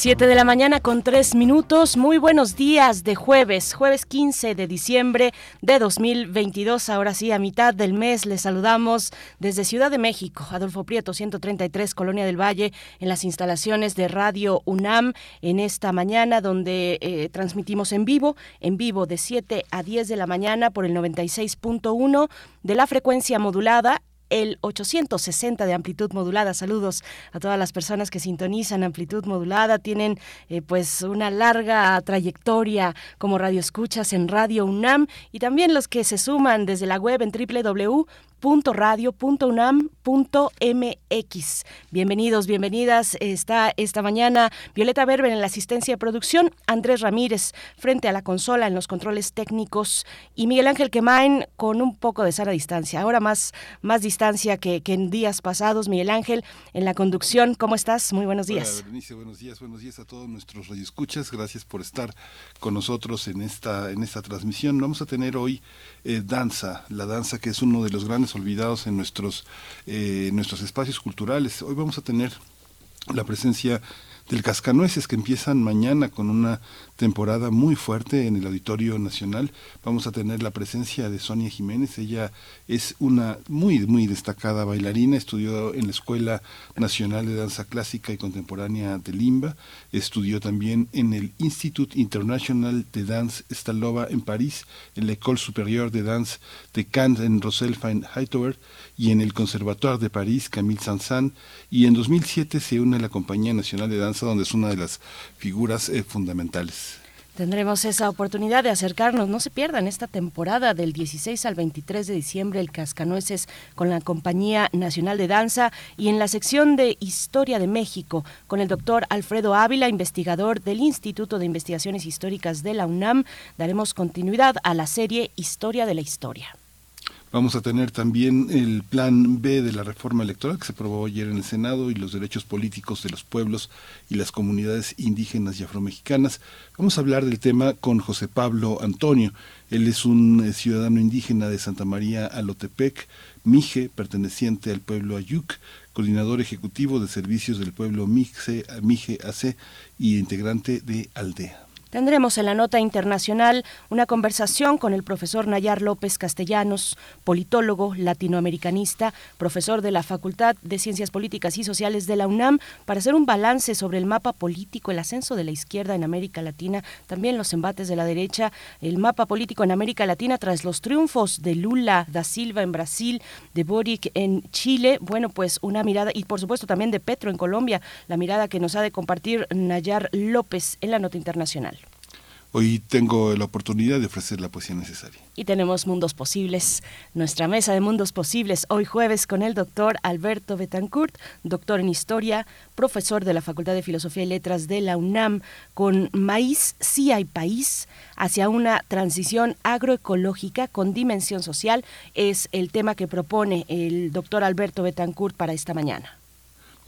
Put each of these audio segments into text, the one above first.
7 de la mañana con 3 minutos. Muy buenos días de jueves, jueves 15 de diciembre de 2022. Ahora sí, a mitad del mes les saludamos desde Ciudad de México, Adolfo Prieto, 133, Colonia del Valle, en las instalaciones de Radio UNAM, en esta mañana donde eh, transmitimos en vivo, en vivo de 7 a 10 de la mañana por el 96.1 de la frecuencia modulada el 860 de amplitud modulada. Saludos a todas las personas que sintonizan amplitud modulada, tienen eh, pues una larga trayectoria como radioescuchas en Radio UNAM y también los que se suman desde la web en www radio.unam.mx. Bienvenidos, bienvenidas. Está esta mañana Violeta Berber en la asistencia de producción, Andrés Ramírez frente a la consola en los controles técnicos y Miguel Ángel Quemain con un poco de sana distancia. Ahora más, más distancia que, en días pasados. Miguel Ángel en la conducción. ¿Cómo estás? Muy buenos días. buenos días, buenos días a todos nuestros radioescuchas. Gracias por estar con nosotros en esta, en esta transmisión. Vamos a tener hoy eh, danza, la danza que es uno de los grandes olvidados en nuestros, eh, nuestros espacios culturales. Hoy vamos a tener la presencia del Cascanueces que empiezan mañana con una temporada muy fuerte en el Auditorio Nacional. Vamos a tener la presencia de Sonia Jiménez. Ella es una muy, muy destacada bailarina. Estudió en la Escuela Nacional de Danza Clásica y Contemporánea de Limba. Estudió también en el Institut International de Danse Stalova en París, en la École Supérieure de Danse de Cannes en Roselfa Hightower y en el Conservatoire de París, Camille Sansan. Y en 2007 se une a la Compañía Nacional de Danza, donde es una de las figuras eh, fundamentales. Tendremos esa oportunidad de acercarnos. No se pierdan esta temporada del 16 al 23 de diciembre el Cascanueces con la Compañía Nacional de Danza y en la sección de Historia de México con el doctor Alfredo Ávila, investigador del Instituto de Investigaciones Históricas de la UNAM. Daremos continuidad a la serie Historia de la Historia. Vamos a tener también el plan B de la reforma electoral que se aprobó ayer en el Senado y los derechos políticos de los pueblos y las comunidades indígenas y afromexicanas. Vamos a hablar del tema con José Pablo Antonio. Él es un eh, ciudadano indígena de Santa María Alotepec, Mije, perteneciente al pueblo Ayuc, coordinador ejecutivo de servicios del pueblo Mije, Mije AC y integrante de Aldea. Tendremos en la nota internacional una conversación con el profesor Nayar López Castellanos, politólogo latinoamericanista, profesor de la Facultad de Ciencias Políticas y Sociales de la UNAM, para hacer un balance sobre el mapa político, el ascenso de la izquierda en América Latina, también los embates de la derecha, el mapa político en América Latina tras los triunfos de Lula da Silva en Brasil, de Boric en Chile, bueno, pues una mirada, y por supuesto también de Petro en Colombia, la mirada que nos ha de compartir Nayar López en la nota internacional. Hoy tengo la oportunidad de ofrecer la poesía necesaria. Y tenemos Mundos Posibles, nuestra mesa de Mundos Posibles, hoy jueves con el doctor Alberto Betancourt, doctor en Historia, profesor de la Facultad de Filosofía y Letras de la UNAM, con Maíz, sí hay país, hacia una transición agroecológica con dimensión social, es el tema que propone el doctor Alberto Betancourt para esta mañana.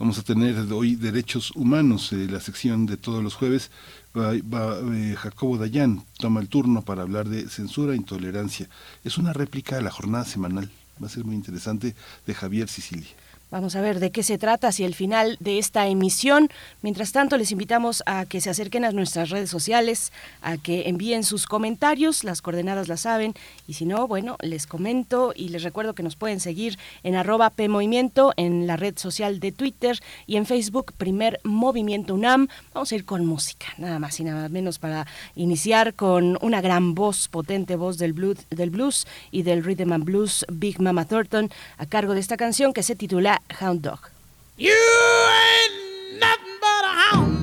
Vamos a tener hoy derechos humanos, eh, la sección de todos los jueves eh, Jacobo Dayan toma el turno para hablar de censura e intolerancia. Es una réplica de la jornada semanal. Va a ser muy interesante de Javier Sicilia. Vamos a ver de qué se trata hacia el final de esta emisión. Mientras tanto, les invitamos a que se acerquen a nuestras redes sociales, a que envíen sus comentarios, las coordenadas las saben, y si no, bueno, les comento y les recuerdo que nos pueden seguir en arroba PMovimiento, en la red social de Twitter y en Facebook, Primer Movimiento UNAM. Vamos a ir con música, nada más y nada menos para iniciar con una gran voz, potente voz del blues, del blues y del rhythm and blues, Big Mama Thornton, a cargo de esta canción que se titula hound dog. You ain't nothing but a hound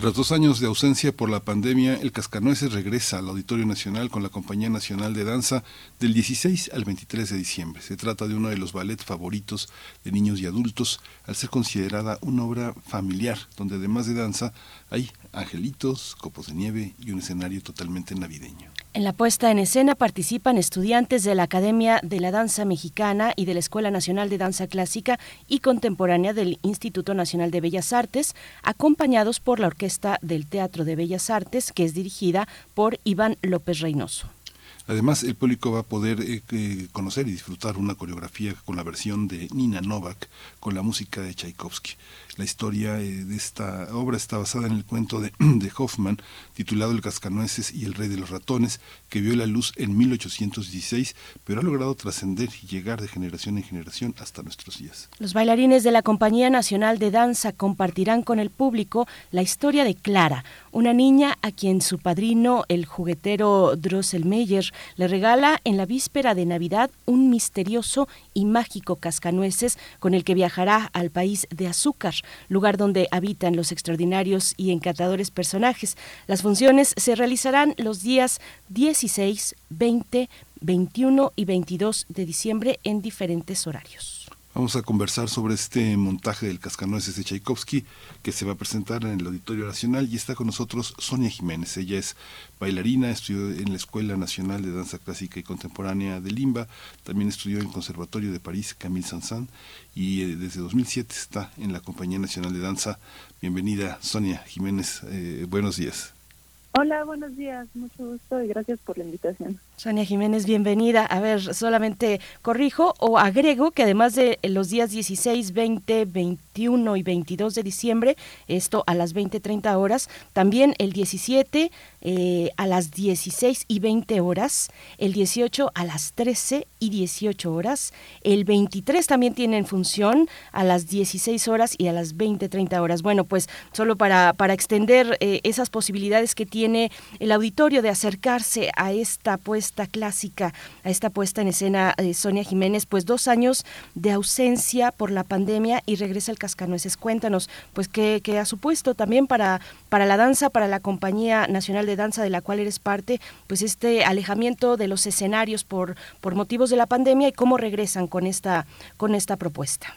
Tras dos años de ausencia por la pandemia, el Cascanueces regresa al Auditorio Nacional con la Compañía Nacional de Danza del 16 al 23 de diciembre. Se trata de uno de los ballets favoritos de niños y adultos, al ser considerada una obra familiar, donde además de danza hay angelitos, copos de nieve y un escenario totalmente navideño. En la puesta en escena participan estudiantes de la Academia de la Danza Mexicana y de la Escuela Nacional de Danza Clásica y Contemporánea del Instituto Nacional de Bellas Artes, acompañados por la Orquesta del Teatro de Bellas Artes, que es dirigida por Iván López Reynoso. Además, el público va a poder eh, conocer y disfrutar una coreografía con la versión de Nina Novak con la música de Tchaikovsky. La historia eh, de esta obra está basada en el cuento de, de Hoffman titulado El cascanueces y el rey de los ratones, que vio la luz en 1816, pero ha logrado trascender y llegar de generación en generación hasta nuestros días. Los bailarines de la Compañía Nacional de Danza compartirán con el público la historia de Clara, una niña a quien su padrino, el juguetero Drosselmeyer, le regala en la víspera de Navidad un misterioso y mágico cascanueces con el que viajará al país de Azúcar, lugar donde habitan los extraordinarios y encantadores personajes. Las funciones se realizarán los días 16, 20, 21 y 22 de diciembre en diferentes horarios. Vamos a conversar sobre este montaje del Cascanueces de Tchaikovsky que se va a presentar en el Auditorio Nacional y está con nosotros Sonia Jiménez. Ella es bailarina, estudió en la Escuela Nacional de Danza Clásica y Contemporánea de Limba, también estudió en el Conservatorio de París Camille Saint-Saëns y eh, desde 2007 está en la Compañía Nacional de Danza. Bienvenida Sonia Jiménez, eh, buenos días. Hola, buenos días, mucho gusto y gracias por la invitación. Sonia Jiménez, bienvenida. A ver, solamente corrijo o agrego que además de los días 16, 20, 21 y 22 de diciembre, esto a las 20.30 horas, también el 17 eh, a las 16 y 20 horas, el 18 a las 13 y 18 horas, el 23 también tienen función a las 16 horas y a las 20.30 horas. Bueno, pues solo para, para extender eh, esas posibilidades que tiene el auditorio de acercarse a esta puesta clásica, a esta puesta en escena de Sonia Jiménez, pues dos años de ausencia por la pandemia y regresa el Cascanueces. Cuéntanos, pues qué, qué ha supuesto también para, para la danza, para la Compañía Nacional de Danza de la cual eres parte, pues este alejamiento de los escenarios por, por motivos de la pandemia y cómo regresan con esta, con esta propuesta.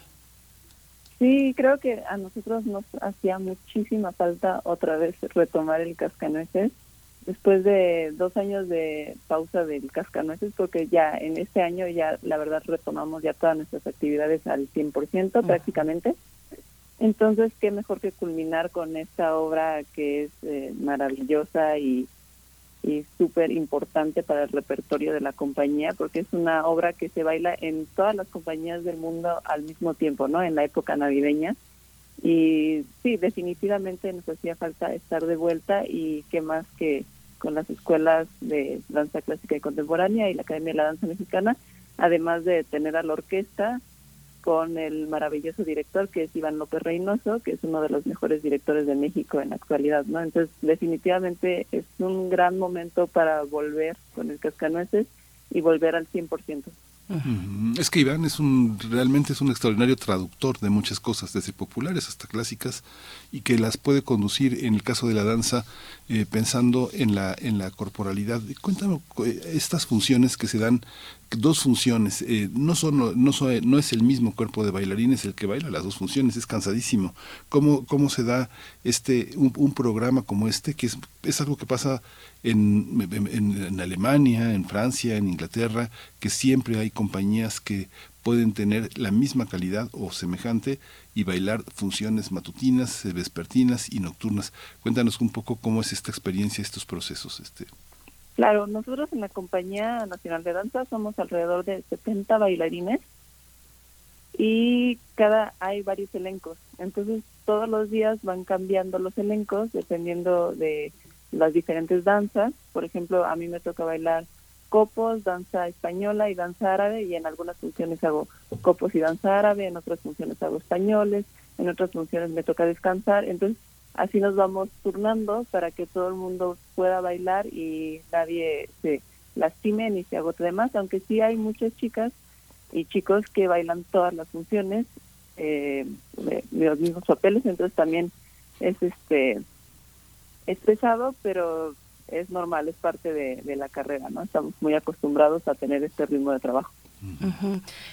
Sí, creo que a nosotros nos hacía muchísima falta otra vez retomar el cascanueces después de dos años de pausa del cascanueces porque ya en este año ya la verdad retomamos ya todas nuestras actividades al 100% prácticamente. Entonces, qué mejor que culminar con esta obra que es eh, maravillosa y, y súper importante para el repertorio de la compañía, porque es una obra que se baila en todas las compañías del mundo al mismo tiempo, ¿no? En la época navideña. Y sí, definitivamente nos hacía falta estar de vuelta y qué más que con las escuelas de danza clásica y contemporánea y la Academia de la Danza Mexicana, además de tener a la orquesta con el maravilloso director que es Iván López Reynoso, que es uno de los mejores directores de México en la actualidad, ¿no? Entonces, definitivamente es un gran momento para volver con el Cascanueces y volver al 100%. Es que Iván es un realmente es un extraordinario traductor de muchas cosas, desde populares hasta clásicas, y que las puede conducir en el caso de la danza eh, pensando en la en la corporalidad. Cuéntame eh, estas funciones que se dan dos funciones, eh, no son no son, no es el mismo cuerpo de bailarines el que baila las dos funciones, es cansadísimo. ¿Cómo cómo se da este un, programa como este que es, es algo que pasa en, en, Alemania, en Francia, en Inglaterra, que siempre hay compañías que pueden tener la misma calidad o semejante y bailar funciones matutinas, vespertinas y nocturnas. Cuéntanos un poco cómo es esta experiencia, estos procesos. Este. Claro, nosotros en la Compañía Nacional de Danza somos alrededor de 70 bailarines y cada hay varios elencos. Entonces todos los días van cambiando los elencos dependiendo de las diferentes danzas. Por ejemplo, a mí me toca bailar copos, danza española y danza árabe y en algunas funciones hago copos y danza árabe, en otras funciones hago españoles, en otras funciones me toca descansar. Entonces, así nos vamos turnando para que todo el mundo pueda bailar y nadie se lastime ni se agote de más, aunque sí hay muchas chicas y chicos que bailan todas las funciones eh, de, los mismos papeles, entonces también es este es pesado, pero es normal, es parte de, la carrera, ¿no? Estamos muy acostumbrados a tener este ritmo de trabajo.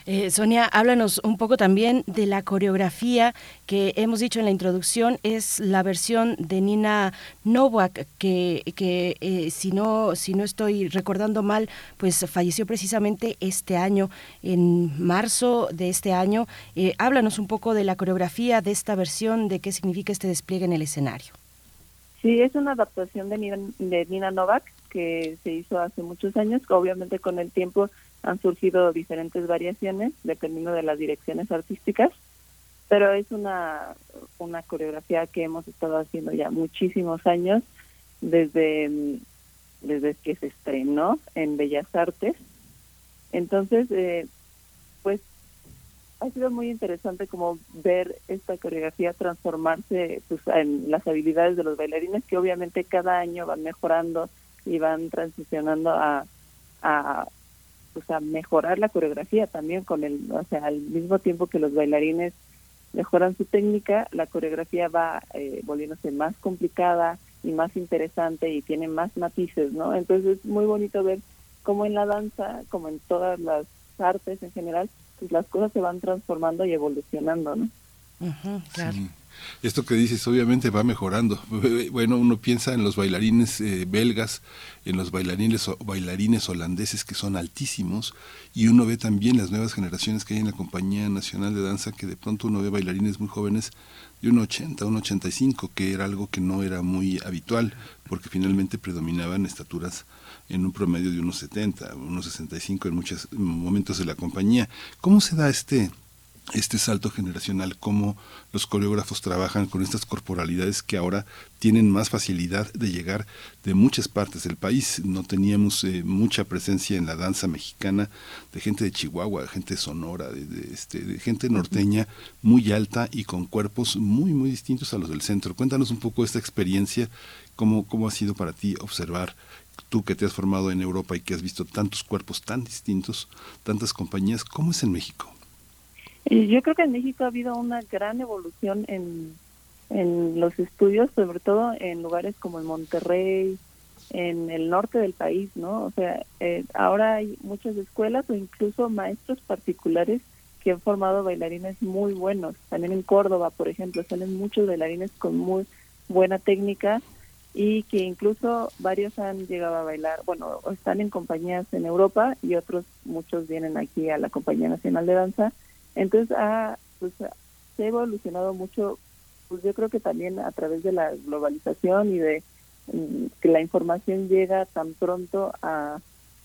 Eh, Sonia, háblanos un poco también de la coreografía que hemos dicho en la introducción, es la versión de Nina Novak, que, que eh, si, no, si no estoy recordando mal, pues falleció precisamente este año, en marzo de este año. Eh, háblanos un poco de la coreografía de esta versión, de qué significa este despliegue en el escenario. Sí, es una adaptación de Nina, de Nina Novak que se hizo hace muchos años, obviamente con el tiempo han surgido diferentes variaciones dependiendo de las direcciones artísticas, pero es una, una coreografía que hemos estado haciendo ya muchísimos años desde, desde que se estrenó en Bellas Artes. Entonces, eh, pues ha sido muy interesante como ver esta coreografía transformarse pues, en las habilidades de los bailarines que obviamente cada año van mejorando y van transicionando a, a pues a mejorar la coreografía también con el o sea al mismo tiempo que los bailarines mejoran su técnica la coreografía va eh, volviéndose más complicada y más interesante y tiene más matices no entonces es muy bonito ver cómo en la danza como en todas las artes en general pues las cosas se van transformando y evolucionando, ¿no? Uh -huh, claro. Sí. Esto que dices obviamente va mejorando. Bueno, uno piensa en los bailarines eh, belgas, en los bailarines, bailarines holandeses que son altísimos y uno ve también las nuevas generaciones que hay en la Compañía Nacional de Danza que de pronto uno ve bailarines muy jóvenes de un 80, un 85, que era algo que no era muy habitual porque finalmente predominaban estaturas en un promedio de unos 70, unos 65 en muchos momentos de la compañía. ¿Cómo se da este este salto generacional, cómo los coreógrafos trabajan con estas corporalidades que ahora tienen más facilidad de llegar de muchas partes del país. No teníamos eh, mucha presencia en la danza mexicana de gente de Chihuahua, de gente Sonora, de, este, de gente norteña muy alta y con cuerpos muy, muy distintos a los del centro. Cuéntanos un poco esta experiencia, cómo, cómo ha sido para ti observar tú que te has formado en Europa y que has visto tantos cuerpos tan distintos, tantas compañías, ¿cómo es en México? Yo creo que en México ha habido una gran evolución en, en los estudios, sobre todo en lugares como en Monterrey, en el norte del país, ¿no? O sea, eh, ahora hay muchas escuelas o incluso maestros particulares que han formado bailarines muy buenos. También en Córdoba, por ejemplo, salen muchos bailarines con muy buena técnica y que incluso varios han llegado a bailar, bueno, están en compañías en Europa y otros, muchos vienen aquí a la Compañía Nacional de Danza entonces, ha, pues, se ha evolucionado mucho, pues yo creo que también a través de la globalización y de mm, que la información llega tan pronto a,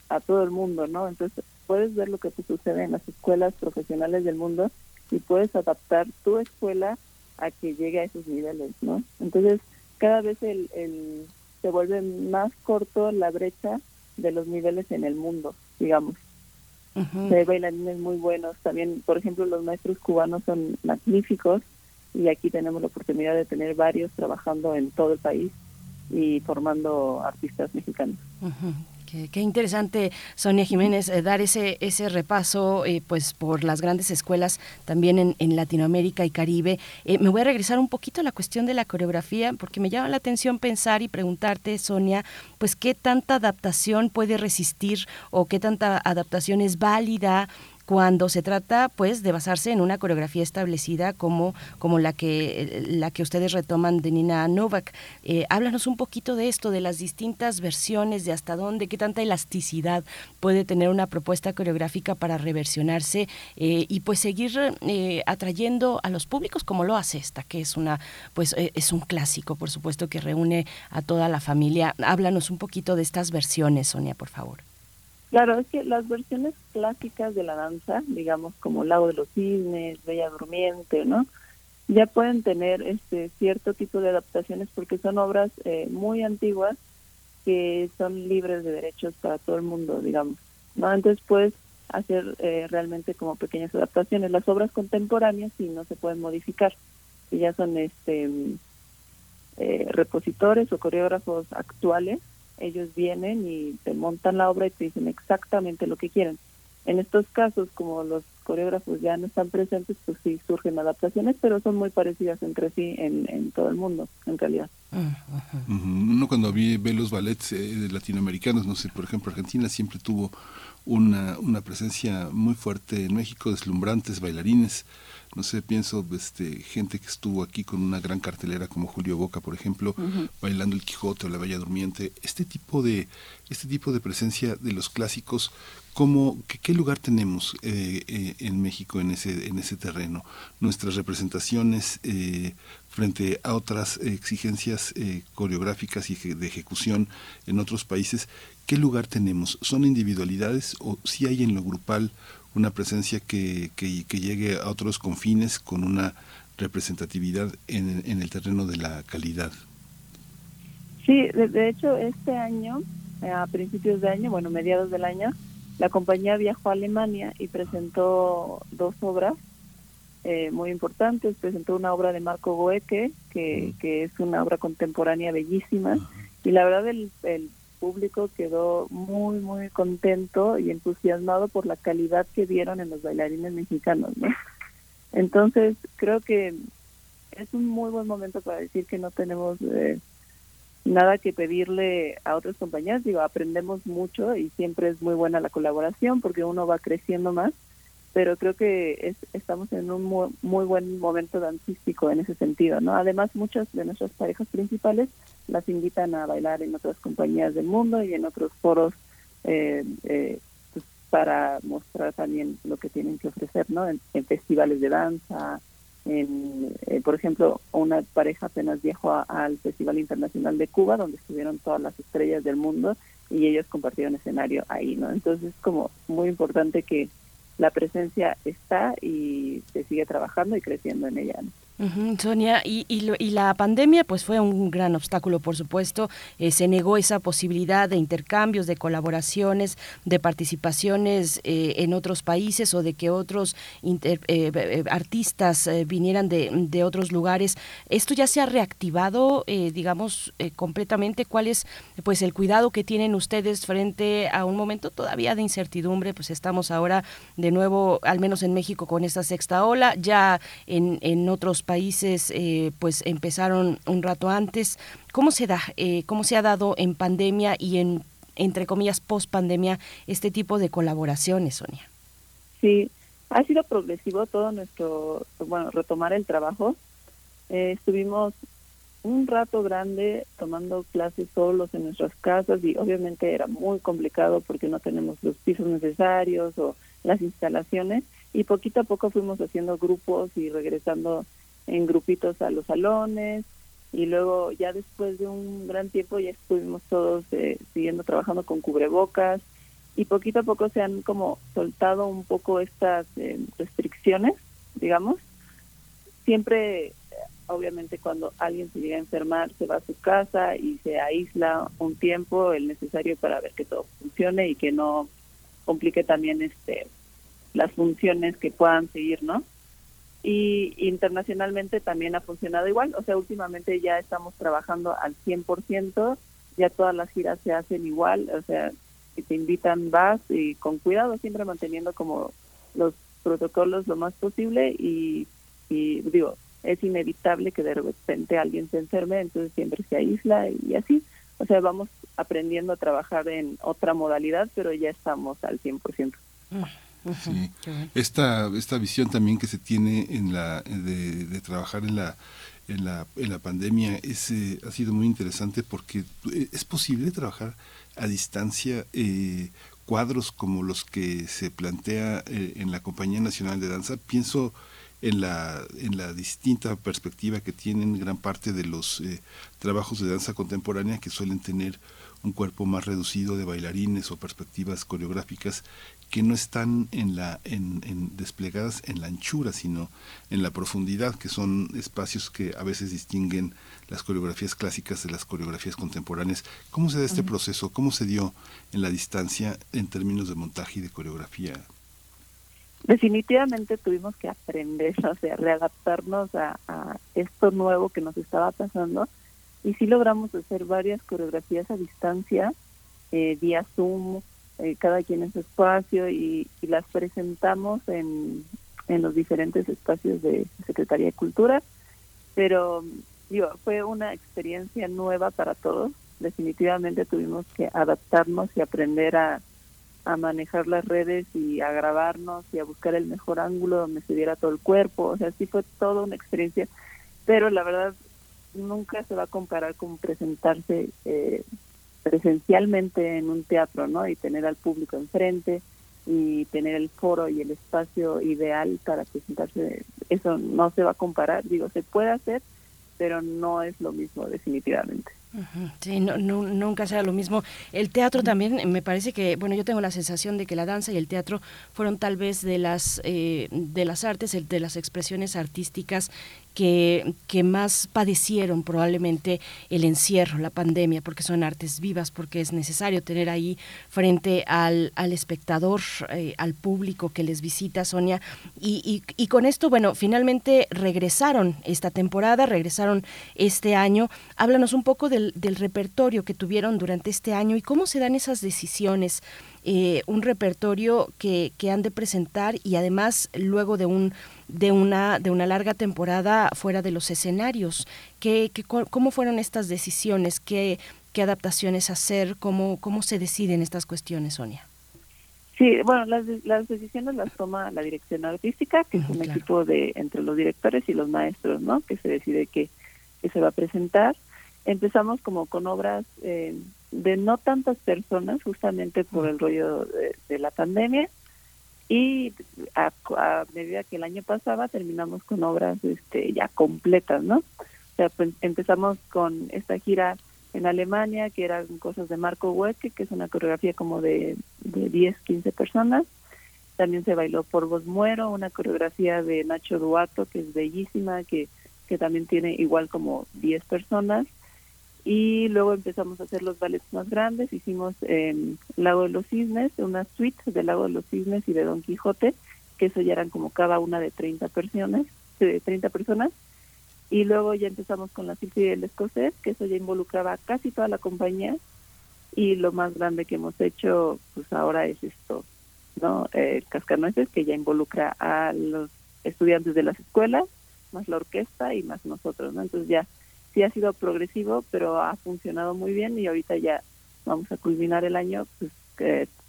a todo el mundo, ¿no? Entonces, puedes ver lo que sucede en las escuelas profesionales del mundo y puedes adaptar tu escuela a que llegue a esos niveles, ¿no? Entonces, cada vez el, el, se vuelve más corto la brecha de los niveles en el mundo, digamos. Hay bailarines muy buenos. También, por ejemplo, los maestros cubanos son magníficos y aquí tenemos la oportunidad de tener varios trabajando en todo el país y formando artistas mexicanos. Qué, interesante, Sonia Jiménez, eh, dar ese, ese repaso eh, pues por las grandes escuelas también en, Latinoamérica y Caribe. Eh, me voy a regresar un poquito a la cuestión de la coreografía, porque me llama la atención pensar y preguntarte, Sonia, pues qué tanta adaptación puede resistir o qué tanta adaptación es válida cuando se trata pues de basarse en una coreografía establecida como, como la, que, la que ustedes retoman de Nina Novak. Eh, háblanos un poquito de esto, de las distintas versiones, de hasta dónde, qué tanta elasticidad puede tener una propuesta coreográfica para reversionarse eh, y pues seguir eh, atrayendo a los públicos como lo hace esta, que es una pues es un clásico, por supuesto, que reúne a toda la familia. Háblanos un poquito de estas versiones, Sonia, por favor. Claro, es que las versiones clásicas de la danza, digamos como Lago de los Cisnes, Bella Durmiente, ¿no? Ya pueden tener este cierto tipo de adaptaciones porque son obras eh, muy antiguas que son libres de derechos para todo el mundo, digamos. ¿no? Entonces puedes hacer eh, realmente como pequeñas adaptaciones. Las obras contemporáneas sí no se pueden modificar, y ya son este eh, repositores o coreógrafos actuales ellos vienen y te montan la obra y te dicen exactamente lo que quieren. En estos casos, como los coreógrafos ya no están presentes, pues sí surgen adaptaciones, pero son muy parecidas entre sí en, en todo el mundo, en realidad. Uno cuando ve, ve los ballets eh, latinoamericanos, no sé, por ejemplo, Argentina siempre tuvo una, una presencia muy fuerte en México, deslumbrantes bailarines, no sé, pienso este, gente que estuvo aquí con una gran cartelera como Julio Boca, por ejemplo, bailando el Quijote o la Bella Durmiente, este tipo de, este tipo de presencia de los clásicos, ¿cómo, qué, lugar tenemos eh, eh, en México en ese, en ese terreno? Nuestras representaciones eh, frente a otras exigencias coreográficas y de ejecución en otros países, ¿qué lugar tenemos? ¿Son individualidades o si hay en lo grupal una presencia que, que, llegue a otros confines con una representatividad en, en el terreno de la calidad. Sí, de, hecho este año, a principios de año, bueno, mediados del año, la compañía viajó a Alemania y presentó dos obras eh, muy importantes. Presentó una obra de Marco Goethe, que, que es una obra contemporánea bellísima, y la verdad el, el público quedó muy, muy contento y entusiasmado por la calidad que dieron en los bailarines mexicanos, ¿no? Entonces, creo que es un muy buen momento para decir que no tenemos eh, nada que pedirle a otras compañías. Digo, aprendemos mucho y siempre es muy buena la colaboración porque uno va creciendo más. pero creo que es, estamos en un muy, muy buen momento dancístico en ese sentido, ¿no? Además, muchas de nuestras parejas principales las invitan a bailar en otras compañías del mundo y en otros foros eh, eh, pues, para mostrar también lo que tienen que ofrecer, ¿no? En, festivales de danza, en, eh, por ejemplo, una pareja apenas viajó al Festival Internacional de Cuba, donde estuvieron todas las estrellas del mundo y ellos compartieron escenario ahí, ¿no? Entonces es como muy importante que la presencia está y se sigue trabajando y creciendo en ella. ¿no? Sonia, y, y, y la pandemia pues fue un gran obstáculo, por supuesto. Eh, se negó esa posibilidad de intercambios, de colaboraciones, de participaciones eh, en otros países o de que otros inter- eh, eh, artistas eh, vinieran de, de otros lugares. ¿Esto ya se ha reactivado, eh, digamos, completamente? ¿Cuál es pues el cuidado que tienen ustedes frente a un momento todavía de incertidumbre? Pues estamos ahora de nuevo, al menos en México, con esta sexta ola. Ya en, en otros países eh, pues empezaron un rato antes. ¿Cómo se da, eh, cómo se ha dado en pandemia y en entre comillas post pandemia este tipo de colaboraciones, Sonia? Sí, ha sido progresivo todo nuestro, bueno, retomar el trabajo. Eh, estuvimos un rato grande tomando clases solos en nuestras casas y obviamente era muy complicado porque no tenemos los pisos necesarios o las instalaciones y poquito a poco fuimos haciendo grupos y regresando en grupitos a los salones y luego ya después de un gran tiempo ya estuvimos todos eh, siguiendo trabajando con cubrebocas y poquito a poco se han como soltado un poco estas eh, restricciones, digamos. Siempre, eh, obviamente, cuando alguien se llega a enfermar, se va a su casa y se aísla un tiempo, el necesario para ver que todo funcione y que no complique también este las funciones que puedan seguir, ¿no? Y internacionalmente también ha funcionado igual, o sea, últimamente ya estamos trabajando al 100%, ya todas las giras se hacen igual, o sea, si te invitan vas y con cuidado, siempre manteniendo como los protocolos lo más posible y, y digo, es inevitable que de repente alguien se enferme, entonces siempre se aísla y así. O sea, vamos aprendiendo a trabajar en otra modalidad, pero ya estamos al 100%. Sí. Esta, esta visión también que se tiene en la, de, de trabajar en la, en la, en la pandemia es, eh, ha sido muy interesante porque eh, es posible trabajar a distancia eh, cuadros como los que se plantea eh, en la Compañía Nacional de Danza. Pienso en la, en la distinta perspectiva que tienen gran parte de los eh, trabajos de danza contemporánea que suelen tener un cuerpo más reducido de bailarines o perspectivas coreográficas que no están en la en, en desplegadas en la anchura sino en la profundidad que son espacios que a veces distinguen las coreografías clásicas de las coreografías contemporáneas. Cómo se da este proceso cómo se dio en la distancia en términos de montaje y de coreografía Definitivamente tuvimos que aprender, o sea, readaptarnos a, a esto nuevo que nos estaba pasando y sí logramos hacer varias coreografías a distancia, eh, vía Zoom, eh, cada quien en su espacio y, y las presentamos en, en los diferentes espacios de Secretaría de Cultura, pero digo, fue una experiencia nueva para todos, definitivamente tuvimos que adaptarnos y aprender a, a manejar las redes y a grabarnos y a buscar el mejor ángulo donde se viera todo el cuerpo, o sea, sí fue toda una experiencia, pero la verdad nunca se va a comparar con presentarse eh, presencialmente en un teatro, ¿no? Y tener al público enfrente y tener el foro y el espacio ideal para presentarse, eso no se va a comparar, digo, se puede hacer, pero no es lo mismo definitivamente. Sí, no, no- nunca será lo mismo. El teatro también, eh, me parece que, bueno, yo tengo la sensación de que la danza y el teatro fueron tal vez de las eh, de las artes, de las expresiones artísticas que, que más padecieron probablemente el encierro, la pandemia, porque son artes vivas, porque es necesario tener ahí frente al, al espectador, eh, al público que les visita, Sonia. Y, y- y con esto, bueno, finalmente regresaron esta temporada, regresaron este año. Háblanos un poco del, del repertorio que tuvieron durante este año y cómo se dan esas decisiones. eh, un repertorio que, que han de presentar y además luego de un de una de una larga temporada fuera de los escenarios ¿Qué, qué, cómo fueron estas decisiones qué, qué adaptaciones hacer cómo cómo se deciden estas cuestiones Sonia Sí, bueno, las, las decisiones las toma la dirección artística, que es un claro. equipo de entre los directores y los maestros, ¿no? Que se decide qué, qué se va a presentar. Empezamos como con obras eh, de no tantas personas, justamente por el rollo de, de la pandemia, y a, a medida que el año pasaba terminamos con obras este, ya completas, ¿no? O sea, pues, empezamos con esta gira en Alemania, que eran cosas de Marco Hueque, que es una coreografía como de, de 10, 15 personas. También se bailó por Vos Muero, una coreografía de Nacho Duato, que es bellísima, que, que también tiene igual como 10 personas. Y luego empezamos a hacer los ballets más grandes. Hicimos en Lago de los Cisnes, una suite del Lago de los Cisnes y de Don Quijote, que eso ya eran como cada una de 30 personas, de 30 personas. Y luego ya empezamos con la Silfide del Escocés, que eso ya involucraba casi toda la compañía. Y lo más grande que hemos hecho, pues ahora es esto, ¿no? Eh, Cascanueces, que ya involucra a los estudiantes de las escuelas, más la orquesta y más nosotros, ¿no? Entonces ya sí ha sido progresivo, pero ha funcionado muy bien y ahorita ya vamos a culminar el año pues,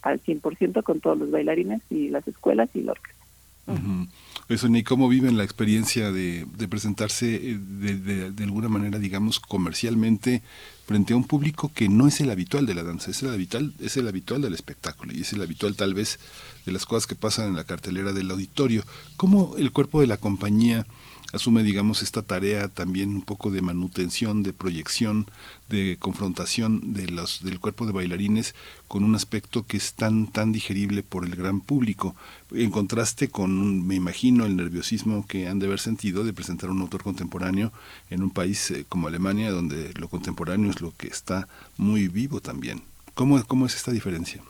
al 100% con todos los bailarines y las escuelas y la orquesta. Ujú. Eso, ni cómo viven la experiencia de, de presentarse eh, de, de- de alguna manera, digamos, comercialmente frente a un público que no es el habitual de la danza, es el habitual, es el habitual del espectáculo y es el habitual tal vez de las cosas que pasan en la cartelera del auditorio. ¿Cómo el cuerpo de la compañía asume, digamos, esta tarea también un poco de manutención, de proyección, de confrontación de los, del cuerpo de bailarines con un aspecto que es tan, tan digerible por el gran público, en contraste con, me imagino, el nerviosismo que han de haber sentido de presentar un autor contemporáneo en un país eh, como Alemania, donde lo contemporáneo es lo que está muy vivo también. ¿Cómo, cómo es esta diferencia?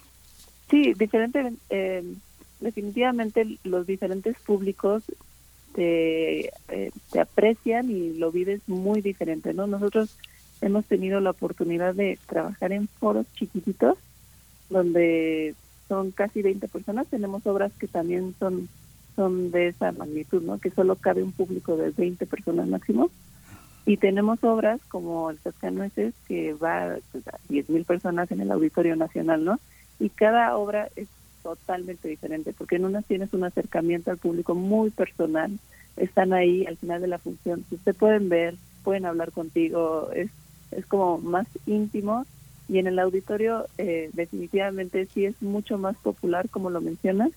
Sí, diferente, eh, definitivamente los diferentes públicos te, eh, te aprecian y lo vives muy diferente, ¿no? Nosotros hemos tenido la oportunidad de trabajar en foros chiquititos donde son casi 20 personas, tenemos obras que también son son de esa magnitud, ¿no? Que solo cabe un público de 20 personas máximo. Y tenemos obras como el Cascanueces, que va pues, a 10.000 personas en el Auditorio Nacional, ¿no? Y cada obra es totalmente diferente, porque en unas tienes un acercamiento al público muy personal, están ahí al final de la función, si pueden ver, pueden hablar contigo, es, es como más íntimo, y en el auditorio eh, definitivamente sí es mucho más popular, como lo mencionas,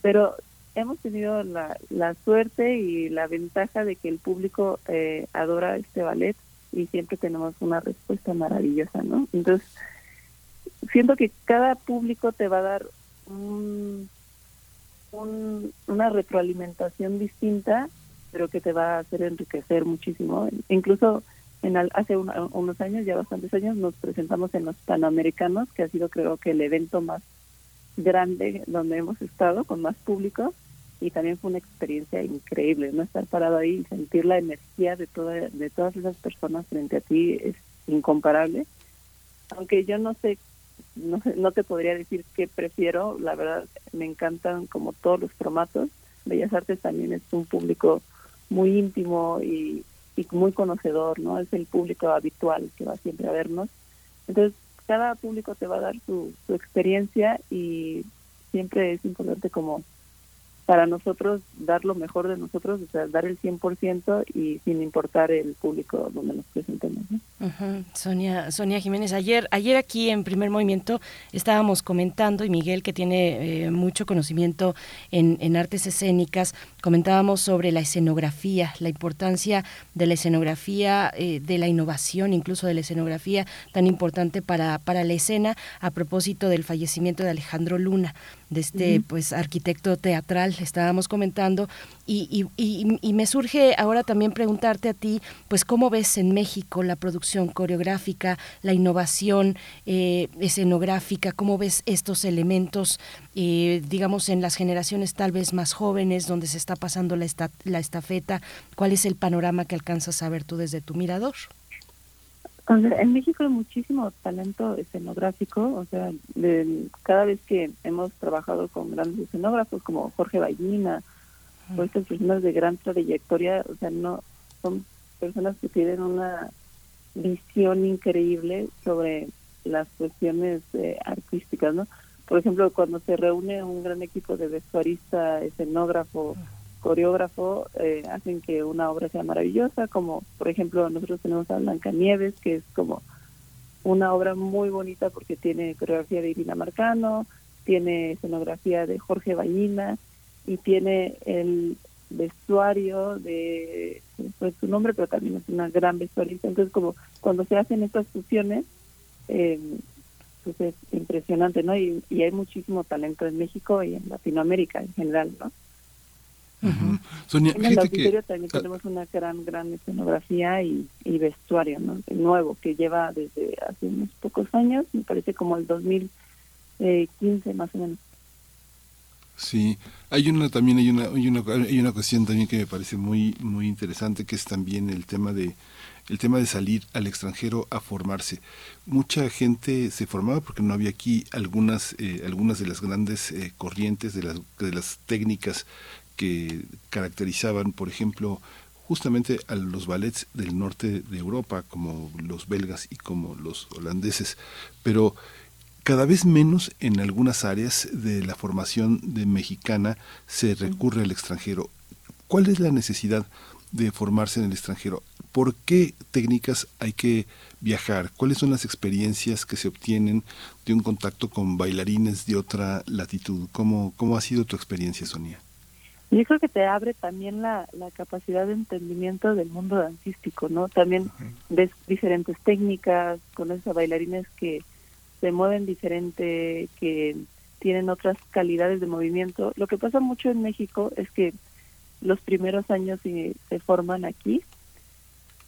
pero hemos tenido la, la suerte y la ventaja de que el público eh, adora este ballet y siempre tenemos una respuesta maravillosa, ¿no? Entonces, siento que cada público te va a dar un, un- una retroalimentación distinta, pero que te va a hacer enriquecer muchísimo. Incluso en al- hace un- unos años, ya bastantes años, nos presentamos en los Panamericanos, que ha sido creo que el evento más grande donde hemos estado con más público y también fue una experiencia increíble, no estar parado ahí y sentir la energía de toda, de todas esas personas frente a ti es incomparable. Aunque yo no sé, no, no te podría decir qué prefiero, la verdad me encantan como todos los formatos. Bellas Artes también es un público muy íntimo y, y muy conocedor, ¿no? Es el público habitual que va siempre a vernos. Entonces, cada público te va a dar su, su experiencia y siempre es importante como para nosotros dar lo mejor de nosotros, o sea, dar el 100% y sin importar el público donde nos presentemos. ¿no? Sonia, Sonia Jiménez, ayer, ayer aquí en primer movimiento estábamos comentando, y Miguel, que tiene eh, mucho conocimiento en, en artes escénicas, comentábamos sobre la escenografía, la importancia de la escenografía, eh, de la innovación, incluso de la escenografía tan importante para, para la escena, a propósito del fallecimiento de Alejandro Luna, de este pues arquitecto teatral, estábamos comentando, y, y, y, y me surge ahora también preguntarte a ti, pues cómo ves en México la producción coreográfica, la innovación eh, escenográfica, cómo ves estos elementos, eh, digamos, en las generaciones tal vez más jóvenes, donde se está pasando la, esta- la estafeta, cuál es el panorama que alcanzas a ver tú desde tu mirador. O sea, en México hay muchísimo talento escenográfico, o sea, de- cada vez que hemos trabajado con grandes escenógrafos como Jorge Ballina, o estas personas de gran trayectoria, o sea, no son personas que tienen una visión increíble sobre las cuestiones eh, artísticas, ¿no? por ejemplo, cuando se reúne un gran equipo de vestuarista, escenógrafo, coreógrafo, eh, hacen que una obra sea maravillosa, como por ejemplo nosotros tenemos a Blancanieves, que es como una obra muy bonita porque tiene coreografía de Irina Marcano, tiene escenografía de Jorge Ballina y tiene el vestuario de pues su nombre pero también es una gran vestuarista. Entonces como cuando se hacen estas fusiones eh, pues es impresionante no y, y hay muchísimo talento en México y en Latinoamérica en general no Ujú. Sonia, en el fíjate que auditorio también tenemos una gran, gran escenografía y, y vestuario, ¿no? Nuevo, que lleva desde hace unos pocos años, me parece como el 2015 más o menos. Sí, hay una también hay una hay una hay una cuestión también que me parece muy muy interesante que es también el tema de el tema de salir al extranjero a formarse. Mucha gente se formaba porque no había aquí algunas eh, algunas de las grandes eh, corrientes de las de las técnicas que caracterizaban, por ejemplo, justamente a los ballets del norte de Europa, como los belgas y como los holandeses, pero cada vez menos en algunas áreas de la formación de mexicana se recurre al extranjero. ¿Cuál es la necesidad de formarse en el extranjero? ¿Por qué técnicas hay que viajar? ¿Cuáles son las experiencias que se obtienen de un contacto con bailarines de otra latitud? ¿Cómo, cómo ha sido tu experiencia, Sonia? Yo creo que te abre también la, la capacidad de entendimiento del mundo dancístico, ¿no? También ves diferentes técnicas, conoces a bailarines que se mueven diferente, que tienen otras calidades de movimiento. Lo que pasa mucho en México es que los primeros años se, se forman aquí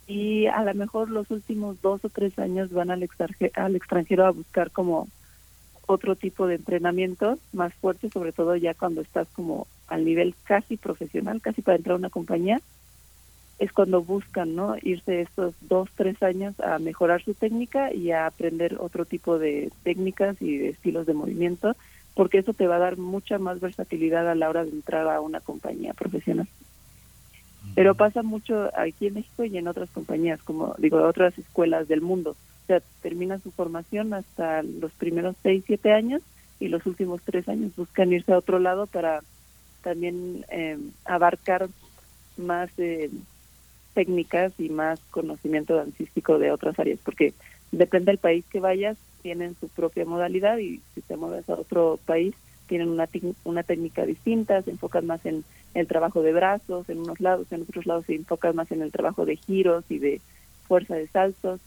y a lo mejor los últimos dos o tres años van al extranjero, al extranjero a buscar como otro tipo de entrenamiento más fuerte, sobre todo ya cuando estás como al nivel casi profesional, casi para entrar a una compañía, es cuando buscan, ¿no? Irse estos dos, tres años a mejorar su técnica y a aprender otro tipo de técnicas y de estilos de movimiento, porque eso te va a dar mucha más versatilidad a la hora de entrar a una compañía profesional. Pero pasa mucho aquí en México y en otras compañías, como digo, otras escuelas del mundo. O sea, terminan su formación hasta los primeros seis, siete años y los últimos tres años buscan irse a otro lado para también eh, abarcar más técnicas y más conocimiento dancístico de otras áreas, porque depende del país que vayas, tienen su propia modalidad y si te mueves a otro país, tienen una, una técnica distinta, se enfocan más en el trabajo de brazos, en unos lados, en otros lados se enfocan más en el trabajo de giros y de fuerza de saltos,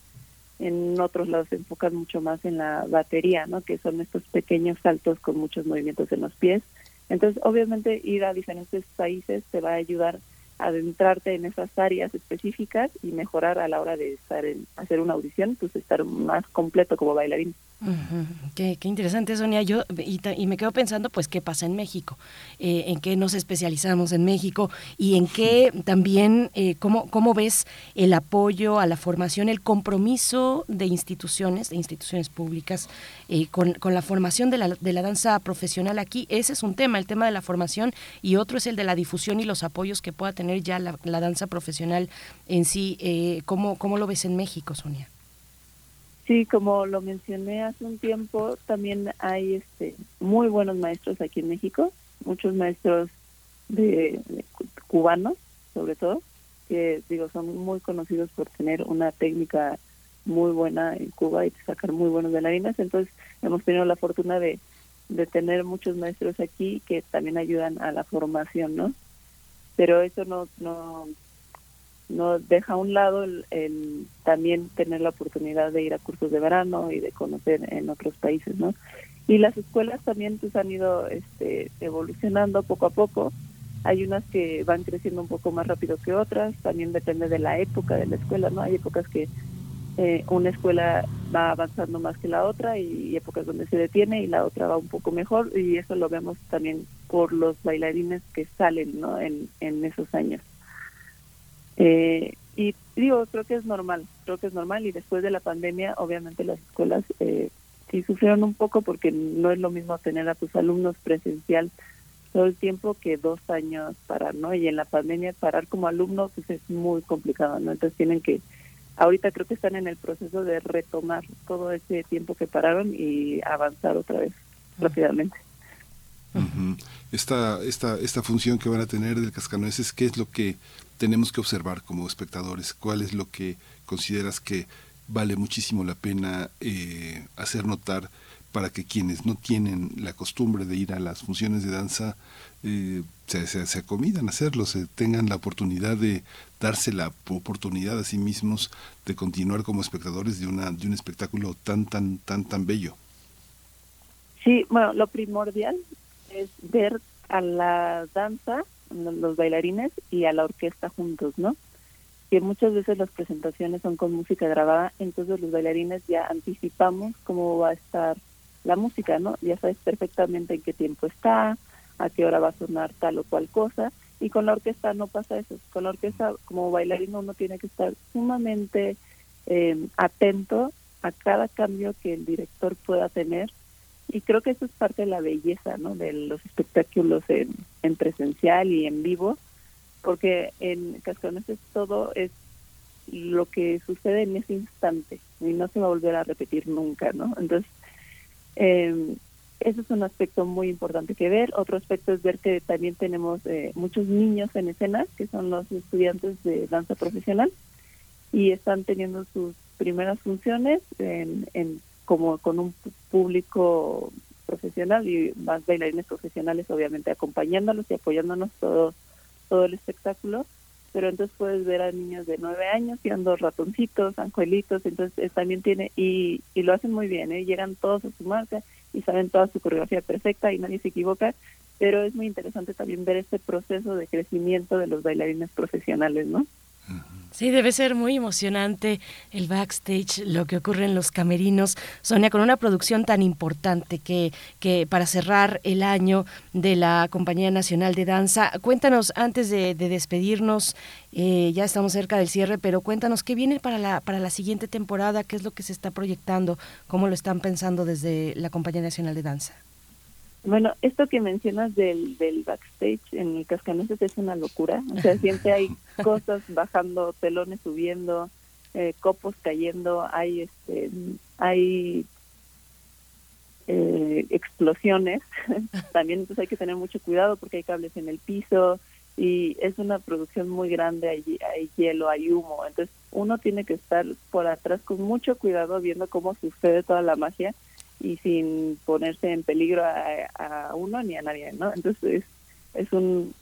en otros lados se enfocan mucho más en la batería, ¿no? que son estos pequeños saltos con muchos movimientos en los pies. Entonces, obviamente, ir a diferentes países te va a ayudar adentrarte en esas áreas específicas y mejorar a la hora de estar en hacer una audición, pues estar más completo como bailarín. Ujú, Qué, qué interesante, Sonia. Yo y me quedo pensando, pues, qué pasa en México, Eh, en qué nos especializamos en México y en qué también, eh, cómo, cómo ves el apoyo a la formación, el compromiso de instituciones, de instituciones públicas, eh, con, con la formación de la, de la danza profesional aquí. Ese es un tema, el tema de la formación, y otro es el de la difusión y los apoyos que pueda tener ya la, la danza profesional en sí. Eh, ¿cómo, ¿Cómo lo ves en México, Sonia? Sí, como lo mencioné hace un tiempo, también hay este muy buenos maestros aquí en México, muchos maestros de, de cu- cubanos, sobre todo, que digo son muy conocidos por tener una técnica muy buena en Cuba y sacar muy buenos bailarines. Entonces hemos tenido la fortuna de, de tener muchos maestros aquí que también ayudan a la formación, ¿no? Pero eso no no no deja a un lado el, también tener la oportunidad de ir a cursos de verano y de conocer en otros países, ¿no? Y las escuelas también pues han ido este, evolucionando poco a poco. Hay unas que van creciendo un poco más rápido que otras, también depende de la época de la escuela, ¿no? Hay épocas que eh, una escuela va avanzando más que la otra y épocas donde se detiene y la otra va un poco mejor y eso lo vemos también por los bailarines que salen, ¿no? En, en esos años. Eh, y digo, creo que es normal, creo que es normal y después de la pandemia, obviamente las escuelas eh, sí sufrieron un poco porque no es lo mismo tener a tus alumnos presencial todo el tiempo que dos años parar, ¿no? Y en la pandemia parar como alumno pues es muy complicado, ¿no? Entonces tienen que, ahorita creo que están en el proceso de retomar todo ese tiempo que pararon y avanzar otra vez. rápidamente. Esta, esta, esta función que van a tener del cascanueces, ¿qué es lo que tenemos que observar como espectadores? ¿Cuál es lo que consideras que vale muchísimo la pena eh, hacer notar para que quienes no tienen la costumbre de ir a las funciones de danza eh, se, se, se acomidan a hacerlo, se tengan la oportunidad de darse la oportunidad a sí mismos de continuar como espectadores de una de un espectáculo tan tan tan tan bello. Sí, bueno, lo primordial es ver a la danza, los bailarines y a la orquesta juntos, ¿no? Que muchas veces las presentaciones son con música grabada, entonces los bailarines ya anticipamos cómo va a estar la música, ¿no? Ya sabes perfectamente en qué tiempo está, a qué hora va a sonar tal o cual cosa, y con la orquesta no pasa eso. Con la orquesta, como bailarín, uno tiene que estar sumamente eh, atento a cada cambio que el director pueda tener y creo que eso es parte de la belleza ¿no? de los espectáculos en, en presencial y en vivo porque en Cascanueces todo es lo que sucede en ese instante y no se va a volver a repetir nunca no entonces eh, ese es un aspecto muy importante que ver otro aspecto es ver que también tenemos eh, muchos niños en escena que son los estudiantes de danza profesional y están teniendo sus primeras funciones en, en como con un público profesional y más bailarines profesionales obviamente acompañándolos y apoyándonos todo todo el espectáculo pero entonces puedes ver a niños de nueve años tirando ratoncitos anjuelitos entonces eh, también tiene y, y lo hacen muy bien ¿eh? llegan todos a su marca y saben toda su coreografía perfecta y nadie se equivoca pero es muy interesante también ver este proceso de crecimiento de los bailarines profesionales no Sí, debe ser muy emocionante el backstage, lo que ocurre en los camerinos. Sonia, con una producción tan importante que, que para cerrar el año de la Compañía Nacional de Danza, cuéntanos antes de, de despedirnos, eh, ya estamos cerca del cierre, pero cuéntanos qué viene para la, para la siguiente temporada, qué es lo que se está proyectando, cómo lo están pensando desde la Compañía Nacional de Danza. Bueno, esto que mencionas del, del backstage en el Cascanueces es una locura. O sea, siempre hay cosas bajando, telones subiendo, eh, copos cayendo, hay este, hay eh, explosiones. También entonces hay que tener mucho cuidado porque hay cables en el piso y es una producción muy grande, hay, hay hielo, hay humo. Entonces uno tiene que estar por atrás con mucho cuidado viendo cómo sucede toda la magia y sin ponerse en peligro a, a uno ni a nadie, ¿no? Entonces es, es un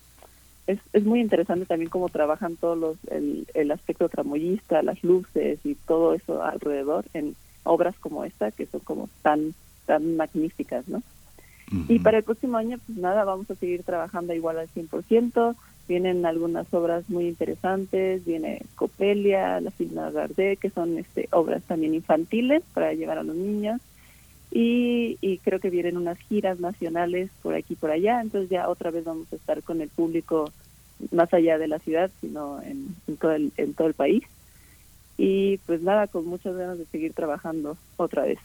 es, es muy interesante también cómo trabajan todos los el, el aspecto tramoyista, las luces y todo eso alrededor en obras como esta que son como tan tan magníficas, ¿no? Y para el próximo año, pues nada, vamos a seguir trabajando igual al 100%. Vienen algunas obras muy interesantes, viene Copelia, La Signa Gardé, que son este, obras también infantiles para llevar a los niños y, y, creo que vienen unas giras nacionales por aquí y por allá, entonces ya otra vez vamos a estar con el público más allá de la ciudad, sino en, todo, el, en todo el país. Y pues nada, con muchas ganas de seguir trabajando otra vez.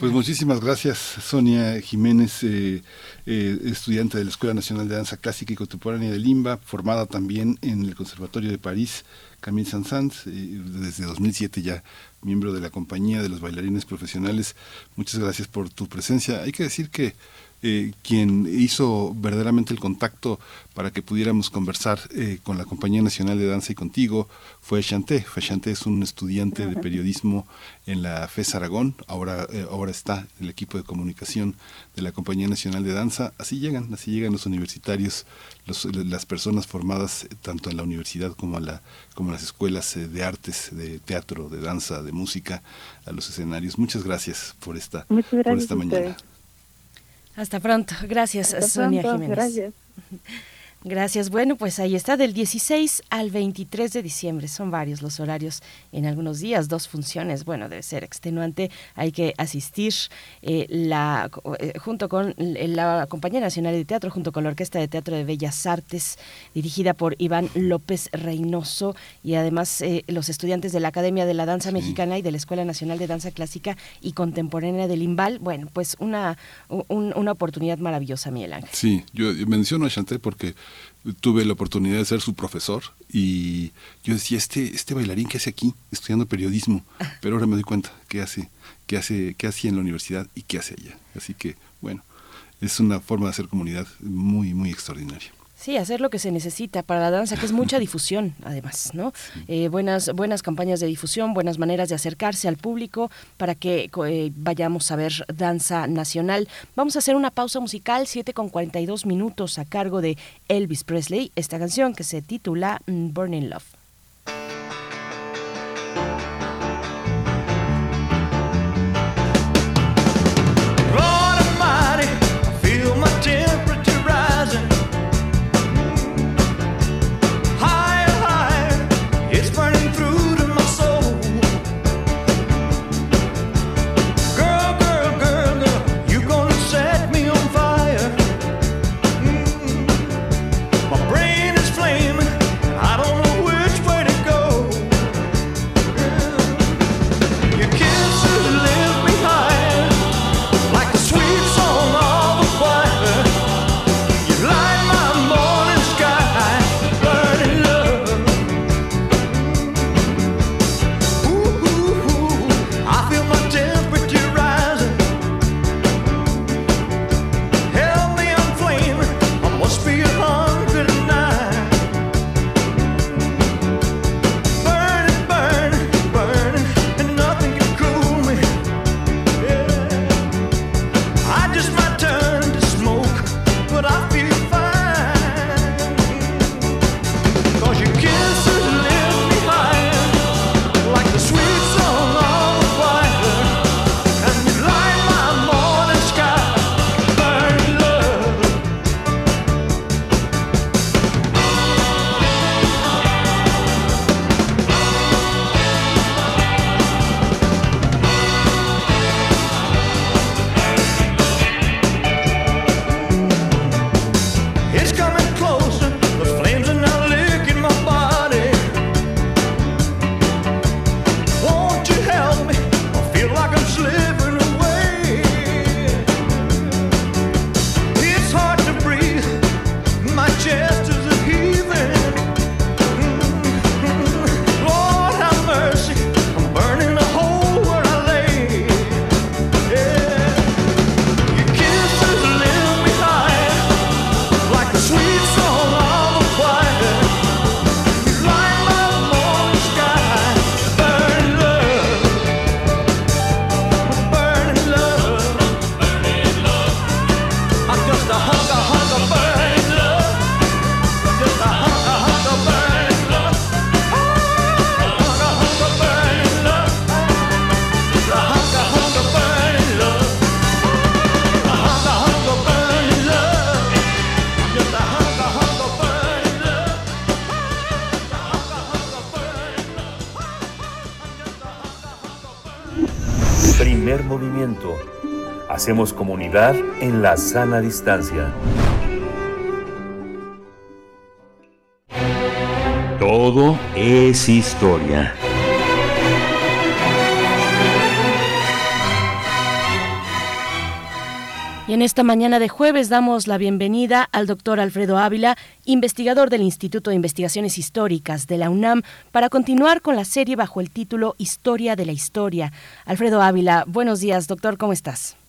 Pues muchísimas gracias, Sonia Jiménez, eh, eh, estudiante de la Escuela Nacional de Danza Clásica y Contemporánea de Limba, formada también en el Conservatorio de París, Camille Saint-Saëns, eh, desde 2007 ya miembro de la compañía de los bailarines profesionales. Muchas gracias por tu presencia. Hay que decir que eh, quien hizo verdaderamente el contacto para que pudiéramos conversar eh, con la Compañía Nacional de Danza y contigo fue Chanté. Chanté es un estudiante de periodismo en la FES Aragón, ahora, eh, ahora está en el equipo de comunicación de la Compañía Nacional de Danza. Así llegan, así llegan los universitarios, los, las personas formadas tanto en la universidad como, a la, como en las escuelas de artes, de teatro, de danza, de música, a los escenarios. Muchas gracias por esta, gracias por esta mañana. Hasta pronto. Gracias, Hasta Sonia pronto. Jiménez. Gracias. Gracias. Bueno, pues ahí está, del 16 al 23 de diciembre. Son varios los horarios en algunos días, dos funciones. Bueno, debe ser extenuante. Hay que asistir eh, la, eh, junto con la Compañía Nacional de Teatro, junto con la Orquesta de Teatro de Bellas Artes, dirigida por Iván López Reynoso, y además eh, los estudiantes de la Academia de la Danza. Mexicana y de la Escuela Nacional de Danza Clásica y Contemporánea del Imbal. Bueno, pues una, un- una oportunidad maravillosa, Miguel Ángel. Sí, yo menciono a Chanté porque tuve la oportunidad de ser su profesor y yo decía, este, este bailarín que hace aquí, estudiando periodismo, pero ahora me doy cuenta que hace, que hace, que hacía en la universidad y qué hace allá. Así que, bueno, es una forma de hacer comunidad muy, muy extraordinaria. Sí, hacer lo que se necesita para la danza, que es mucha difusión, además, ¿no? Eh, buenas, buenas campañas de difusión, buenas maneras de acercarse al público para que eh, vayamos a ver danza nacional. Vamos a hacer una pausa musical, 7 con 42 minutos, a cargo de Elvis Presley, esta canción que se titula mm, Burning Love. Hacemos comunidad en la sana distancia. Todo es historia. Y en esta mañana de jueves damos la bienvenida al doctor Alfredo Ávila, investigador del Instituto de Investigaciones Históricas de la UNAM, para continuar con la serie bajo el título Historia de la Historia. Alfredo Ávila, buenos días, doctor, ¿cómo estás?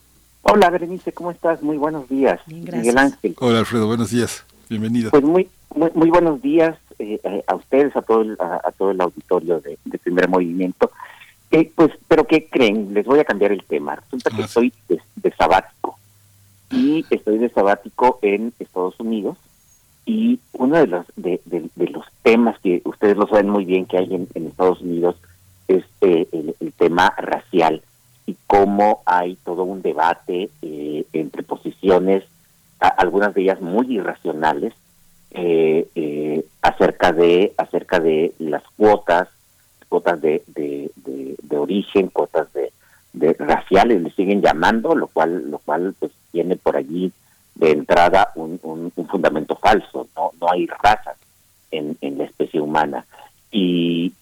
Hola, Berenice, ¿cómo estás? Muy buenos días. Bien, gracias. Miguel Ángel. Hola Alfredo, buenos días. Bienvenido. Pues muy, muy, muy buenos días eh, eh, a ustedes, a todo el, a, a todo el auditorio de, de Primer Movimiento. Eh, pues, pero ¿qué creen? Les voy a cambiar el tema. Resulta que Ah, sí. estoy de, de sabático y estoy de sabático en Estados Unidos y uno de los de, de- de los temas que ustedes lo saben muy bien que hay en, en Estados Unidos es eh, el, el tema racial cómo hay todo un debate eh, entre posiciones, algunas de ellas muy irracionales, eh, eh, acerca de acerca de las cuotas, cuotas de, de, origen, cuotas de, raciales, le siguen llamando, lo cual lo cual pues tiene por allí de entrada un, un, un fundamento falso, no no hay razas en, en la especie humana. Y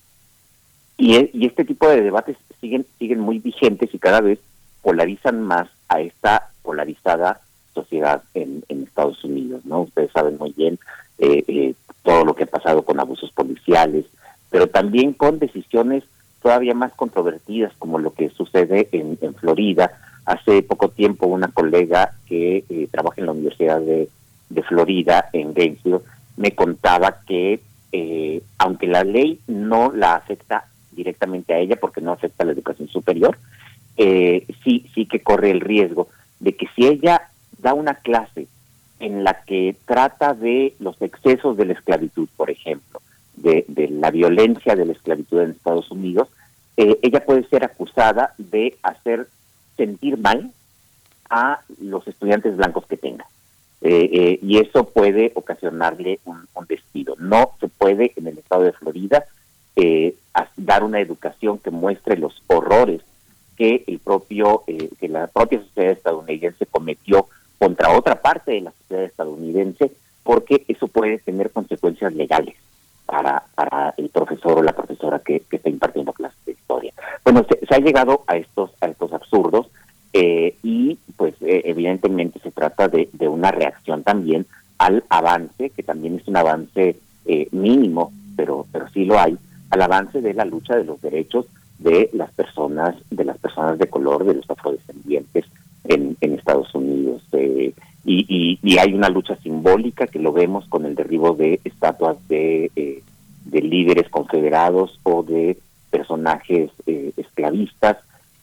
y, y este tipo de debates siguen siguen muy vigentes y cada vez polarizan más a esta polarizada sociedad en, en Estados Unidos, ¿no? Ustedes saben muy bien eh, eh, todo lo que ha pasado con abusos policiales, pero también con decisiones todavía más controvertidas, como lo que sucede en, en Florida. Hace poco tiempo una colega que eh, trabaja en la Universidad de, de Florida, en Gainesville, me contaba que eh, aunque la ley no la afecta directamente a ella porque no afecta a la educación superior, eh, sí, sí que corre el riesgo de que si ella da una clase en la que trata de los excesos de la esclavitud, por ejemplo, de, de la violencia de la esclavitud en Estados Unidos, eh, ella puede ser acusada de hacer sentir mal a los estudiantes blancos que tenga. Eh, eh, y eso puede ocasionarle un, un, despido. No se puede en el estado de Florida eh, dar una educación que muestre los horrores que el propio eh, que la propia sociedad estadounidense cometió contra otra parte de la sociedad estadounidense, porque eso puede tener consecuencias legales para, para el profesor o la profesora que, está impartiendo clases de historia. Bueno, se, se ha llegado a estos a estos absurdos eh, y pues eh, evidentemente se trata de, de, una reacción también al avance, que también es un avance eh, mínimo, pero, pero sí lo hay, al avance de la lucha de los derechos de las personas, de las personas de color, de los afrodescendientes en, Estados Unidos. Eh, y, hay una lucha simbólica que lo vemos con el derribo de estatuas de, eh, de líderes confederados o de personajes eh, esclavistas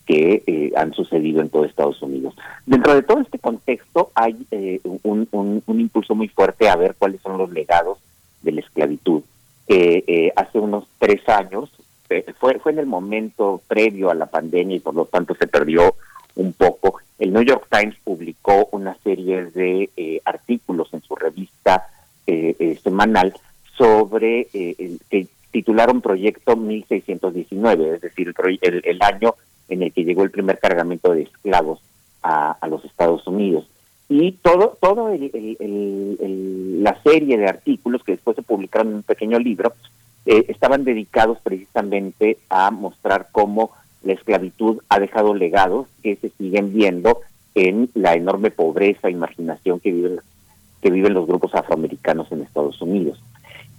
que eh, han sucedido en todo Estados Unidos. Dentro de todo este contexto hay eh, un, impulso muy fuerte a ver cuáles son los legados de la esclavitud. Eh, hace unos tres años, fue, fue en el momento previo a la pandemia y por lo tanto se perdió un poco, el New York Times publicó una serie de artículos en su revista semanal sobre el que titularon Proyecto 1619, es decir, el, el, año en el que llegó el primer cargamento de esclavos a los Estados Unidos. Y todo, todo el, la serie de artículos que después se publicaron en un pequeño libro eh, estaban dedicados precisamente a mostrar cómo la esclavitud ha dejado legados que se siguen viendo en la enorme pobreza y marginación que viven, que viven los grupos afroamericanos en Estados Unidos.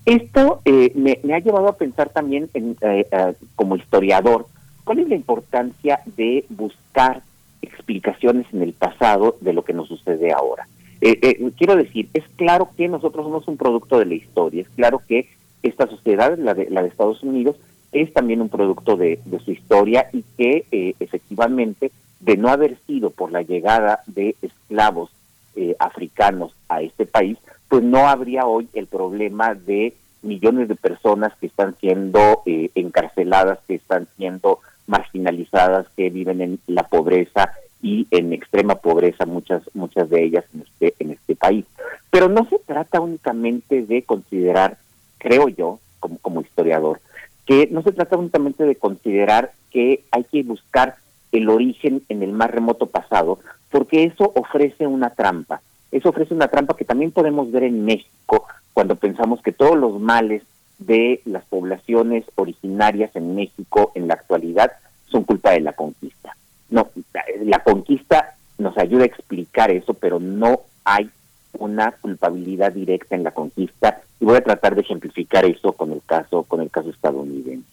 Esto eh, me, ha llevado a pensar también en, eh, uh, como historiador ¿Cuál es la importancia de buscar explicaciones en el pasado de lo que nos sucede ahora? Eh, eh, quiero decir, es claro que nosotros somos un producto de la historia, es claro que esta sociedad, la de, la de Estados Unidos, es también un producto de, su historia y que eh, efectivamente, de no haber sido por la llegada de esclavos eh, africanos a este país, pues no habría hoy el problema de millones de personas que están siendo eh, encarceladas, que están siendo marginalizadas que viven en la pobreza y en extrema pobreza muchas muchas de ellas en este en este país. Pero no se trata únicamente de considerar creo yo como como historiador que no se trata únicamente de considerar que hay que buscar el origen en el más remoto pasado porque eso ofrece una trampa. Eso ofrece una trampa que también podemos ver en México cuando pensamos que todos los males de las poblaciones originarias en México en la actualidad son culpa de la conquista. No, la conquista nos ayuda a explicar eso, pero no hay una culpabilidad directa en la conquista y voy a tratar de ejemplificar eso con el caso con el caso estadounidense.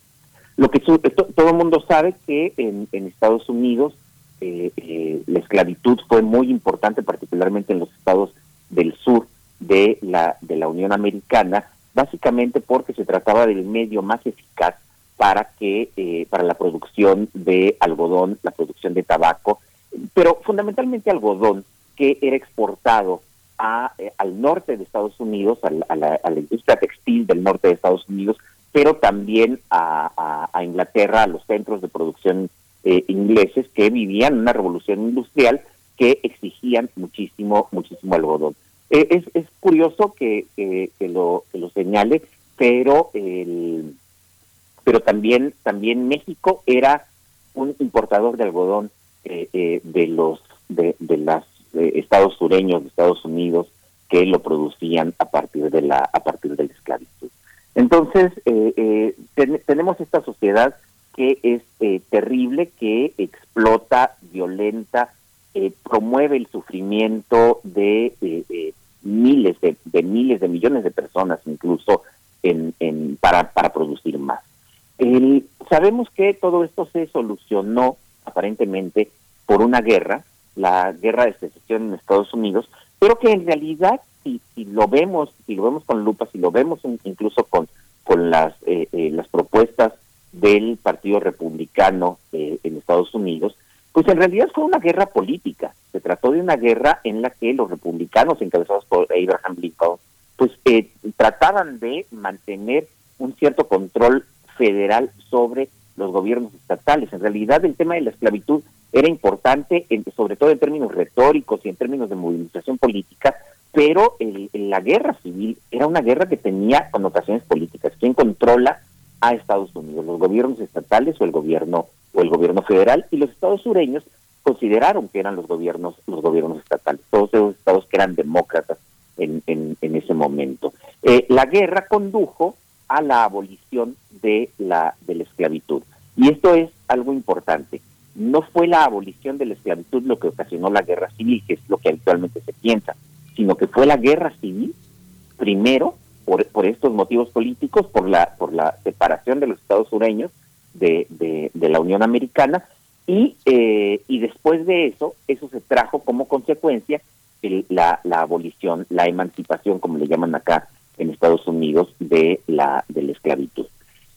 Lo que to, todo el mundo sabe que en, en Estados Unidos eh, eh, la esclavitud fue muy importante, particularmente en los estados del sur de la de la Unión Americana, básicamente porque se trataba del medio más eficaz para que eh, para la producción de algodón, la producción de tabaco, pero fundamentalmente algodón que era exportado a, eh, al norte de Estados Unidos, a la, a, la, industria textil del norte de Estados Unidos, pero también a, a Inglaterra, a los centros de producción eh, ingleses que vivían una revolución industrial que exigían muchísimo, muchísimo algodón. Eh, es, es curioso que, que, lo, que lo señale, pero el, pero también también México era un importador de algodón eh, eh, de los de, las eh, estados sureños de Estados Unidos que lo producían a partir de la a partir de la esclavitud. Entonces ten, tenemos esta sociedad que es terrible que explota violenta promueve el sufrimiento de miles de, de miles de millones de personas incluso en, para, para producir más. Sabemos que todo esto se solucionó aparentemente por una guerra, la guerra de secesión en Estados Unidos, pero que en realidad si, si lo vemos, si lo vemos con lupa, si lo vemos incluso con, con las, eh, eh, las propuestas del Partido Republicano eh, en Estados Unidos, pues en realidad fue una guerra política. Se trató de una guerra en la que los republicanos, encabezados por Abraham Lincoln, pues eh, trataban de mantener un cierto control federal sobre los gobiernos estatales. En realidad el tema de la esclavitud era importante, en, sobre todo en términos retóricos y en términos de movilización política, pero el, la guerra civil era una guerra que tenía connotaciones políticas. ¿Quién controla a Estados Unidos? ¿Los gobiernos estatales o el gobierno o el gobierno federal y los estados sureños consideraron que eran los gobiernos los gobiernos estatales, todos esos estados que eran demócratas en, en, en ese momento. Eh, la guerra condujo a la abolición de la, de la esclavitud. Y esto es algo importante. No fue la abolición de la esclavitud lo que ocasionó la guerra civil, que es lo que habitualmente se piensa, sino que fue la guerra civil, primero, por, por estos motivos políticos, por la, por la separación de los estados sureños de, de, la Unión Americana y, eh, y después de eso, eso se trajo como consecuencia el, la, la abolición, la emancipación, como le llaman acá en Estados Unidos, de la, de la esclavitud.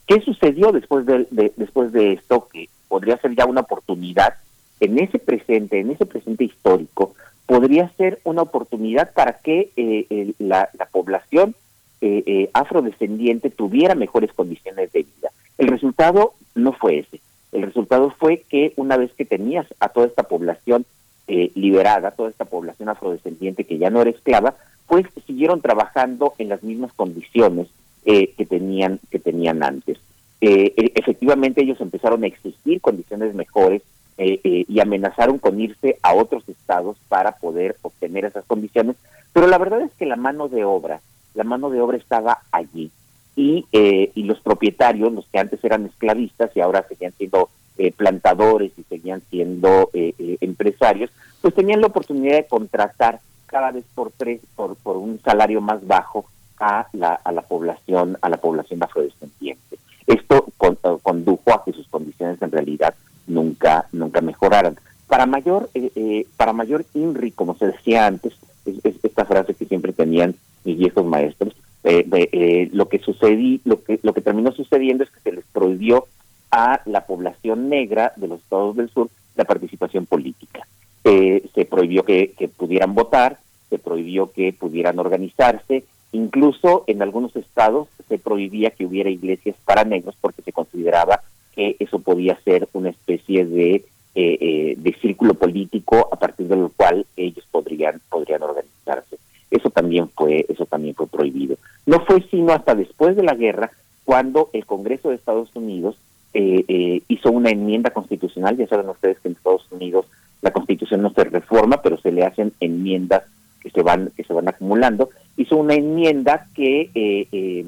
¿Qué sucedió después de, de, después de esto? Que podría ser ya una oportunidad en ese presente, en ese presente histórico, podría ser una oportunidad para que eh, el, la, la, población eh, eh, afrodescendiente tuviera mejores condiciones de vida. El resultado no fue ese. El resultado fue que una vez que tenías a toda esta población eh, liberada, toda esta población afrodescendiente que ya no era esclava, pues siguieron trabajando en las mismas condiciones eh, que tenían que tenían antes. Eh, e, efectivamente ellos empezaron a exigir condiciones mejores eh, eh, y amenazaron con irse a otros estados para poder obtener esas condiciones, pero la verdad es que la mano de obra, la mano de obra estaba allí y, eh, y los propietarios, los que antes eran esclavistas y ahora seguían siendo eh, plantadores y seguían siendo eh, eh, empresarios, pues tenían la oportunidad de contratar cada vez por tres, por, por un salario más bajo a la, a la población, a la población afrodescendiente. Esto uh, condujo a que sus condiciones en realidad nunca, nunca mejoraran. Para mayor, eh, eh, para mayor INRI, como se decía antes, es, es esta frase que siempre tenían mis viejos maestros, eh, eh, lo que sucedí, lo que lo que terminó sucediendo es que se les prohibió a la población negra de los estados del sur la participación política. Eh, se prohibió que, pudieran votar, se prohibió que pudieran organizarse, incluso en algunos estados se prohibía que hubiera iglesias para negros porque se consideraba que eso podía ser una especie de, eh, de círculo político a partir del cual ellos podrían podrían organizarse eso también fue eso también fue prohibido. No fue sino hasta después de la guerra cuando el Congreso de Estados Unidos eh, eh, hizo una enmienda constitucional ya saben ustedes que en Estados Unidos la Constitución no se reforma pero se le hacen enmiendas que se van que se van acumulando. Hizo una enmienda que eh, eh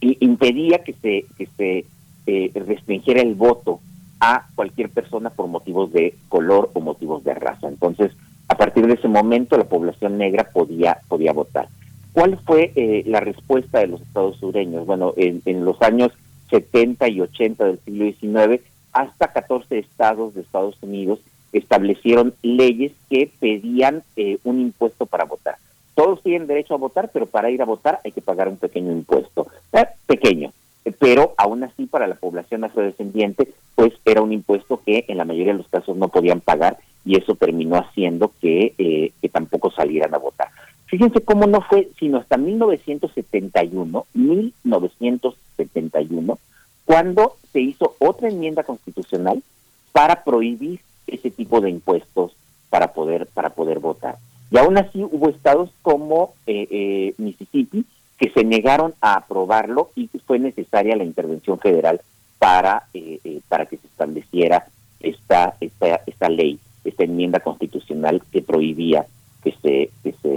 impedía que se que se eh, restringiera el voto a cualquier persona por motivos de color o motivos de raza. Entonces a partir de ese momento la población negra podía, podía votar. ¿Cuál fue eh, la respuesta de los estados sureños? Bueno, en, los años 70 y 80 del siglo XIX, hasta 14 estados de Estados Unidos establecieron leyes que pedían eh, un impuesto para votar. Todos tienen derecho a votar, pero para ir a votar hay que pagar un pequeño impuesto. Eh, pequeño, pero aún así para la población afrodescendiente, pues era un impuesto que en la mayoría de los casos no podían pagar y eso terminó haciendo que, eh, que tampoco salieran a votar. Fíjense cómo no fue sino hasta 1971, 1971, cuando se hizo otra enmienda constitucional para prohibir ese tipo de impuestos para poder para poder votar. Y aún así hubo estados como eh, eh, Mississippi que se negaron a aprobarlo y fue necesaria la intervención federal para eh, eh, para que se estableciera esta esta esta ley esta enmienda constitucional que prohibía que se, que se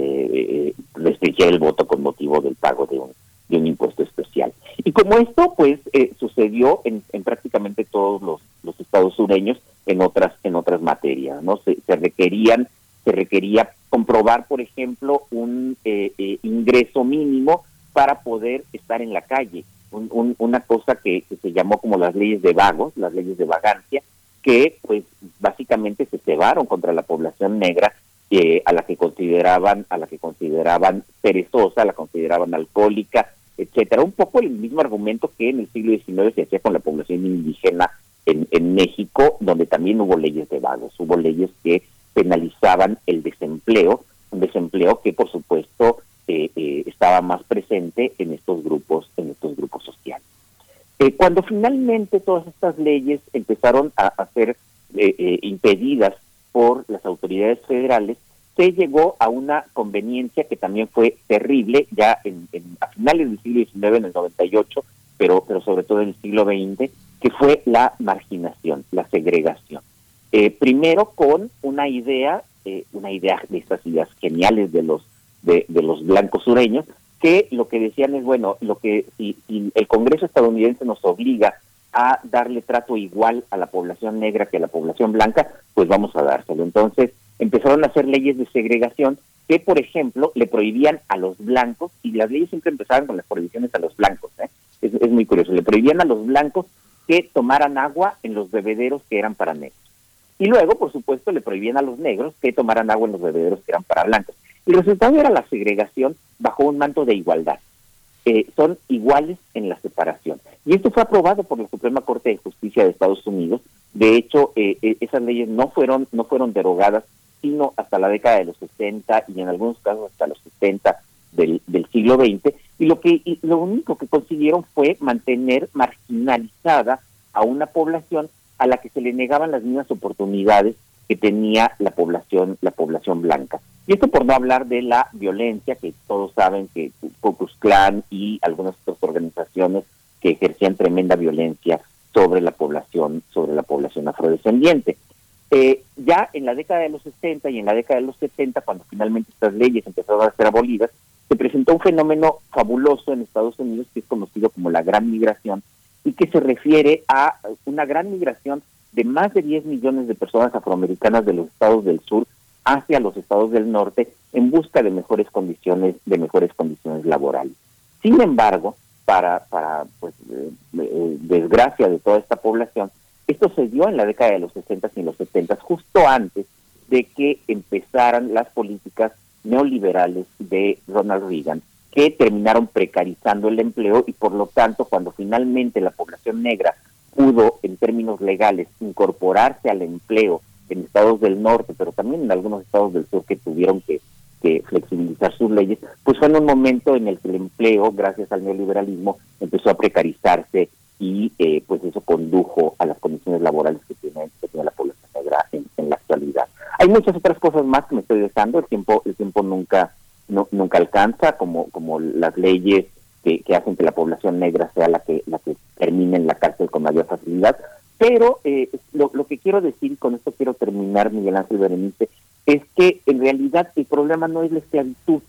eh, restringiera el voto con motivo del pago de un, de un impuesto especial. Y como esto, pues, eh, sucedió en, en, prácticamente todos los, los estados sureños en otras, en otras materias, ¿no? Se, se requerían se requería comprobar, por ejemplo, un eh, eh, ingreso mínimo para poder estar en la calle. Un- un- una cosa que, que se llamó como las leyes de vagos, las leyes de vagancia, que pues básicamente se cebaron contra la población negra eh, a la que consideraban a la que consideraban perezosa, la consideraban alcohólica, etcétera. Un poco el mismo argumento que en el siglo XIX se hacía con la población indígena en, México, donde también hubo leyes de vagos, hubo leyes que penalizaban el desempleo, un desempleo que por supuesto eh, eh, estaba más presente en estos grupos, en estos grupos sociales. Eh, cuando finalmente todas estas leyes empezaron a, ser eh, eh, impedidas por las autoridades federales, se llegó a una conveniencia que también fue terrible ya en, a finales del siglo XIX, en el 98, pero, pero sobre todo en el siglo XX, que fue la marginación, la segregación. Eh, primero con una idea, eh, una idea de estas ideas geniales de los de los blancos sureños, que lo que decían es, bueno, lo que si, el Congreso estadounidense nos obliga a darle trato igual a la población negra que a la población blanca, pues vamos a dárselo. Entonces empezaron a hacer leyes de segregación que, por ejemplo, le prohibían a los blancos, y las leyes siempre empezaban con las prohibiciones a los blancos, ¿eh? es muy curioso, le prohibían a los blancos que tomaran agua en los bebederos que eran para negros. Y luego, por supuesto, le prohibían a los negros que tomaran agua en los bebederos que eran para blancos. Y el resultado era la segregación bajo un manto de igualdad. Eh, son iguales en la separación. Y esto fue aprobado por la Suprema Corte de Justicia de Estados Unidos. De hecho, eh, eh, esas leyes no fueron, no fueron derogadas sino hasta la década de los 60 y en algunos casos hasta los 70 del, siglo XX. Y lo, que, y lo único que consiguieron fue mantener marginalizada a una población a la que se le negaban las mismas oportunidades que tenía la población la población blanca. Y esto por no hablar de la violencia que todos saben que Ku Klux Klan y algunas otras organizaciones que ejercían tremenda violencia sobre la población sobre la población afrodescendiente. Eh, ya en la década de los 60 y en la década de los 70, cuando finalmente estas leyes empezaron a ser abolidas, se presentó un fenómeno fabuloso en Estados Unidos que es conocido como la Gran Migración y que se refiere a una gran migración de más de 10 millones de personas afroamericanas de los estados del sur hacia los estados del norte en busca de mejores condiciones de mejores condiciones laborales. Sin embargo, para para pues eh, eh, desgracia de toda esta población, esto se dio en la década de los 60 y los 70 justo antes de que empezaran las políticas neoliberales de Ronald Reagan que terminaron precarizando el empleo y por lo tanto cuando finalmente la población negra pudo en términos legales incorporarse al empleo en estados del norte, pero también en algunos estados del sur que tuvieron que, que flexibilizar sus leyes, pues fue en un momento en el que el empleo, gracias al neoliberalismo, empezó a precarizarse y eh, pues eso condujo a las condiciones laborales que tiene, que tiene la población negra en, en la actualidad. Hay muchas otras cosas más que me estoy dejando, el tiempo, el tiempo nunca nunca alcanza, como, como las leyes que, que hacen que la población negra sea la que, la que termine en la cárcel con mayor facilidad. Pero eh, lo, que quiero decir, y con esto quiero terminar, Miguel Ángel Berenice, es que en realidad el problema no es la esclavitud,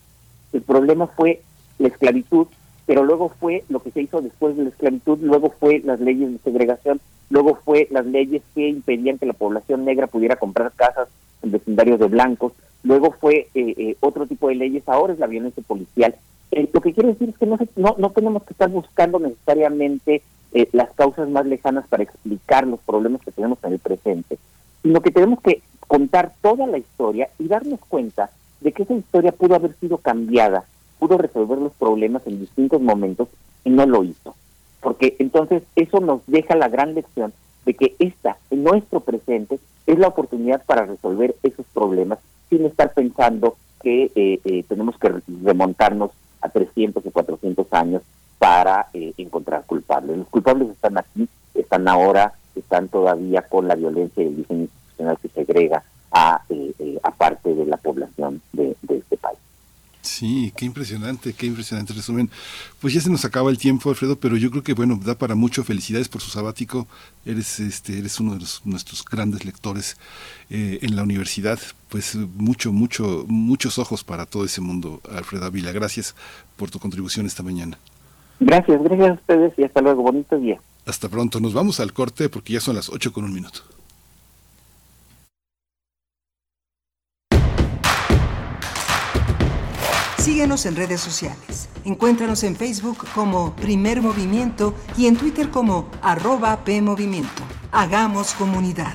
el problema fue la esclavitud, pero luego fue lo que se hizo después de la esclavitud, luego fue las leyes de segregación, luego fue las leyes que impedían que la población negra pudiera comprar casas en vecindarios de blancos, luego fue eh, eh, otro tipo de leyes, ahora es la violencia policial. Eh, lo que quiero decir es que no, no, no tenemos que estar buscando necesariamente eh, las causas más lejanas para explicar los problemas que tenemos en el presente, sino que tenemos que contar toda la historia y darnos cuenta de que esa historia pudo haber sido cambiada, pudo resolver los problemas en distintos momentos y no lo hizo. Porque entonces eso nos deja la gran lección de que esta, en nuestro presente, es la oportunidad para resolver esos problemas sin estar pensando que eh, eh, tenemos que remontarnos a 300 o 400 años para eh, encontrar culpables. Los culpables están aquí, están ahora, están todavía con la violencia y el diseño institucional que segrega a, eh, eh, a parte de la población de, este país. Sí, qué impresionante, qué impresionante resumen. Pues ya se nos acaba el tiempo, Alfredo, pero yo creo que bueno, da para mucho. Felicidades por su sabático. Eres este eres uno de los, nuestros grandes lectores eh, en la universidad. Pues mucho, mucho, muchos ojos para todo ese mundo, Alfredo Ávila. Gracias por tu contribución esta mañana. Gracias, gracias a ustedes y hasta luego. Bonito día. Hasta pronto. Nos vamos al corte porque ya son las 8 con un minuto. Síguenos en redes sociales. Encuéntranos en Facebook como Primer Movimiento y en Twitter como arroba PMovimiento. Hagamos comunidad.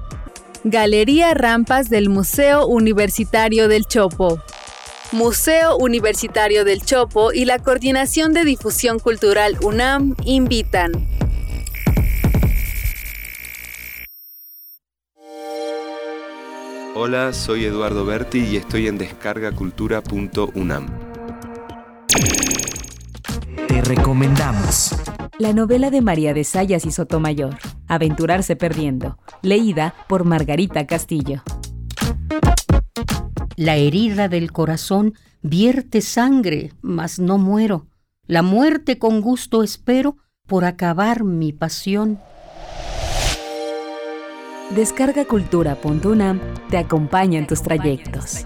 Galería Rampas del Museo Universitario del Chopo. Museo Universitario del Chopo y la Coordinación de Difusión Cultural UNAM invitan. Hola, soy Eduardo Berti y estoy en descargacultura.unam. Te recomendamos. La novela de María de Sayas y Sotomayor, Aventurarse Perdiendo, leída por Margarita Castillo. La herida del corazón vierte sangre, mas no muero. La muerte con gusto espero por acabar mi pasión. Descargacultura.unam te acompaña en tus trayectos.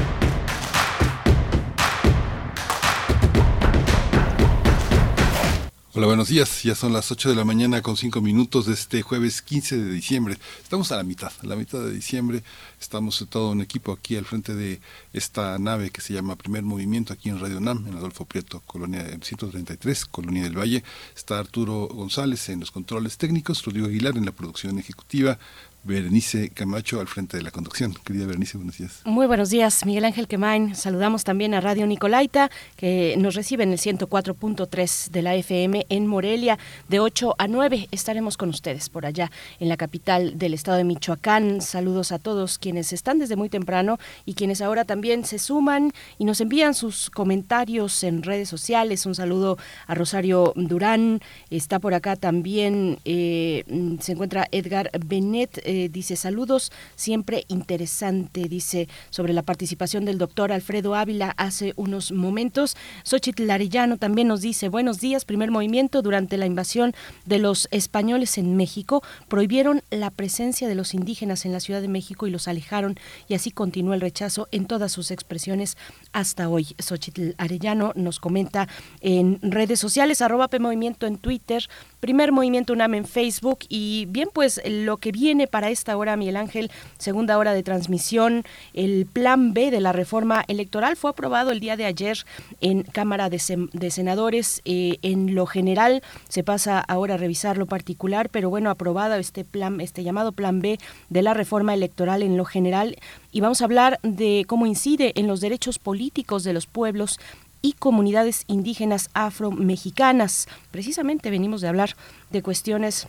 Hola, buenos días. Ya son las 8 de la mañana con 5 minutos de este jueves 15 de diciembre. Estamos a la mitad, a la mitad de diciembre. Estamos todo un equipo aquí al frente de esta nave que se llama Primer Movimiento aquí en Radio NAM, en Adolfo Prieto, Colonia 133, Colonia del Valle. Está Arturo González en los controles técnicos, Rodrigo Aguilar en la producción ejecutiva, Berenice Camacho al frente de la conducción. Querida Berenice, buenos días. Muy buenos días, Miguel Ángel Quemain. Saludamos también a Radio Nicolaita, que nos recibe en el 104.3 de la FM en Morelia. De 8 a 9 estaremos con ustedes por allá en la capital del estado de Michoacán. Saludos a todos quienes están desde muy temprano y quienes ahora también se suman y nos envían sus comentarios en redes sociales. Un saludo a Rosario Durán. Está por acá también, eh, se encuentra Edgar Benet eh, dice saludos, siempre interesante, dice sobre la participación del doctor Alfredo Ávila hace unos momentos. Xochitl Arellano también nos dice buenos días, primer movimiento durante la invasión de los españoles en México, prohibieron la presencia de los indígenas en la Ciudad de México y los alejaron y así continúa el rechazo en todas sus expresiones hasta hoy. Xochitl Arellano nos comenta en redes sociales, arroba P Movimiento en Twitter, Primer Movimiento UNAM en Facebook. Y bien, pues lo que viene para esta hora, Miguel Ángel, segunda hora de transmisión, el plan B de la reforma electoral fue aprobado el día de ayer en Cámara de, Senadores. Eh, en lo general, se pasa ahora a revisar lo particular, pero bueno, aprobado este plan, este llamado plan B de la reforma electoral en lo general. Y vamos a hablar de cómo incide en los derechos políticos de los pueblos y comunidades indígenas afro-mexicanas. Precisamente venimos de hablar de cuestiones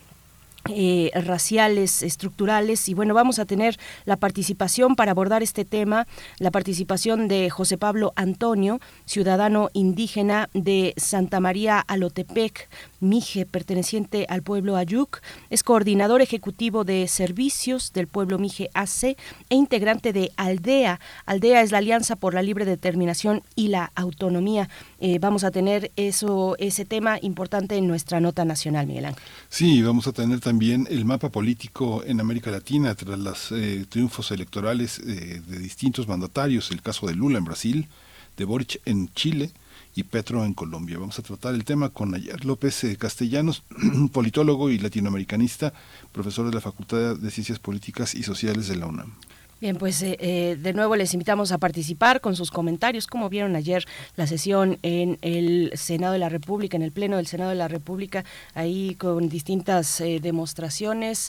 eh, raciales, estructurales. Y bueno, vamos a tener la participación para abordar este tema, la participación de José Pablo Antonio, ciudadano indígena de Santa María Alotepec, Mije, perteneciente al pueblo Ayuk, es coordinador ejecutivo de servicios del pueblo Mije AC e integrante de Aldea. Aldea es la Alianza por la Libre Determinación y la Autonomía. Eh, vamos a tener eso, ese tema importante en nuestra nota nacional, Miguel Ángel. Sí, vamos a tener también el mapa político en América Latina tras los eh, triunfos electorales eh, de distintos mandatarios, el caso de Lula en Brasil, de Boric en Chile, y Petro en Colombia. Vamos a tratar el tema con Ayer López eh, Castellanos, politólogo y latinoamericanista, profesor de la Facultad de Ciencias Políticas y Sociales de la UNAM. Bien, pues eh, eh, de nuevo les invitamos a participar con sus comentarios. Como vieron ayer la sesión en el Senado de la República, en el Pleno del Senado de la República, ahí con distintas demostraciones,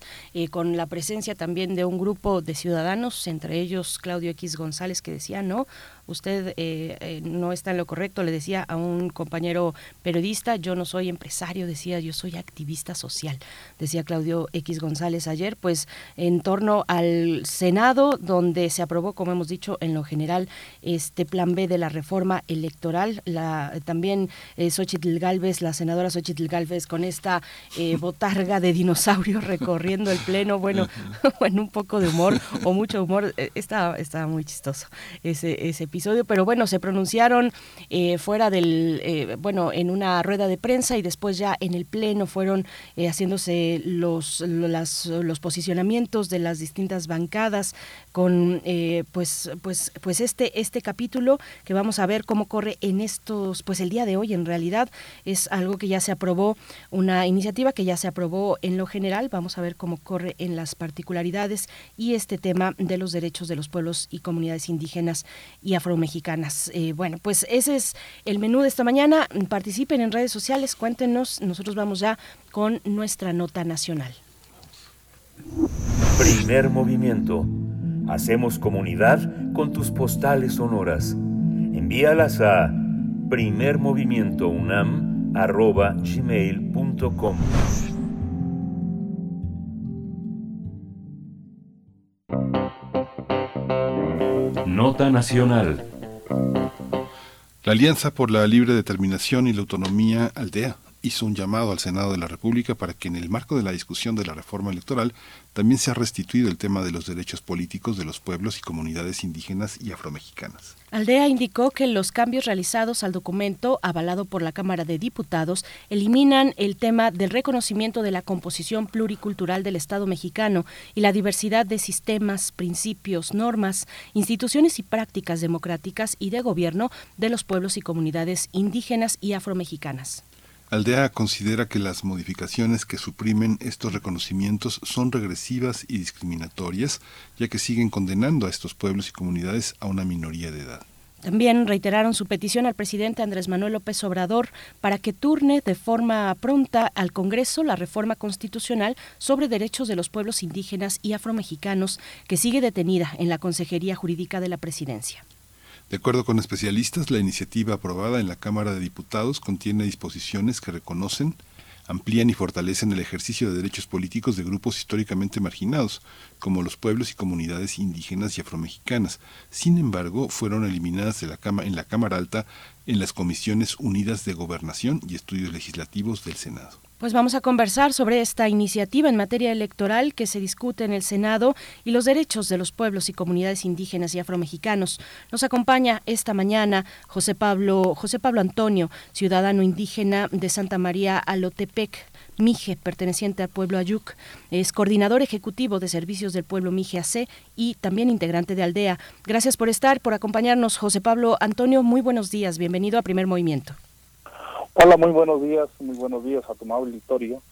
con la presencia también de un grupo de ciudadanos, entre ellos Claudio X González, que decía, no, usted eh, eh, no está en lo correcto, le decía a un compañero periodista, yo no soy empresario, decía, yo soy activista social, decía Claudio X González ayer, pues en torno al Senado, donde se aprobó, como hemos dicho, en lo general, este plan B de la reforma electoral, la, también eh, Xochitl Galvez, la senadora Xochitl Galvez, con esta eh, botarga de dinosaurio recorriendo el pleno, bueno, bueno, un poco de humor o mucho humor, estaba, estaba muy chistoso ese, ese episodio, pero bueno, se pronunciaron eh, fuera del, eh, bueno, en una rueda de prensa y después ya en el pleno fueron eh, haciéndose los, las, los posicionamientos de las distintas bancadas con, pues, pues, pues este, este capítulo que vamos a ver cómo corre en estos, pues el día de hoy en realidad es algo que ya se aprobó, una iniciativa que ya se aprobó en lo general, vamos a ver cómo corre en las particularidades y este tema de los derechos de los pueblos y comunidades indígenas y afromexicanas. Eh, bueno, pues ese es el menú de esta mañana. Participen en redes sociales, cuéntenos. Nosotros vamos ya con nuestra nota nacional. Primer movimiento. Hacemos comunidad con tus postales sonoras. Envíalas a primermovimientounam.gmail.com Nota Nacional. La Alianza por la Libre Determinación y la Autonomía Aldea hizo un llamado al Senado de la República para que en el marco de la discusión de la reforma electoral también se ha restituido el tema de los derechos políticos de los pueblos y comunidades indígenas y afromexicanas. Aldea indicó que los cambios realizados al documento, avalado por la Cámara de Diputados, eliminan el tema del reconocimiento de la composición pluricultural del Estado mexicano y la diversidad de sistemas, principios, normas, instituciones y prácticas democráticas y de gobierno de los pueblos y comunidades indígenas y afromexicanas. Aldea considera que las modificaciones que suprimen estos reconocimientos son regresivas y discriminatorias, ya que siguen condenando a estos pueblos y comunidades a una minoría de edad. También reiteraron su petición al presidente Andrés Manuel López Obrador para que turne de forma pronta al Congreso la reforma constitucional sobre derechos de los pueblos indígenas y afromexicanos que sigue detenida en la Consejería Jurídica de la Presidencia. De acuerdo con especialistas, la iniciativa aprobada en la Cámara de Diputados contiene disposiciones que reconocen, amplían y fortalecen el ejercicio de derechos políticos de grupos históricamente marginados, como los pueblos y comunidades indígenas y afromexicanas. Sin embargo, fueron eliminadas de la cama, en la Cámara Alta en las Comisiones Unidas de Gobernación y Estudios Legislativos del Senado. Pues vamos a conversar sobre esta iniciativa en materia electoral que se discute en el Senado y los derechos de los pueblos y comunidades indígenas y afromexicanos. Nos acompaña esta mañana José Pablo, José Pablo Antonio, ciudadano indígena de Santa María Alotepec, Mije, perteneciente al pueblo Ayuc. Es coordinador ejecutivo de servicios del pueblo Mije AC y también integrante de Aldea. Gracias por estar, por acompañarnos, José Pablo Antonio. Muy buenos días. Bienvenido a Primer Movimiento. Hola, muy buenos días, muy buenos días a tu amable auditorio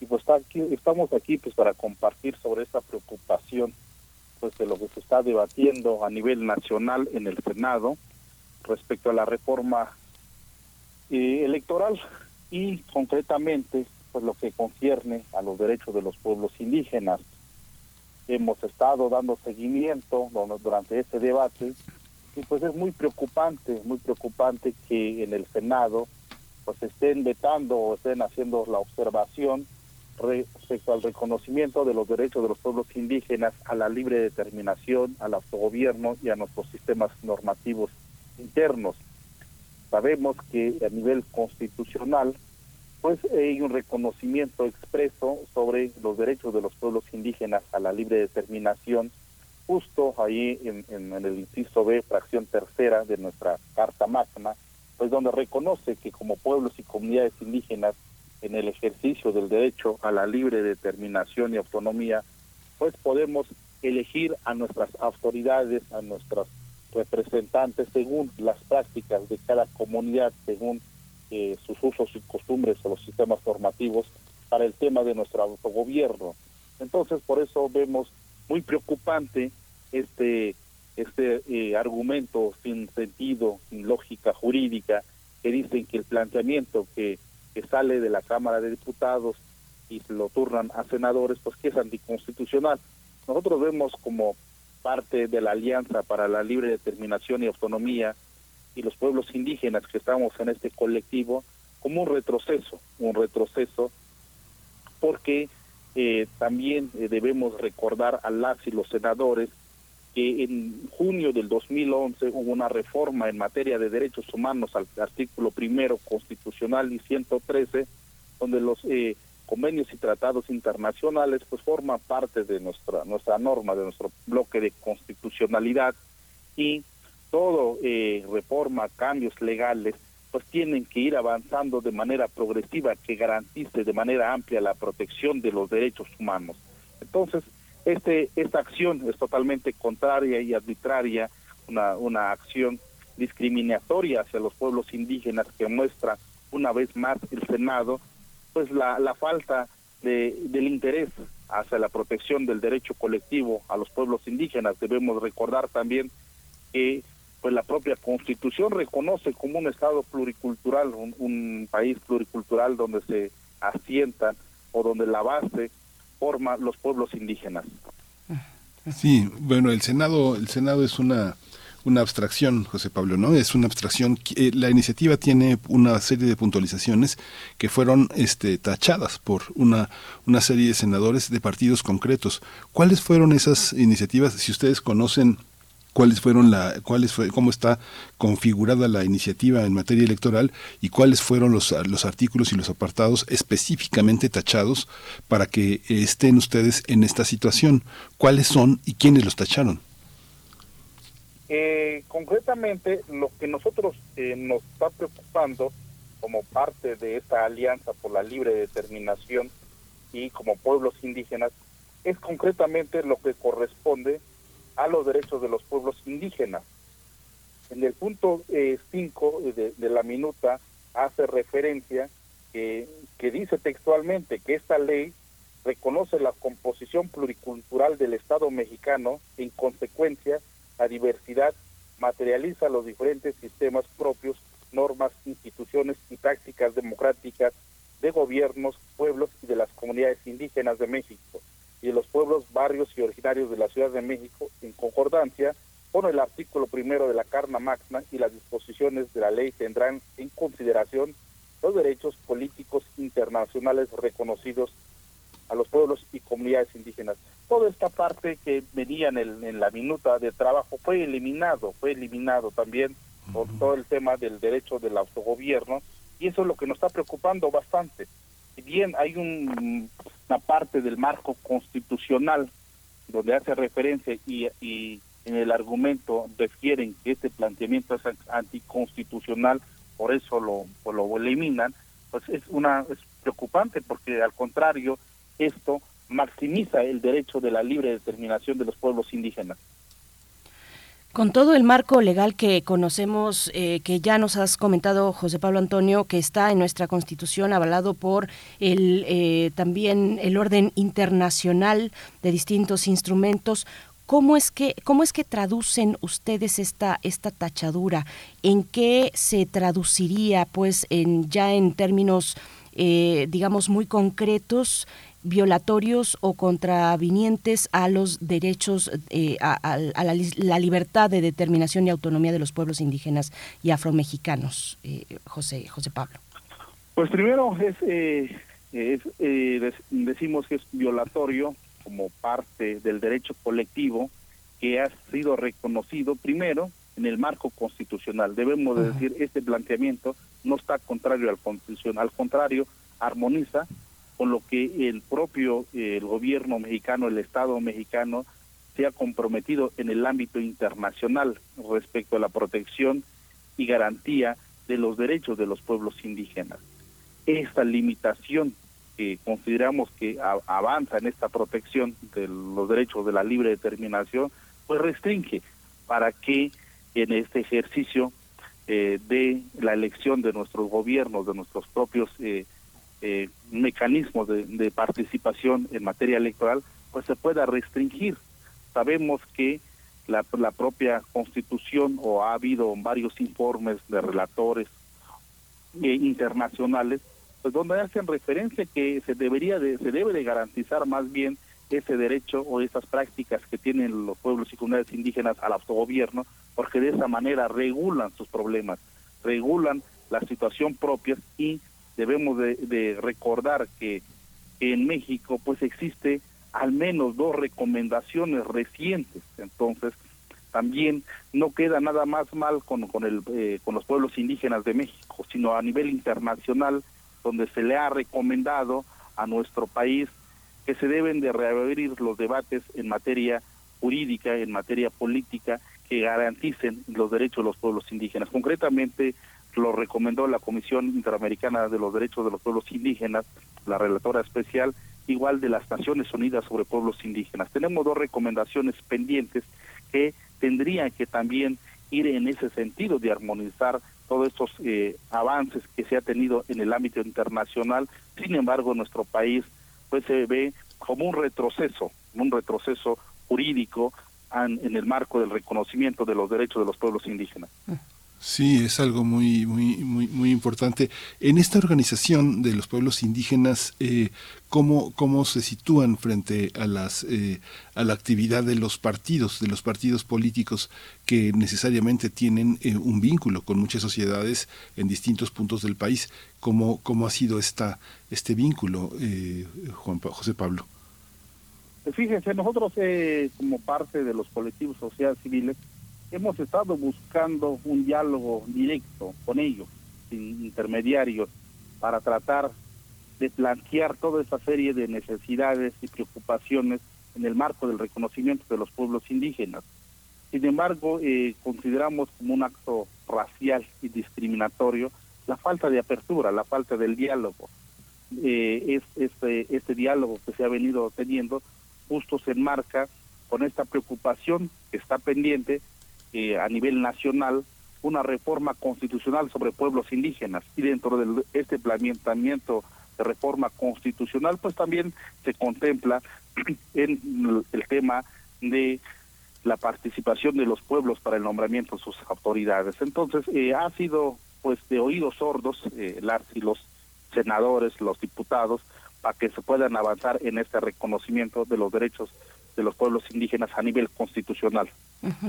y pues está aquí, estamos aquí pues para compartir sobre esta preocupación pues de lo que se está debatiendo a nivel nacional en el Senado respecto a la reforma eh, electoral y concretamente pues lo que concierne a los derechos de los pueblos indígenas. Hemos estado dando seguimiento durante este debate y pues es muy preocupante, muy preocupante que en el Senado pues estén vetando o estén haciendo la observación respecto al reconocimiento de los derechos de los pueblos indígenas a la libre determinación, al autogobierno y a nuestros sistemas normativos internos. Sabemos que a nivel constitucional pues hay un reconocimiento expreso sobre los derechos de los pueblos indígenas a la libre determinación, justo ahí en, el inciso B, fracción tercera de nuestra Carta Magna, pues donde reconoce que como pueblos y comunidades indígenas en el ejercicio del derecho a la libre determinación y autonomía, pues podemos elegir a nuestras autoridades, a nuestros representantes según las prácticas de cada comunidad, según eh, sus usos y costumbres o los sistemas formativos para el tema de nuestro autogobierno. Entonces, por eso vemos muy preocupante este este eh, argumento sin sentido, sin lógica jurídica, que dicen que el planteamiento que, que sale de la Cámara de Diputados y lo turnan a senadores, pues que es anticonstitucional. Nosotros vemos como parte de la Alianza para la Libre Determinación y Autonomía y los pueblos indígenas que estamos en este colectivo como un retroceso, un retroceso porque eh, también eh, debemos recordar a las y los senadores que en junio del 2011 hubo una reforma en materia de derechos humanos al artículo primero constitucional y 113, donde los eh, convenios y tratados internacionales pues forman parte de nuestra nuestra norma, de nuestro bloque de constitucionalidad y todo eh, reforma, cambios legales, pues tienen que ir avanzando de manera progresiva que garantice de manera amplia la protección de los derechos humanos. Entonces, este, esta acción es totalmente contraria y arbitraria, una, una acción discriminatoria hacia los pueblos indígenas que muestra una vez más el Senado, pues la, la falta de, del interés hacia la protección del derecho colectivo a los pueblos indígenas. Debemos recordar también que pues la propia constitución reconoce como un estado pluricultural, un, un país pluricultural donde se asientan o donde la base forma los pueblos indígenas. Sí, bueno, el Senado, el Senado es una una abstracción, José Pablo, ¿no? Es una abstracción. Eh, la iniciativa tiene una serie de puntualizaciones que fueron este, tachadas por una, una serie de senadores de partidos concretos. ¿Cuáles fueron esas iniciativas? Si ustedes conocen cuáles fueron la cuáles fue cómo está configurada la iniciativa en materia electoral y cuáles fueron los, los artículos y los apartados específicamente tachados para que estén ustedes en esta situación. Cuáles son y quiénes los tacharon eh, concretamente lo que nosotros eh, nos está preocupando como parte de esta alianza por la libre determinación y como pueblos indígenas es concretamente lo que corresponde a los derechos de los pueblos indígenas. En el punto 5 eh, de, la minuta hace referencia que, que dice textualmente que esta ley reconoce la composición pluricultural del Estado mexicano, en consecuencia, la diversidad materializa los diferentes sistemas propios, normas, instituciones y prácticas democráticas de gobiernos, pueblos y de las comunidades indígenas de México y de los pueblos, barrios y originarios de la Ciudad de México en concordancia con el artículo primero de la Carna Magna y las disposiciones de la ley tendrán en consideración los derechos políticos internacionales reconocidos a los pueblos y comunidades indígenas. Toda esta parte que venía en, en la minuta de trabajo fue eliminado, fue eliminado también por todo el tema del derecho del autogobierno y eso es lo que nos está preocupando bastante. Si bien hay un, una parte del marco constitucional donde hace referencia y, y en el argumento refieren que este planteamiento es anticonstitucional, por eso lo, lo eliminan, pues es una es preocupante porque al contrario esto maximiza el derecho de la libre determinación de los pueblos indígenas. Con todo el marco legal que conocemos, eh, que ya nos has comentado, José Pablo Antonio, que está en nuestra Constitución avalado por el eh, también el orden internacional de distintos instrumentos, ¿Cómo es que cómo es que traducen ustedes esta esta tachadura? ¿En qué se traduciría, pues, en ya en términos eh, digamos muy concretos? Violatorios o contravinientes a los derechos, eh, a, la, libertad de determinación y autonomía de los pueblos indígenas y afromexicanos, eh, José, José Pablo. Pues primero es, eh, decimos que es violatorio como parte del derecho colectivo que ha sido reconocido primero en el marco constitucional. Debemos de decir, este planteamiento no está contrario al constitución, al contrario, armoniza con lo que el propio gobierno mexicano, el Estado mexicano, se ha comprometido en el ámbito internacional respecto a la protección y garantía de los derechos de los pueblos indígenas. Esta limitación que consideramos que avanza en esta protección de los derechos de la libre determinación, pues restringe para que en este ejercicio eh, de la elección de nuestros gobiernos, de nuestros propios eh, eh, mecanismos de, participación en materia electoral, pues se pueda restringir. Sabemos que la, la propia constitución o ha habido varios informes de relatores eh, internacionales, pues donde hacen referencia que se debería de, se debe de garantizar más bien ese derecho o esas prácticas que tienen los pueblos y comunidades indígenas al autogobierno, porque de esa manera regulan sus problemas, regulan la situación propia y debemos de, recordar que en México pues existe al menos dos recomendaciones recientes entonces también no queda nada más mal con, con, el, eh, con los pueblos indígenas de México, sino a nivel internacional, donde se le ha recomendado a nuestro país que se deben de reabrir los debates en materia jurídica, en materia política, que garanticen los derechos de los pueblos indígenas. Concretamente, lo recomendó la Comisión Interamericana de los Derechos de los Pueblos Indígenas, la relatora especial, igual de las Naciones Unidas sobre Pueblos Indígenas. Tenemos dos recomendaciones pendientes que tendrían que también ir en ese sentido de armonizar todos estos eh, avances que se ha tenido en el ámbito internacional. Sin embargo, nuestro país pues se ve como un retroceso, un retroceso jurídico en el marco del reconocimiento de los derechos de los pueblos indígenas. Sí, es algo muy, muy, muy, muy importante. En esta organización de los pueblos indígenas, eh, ¿cómo, ¿cómo se sitúan frente a, las, eh, a la actividad de los partidos, de los partidos políticos que necesariamente tienen eh, un vínculo con muchas sociedades en distintos puntos del país? ¿Cómo, cómo ha sido esta, este vínculo, eh, Juan José Pablo? Fíjense, nosotros como parte de los colectivos sociales civiles, hemos estado buscando un diálogo directo con ellos, sin intermediarios, para tratar de plantear toda esa serie de necesidades y preocupaciones en el marco del reconocimiento de los pueblos indígenas. Sin embargo, eh, consideramos como un acto racial y discriminatorio la falta de apertura, la falta del diálogo. Eh, es, este, este diálogo que se ha venido teniendo justo se enmarca con esta preocupación que está pendiente eh, a nivel nacional una reforma constitucional sobre pueblos indígenas y dentro de este planteamiento de reforma constitucional pues también se contempla en el tema de la participación de los pueblos para el nombramiento de sus autoridades. Entonces, eh, ha sido pues de oídos sordos eh, las y los senadores, los diputados, para que se puedan avanzar en este reconocimiento de los derechos de los pueblos indígenas a nivel constitucional.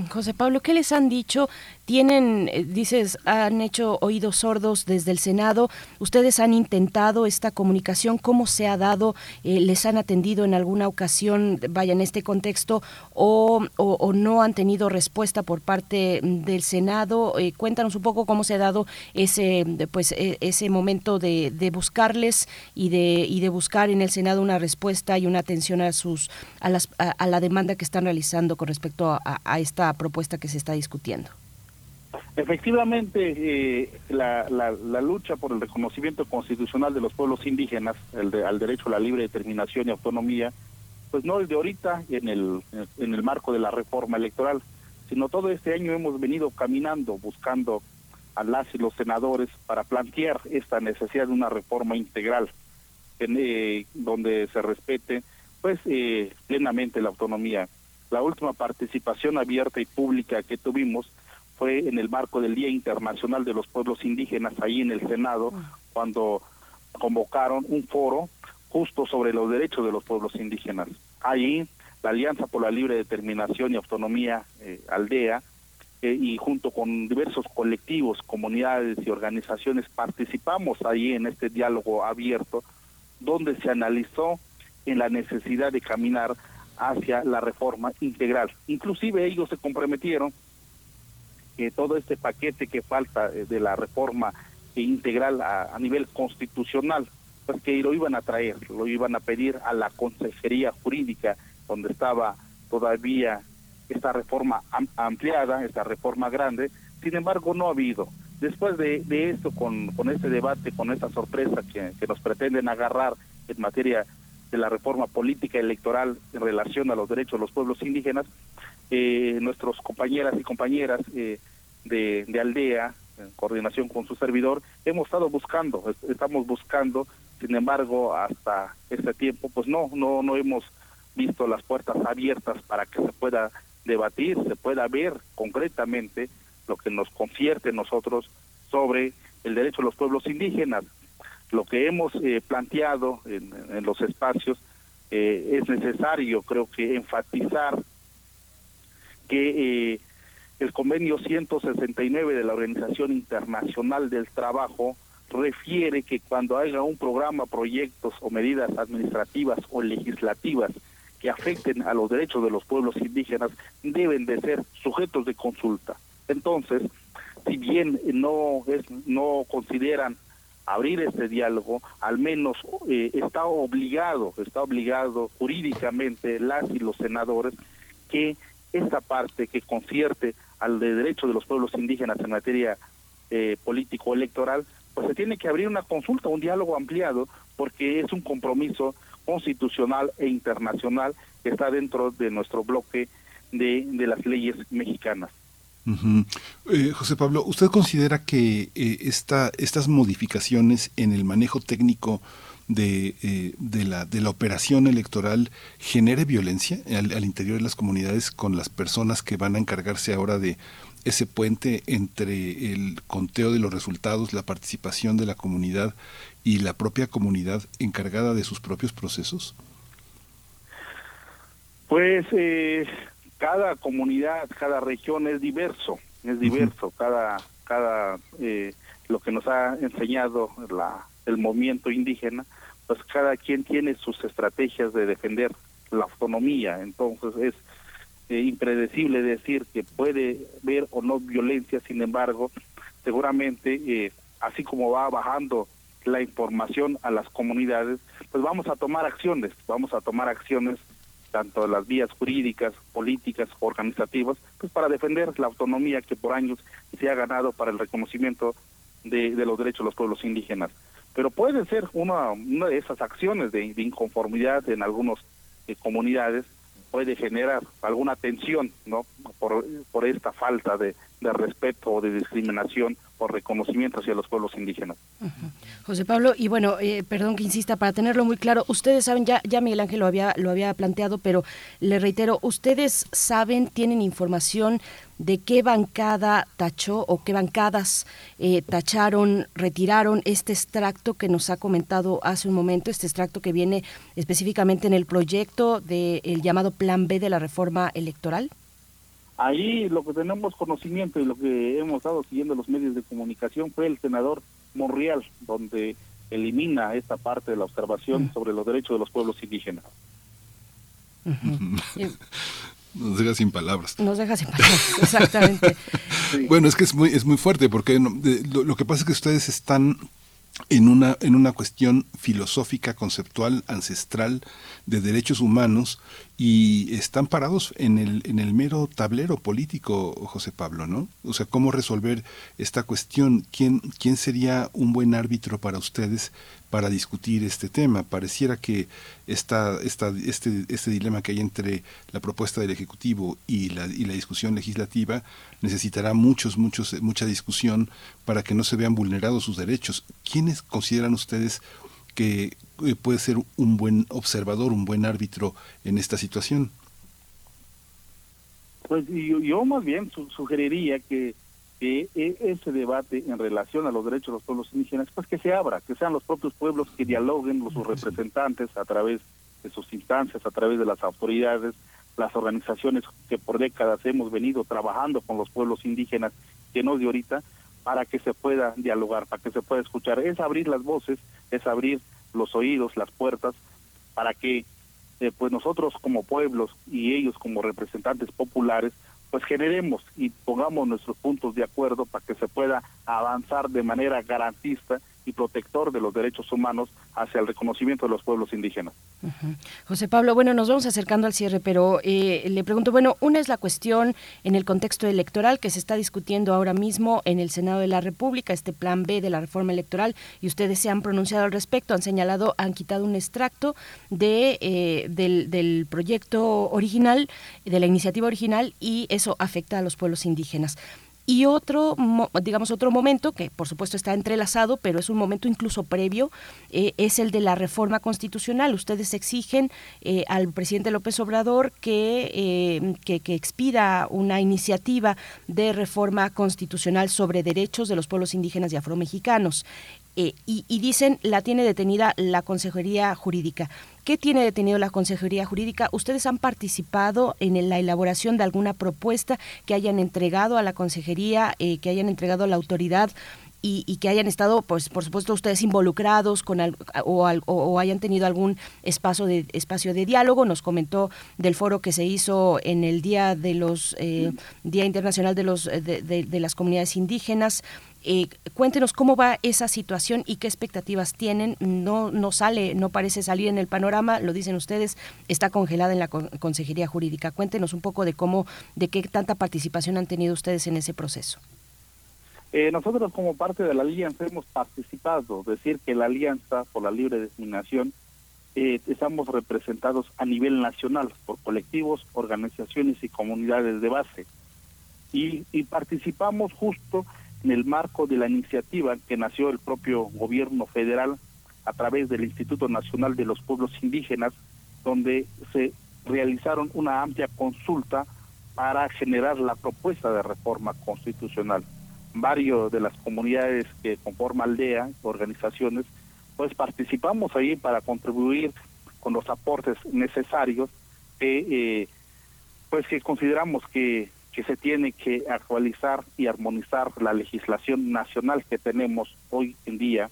José Pablo, ¿qué les han dicho? Tienen, eh, dices, han hecho oídos sordos desde el Senado. ¿Ustedes han intentado esta comunicación? ¿Cómo se ha dado? Eh, ¿Les han atendido en alguna ocasión, vaya, en este contexto, o, o, no han tenido respuesta por parte del Senado? Eh, cuéntanos un poco cómo se ha dado ese, pues, e, ese momento de, de buscarles y de, y de buscar en el Senado una respuesta y una atención a, sus, a, las, la demanda que están realizando con respecto a esta propuesta que se está discutiendo. Efectivamente, eh, la, la, lucha por el reconocimiento constitucional de los pueblos indígenas, el de, al derecho a la libre determinación y autonomía, pues no es de ahorita en el, en el marco de la reforma electoral, sino todo este año hemos venido caminando buscando a las y los senadores para plantear esta necesidad de una reforma integral eh, donde se respete pues eh, plenamente la autonomía. La última participación abierta y pública que tuvimos fue en el marco del Día Internacional de los Pueblos Indígenas ahí en el Senado, cuando convocaron un foro justo sobre los derechos de los pueblos indígenas. Ahí la Alianza por la Libre Determinación y Autonomía eh, Aldea eh, y junto con diversos colectivos, comunidades y organizaciones participamos ahí en este diálogo abierto donde se analizó en la necesidad de caminar hacia la reforma integral. Inclusive ellos se comprometieron que todo este paquete que falta eh, de la reforma integral a, nivel constitucional, pues que lo iban a traer, lo iban a pedir a la Consejería Jurídica, donde estaba todavía esta reforma ampliada, esta reforma grande, sin embargo no ha habido. Después de, de esto, con, con este debate, con esta sorpresa que nos pretenden agarrar en materia de la reforma política electoral en relación a los derechos de los pueblos indígenas, eh, nuestros compañeras y compañeras eh, de, de aldea, en coordinación con su servidor, hemos estado buscando, estamos buscando, sin embargo, hasta este tiempo, pues no, no, no hemos visto las puertas abiertas para que se pueda debatir, se pueda ver concretamente lo que nos confierte nosotros sobre el derecho de los pueblos indígenas. Lo que hemos eh, planteado en, los espacios eh, es necesario, creo que, enfatizar que eh, el convenio 169 de la Organización Internacional del Trabajo refiere que cuando haya un programa, proyectos o medidas administrativas o legislativas que afecten a los derechos de los pueblos indígenas deben de ser sujetos de consulta. Entonces, si bien no es no consideran abrir este diálogo, al menos eh, está obligado, está obligado jurídicamente las y los senadores que esta parte que concierte al de derecho de los pueblos indígenas en materia eh, político electoral, pues se tiene que abrir una consulta, un diálogo ampliado, porque es un compromiso constitucional e internacional que está dentro de nuestro bloque de, de las leyes mexicanas. Eh, José Pablo, ¿usted considera que eh, esta, estas modificaciones en el manejo técnico de, eh, de, la, de la operación electoral genere violencia al, al, interior de las comunidades con las personas que van a encargarse ahora de ese puente entre el conteo de los resultados, la participación de la comunidad y la propia comunidad encargada de sus propios procesos? Pues eh, cada comunidad, cada región es diverso, es diverso, uh -huh. cada, cada eh, lo que nos ha enseñado la, el movimiento indígena, pues cada quien tiene sus estrategias de defender la autonomía, entonces es eh, impredecible decir que puede haber o no violencia, sin embargo, seguramente eh, así como va bajando la información a las comunidades, pues vamos a tomar acciones, vamos a tomar acciones tanto las vías jurídicas, políticas, organizativas, pues para defender la autonomía que por años se ha ganado para el reconocimiento de, los derechos de los pueblos indígenas. Pero puede ser una, una de esas acciones de, de inconformidad en algunas eh, comunidades, puede generar alguna tensión, ¿no? Por, por esta falta de, de respeto o de discriminación o reconocimiento hacia los pueblos indígenas. José Pablo, y bueno, eh, perdón que insista, para tenerlo muy claro, ustedes saben, ya, ya Miguel Ángel lo había, lo había planteado, pero le reitero, ustedes saben, tienen información de qué bancada tachó o qué bancadas eh, tacharon, retiraron este extracto que nos ha comentado hace un momento, este extracto que viene específicamente en el proyecto del de llamado Plan B de la reforma electoral? Ahí lo que tenemos conocimiento y lo que hemos estado siguiendo los medios de comunicación fue el senador Monreal, donde elimina esta parte de la observación uh -huh. sobre los derechos de los pueblos indígenas. Uh -huh. Nos deja sin palabras. Nos deja sin palabras, exactamente. sí. Bueno, es que es muy, es muy fuerte, porque lo, lo que pasa es que ustedes están en una, en una cuestión filosófica, conceptual, ancestral de derechos humanos y están parados en el, en el mero tablero político, José Pablo, ¿no? O sea, ¿cómo resolver esta cuestión? ¿Quién, quién sería un buen árbitro para ustedes para discutir este tema. Pareciera que esta, esta, este, este dilema que hay entre la propuesta del Ejecutivo y la, y la discusión legislativa necesitará muchos, muchos, mucha discusión para que no se vean vulnerados sus derechos. ¿Quiénes consideran ustedes que eh, puede ser un buen observador, un buen árbitro en esta situación? Pues yo, yo más bien sugeriría que, que e, ese debate en relación a los derechos de los pueblos indígenas, pues que se abra, que sean los propios pueblos que dialoguen, los sus representantes a través de sus instancias, a través de las autoridades, las organizaciones que por décadas hemos venido trabajando con los pueblos indígenas, que no de ahorita, para que se pueda dialogar, para que se pueda escuchar. Es abrir las voces, es abrir los oídos, las puertas, para que eh, pues nosotros como pueblos y ellos como representantes populares pues generemos y pongamos nuestros puntos de acuerdo para que se pueda avanzar de manera garantista y protector de los derechos humanos hacia el reconocimiento de los pueblos indígenas. José Pablo, bueno, nos vamos acercando al cierre, pero eh, le pregunto, bueno, una es la cuestión en el contexto electoral que se está discutiendo ahora mismo en el Senado de la República, este plan B de la reforma electoral, y ustedes se han pronunciado al respecto, han señalado, han quitado un extracto de, eh, del, del proyecto original, de la iniciativa original, y eso afecta a los pueblos indígenas. Y otro, digamos, otro momento, que por supuesto está entrelazado, pero es un momento incluso previo, eh, es el de la reforma constitucional. Ustedes exigen eh, al presidente López Obrador que, eh, que, que, expida una iniciativa de reforma constitucional sobre derechos de los pueblos indígenas y afromexicanos. Eh, y, y, dicen la tiene detenida la Consejería Jurídica. ¿Qué tiene detenido la Consejería Jurídica? ¿Ustedes han participado en la elaboración de alguna propuesta que hayan entregado a la Consejería, eh, que hayan entregado a la autoridad? Y, y, que hayan estado, pues, por supuesto, ustedes involucrados con al, o, o, o, hayan tenido algún espacio de espacio de diálogo. Nos comentó del foro que se hizo en el día de los eh, Día Internacional de los de, de, de las comunidades indígenas. Eh, cuéntenos cómo va esa situación y qué expectativas tienen. No, no sale, no parece salir en el panorama, lo dicen ustedes, está congelada en la Consejería Jurídica. Cuéntenos un poco de cómo, de qué tanta participación han tenido ustedes en ese proceso. Eh, nosotros como parte de la alianza hemos participado, decir que la alianza por la libre designación eh, estamos representados a nivel nacional por colectivos, organizaciones y comunidades de base. Y, y participamos justo en el marco de la iniciativa que nació el propio gobierno federal a través del Instituto Nacional de los Pueblos Indígenas, donde se realizaron una amplia consulta para generar la propuesta de reforma constitucional. Varios de las comunidades que conforman aldea, organizaciones, pues participamos ahí para contribuir con los aportes necesarios que eh, pues que consideramos que que se tiene que actualizar y armonizar la legislación nacional que tenemos hoy en día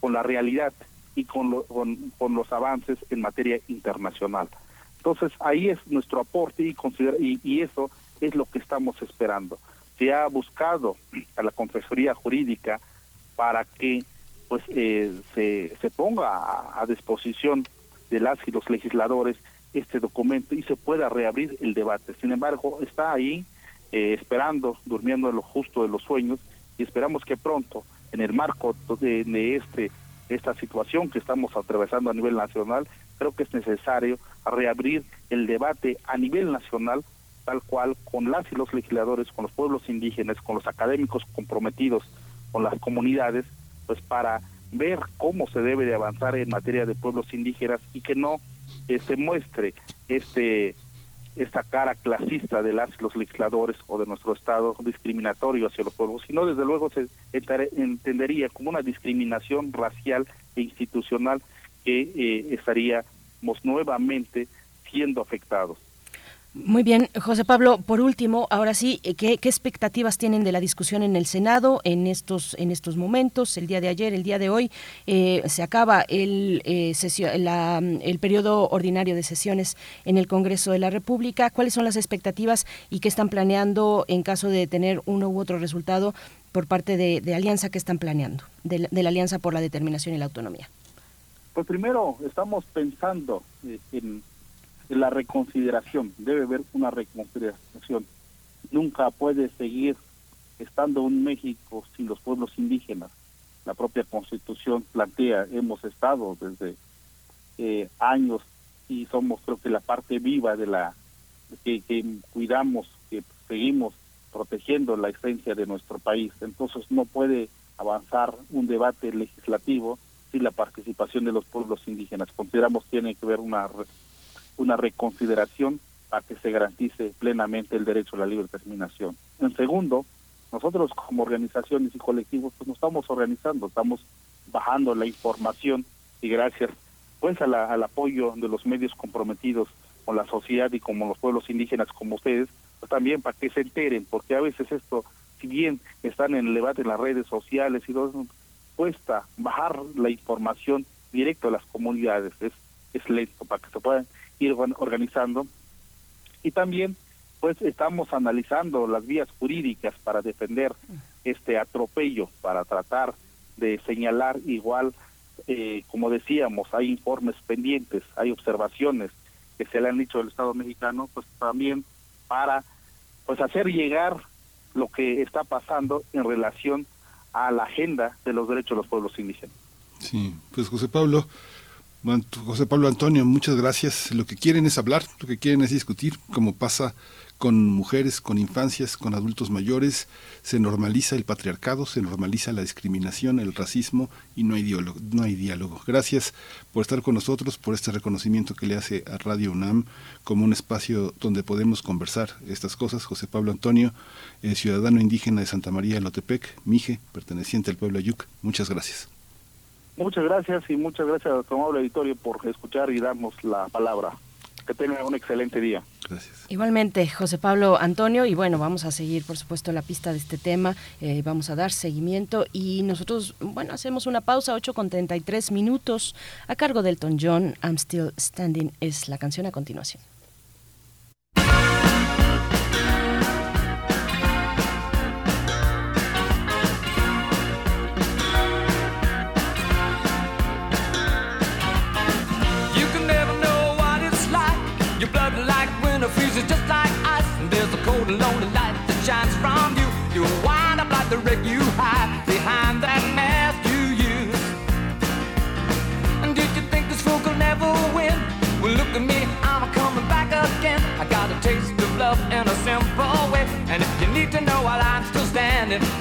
con la realidad y con, lo, con, los avances en materia internacional. Entonces ahí es nuestro aporte y, considera, y, y eso es lo que estamos esperando. Se ha buscado a la Consejería Jurídica para que pues eh, se, se ponga a, a disposición de las y los legisladores este documento y se pueda reabrir el debate. Sin embargo, está ahí eh, esperando, durmiendo en lo justo de los sueños y esperamos que pronto, en el marco de, de este esta situación que estamos atravesando a nivel nacional, creo que es necesario reabrir el debate a nivel nacional, tal cual con las y los legisladores, con los pueblos indígenas, con los académicos comprometidos, con las comunidades, pues para ver cómo se debe de avanzar en materia de pueblos indígenas y que no eh, se muestre este esta cara clasista de las los legisladores o de nuestro estado discriminatorio hacia los pueblos, sino desde luego se entendería como una discriminación racial e institucional que eh, estaríamos nuevamente siendo afectados. Muy bien, José Pablo, por último, ahora sí, ¿qué, ¿qué, expectativas tienen de la discusión en el Senado en estos, en estos momentos? El día de ayer, el día de hoy, eh, se acaba el, eh, la, el periodo ordinario de sesiones en el Congreso de la República. ¿Cuáles son las expectativas y qué están planeando en caso de tener uno u otro resultado por parte de, Alianza que están planeando, de, de la Alianza por la Determinación y la Autonomía? Pues primero, estamos pensando en la reconsideración, debe haber una reconsideración. Nunca puede seguir estando un México sin los pueblos indígenas. la propia Constitución plantea. Hemos estado desde eh, años y somos creo que la parte viva de la que, que cuidamos, que seguimos protegiendo la esencia de nuestro país. Entonces no puede avanzar un debate legislativo sin la participación de los pueblos indígenas. Consideramos que tiene que haber una, una reconsideración para que se garantice plenamente el derecho a la libre determinación. En segundo, nosotros como organizaciones y colectivos pues nos estamos organizando, estamos bajando la información y gracias pues a la, al apoyo de los medios comprometidos con la sociedad y como los pueblos indígenas como ustedes, pues también para que se enteren, porque a veces esto, si bien están en el debate en las redes sociales y todo, cuesta bajar la información directo a las comunidades, es, es lento para que se puedan ir organizando. Y también pues estamos analizando las vías jurídicas para defender este atropello, para tratar de señalar igual, eh, como decíamos, hay informes pendientes, hay observaciones que se le han dicho al Estado mexicano, pues también para pues hacer llegar lo que está pasando en relación a la agenda de los derechos de los pueblos indígenas. Sí, pues José Pablo, José Pablo Antonio, muchas gracias. Lo que quieren es hablar, lo que quieren es discutir, como pasa con mujeres, con infancias, con adultos mayores, se normaliza el patriarcado, se normaliza la discriminación, el racismo y no hay diálogo. No hay diálogo. Gracias por estar con nosotros, por este reconocimiento que le hace a Radio UNAM como un espacio donde podemos conversar estas cosas. José Pablo Antonio, eh, ciudadano indígena de Santa María de Lotepec, Mije, perteneciente al pueblo Ayuc. Muchas gracias. Muchas gracias y muchas gracias a tu amable auditorio por escuchar y darnos la palabra. Que tengan un excelente día. Gracias. Igualmente, José Pablo Antonio, y bueno, vamos a seguir, por supuesto, la pista de este tema, eh, vamos a dar seguimiento y nosotros, bueno, hacemos una pausa, 8 con 33 minutos, a cargo del Elton John, I'm Still Standing, es la canción a continuación.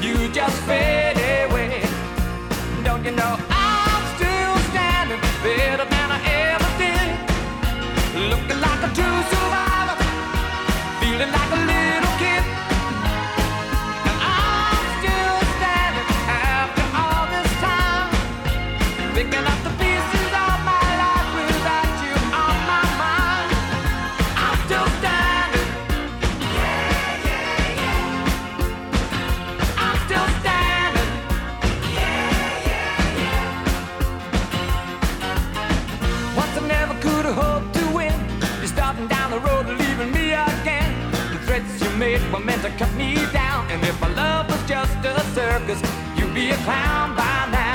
You just fade just a circus, you'd be a clown by now.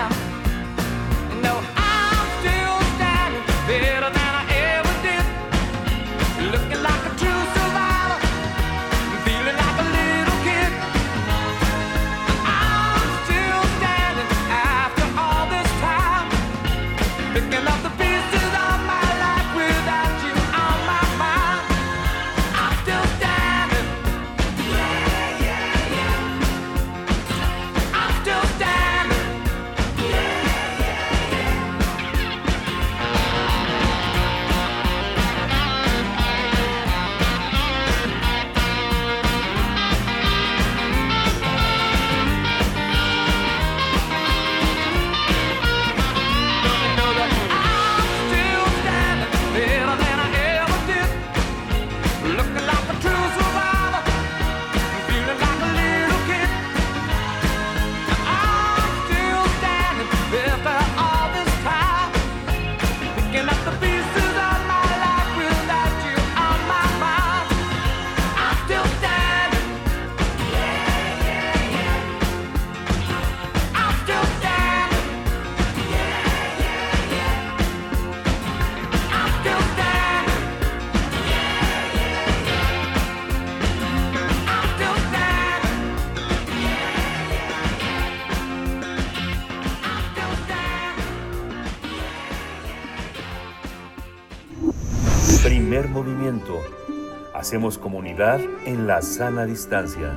Hacemos comunidad en la sana distancia.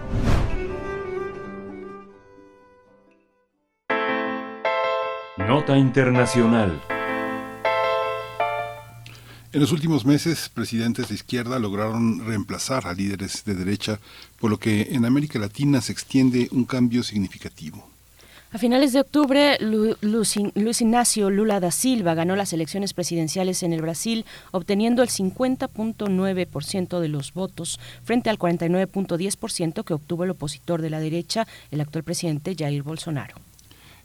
Nota Internacional. En los últimos meses, presidentes de izquierda lograron reemplazar a líderes de derecha, por lo que en América Latina se extiende un cambio significativo. A finales de octubre, Luis Ignacio Lula da Silva ganó las elecciones presidenciales en el Brasil, obteniendo el 50.9% de los votos frente al 49.10% que obtuvo el opositor de la derecha, el actual presidente Jair Bolsonaro.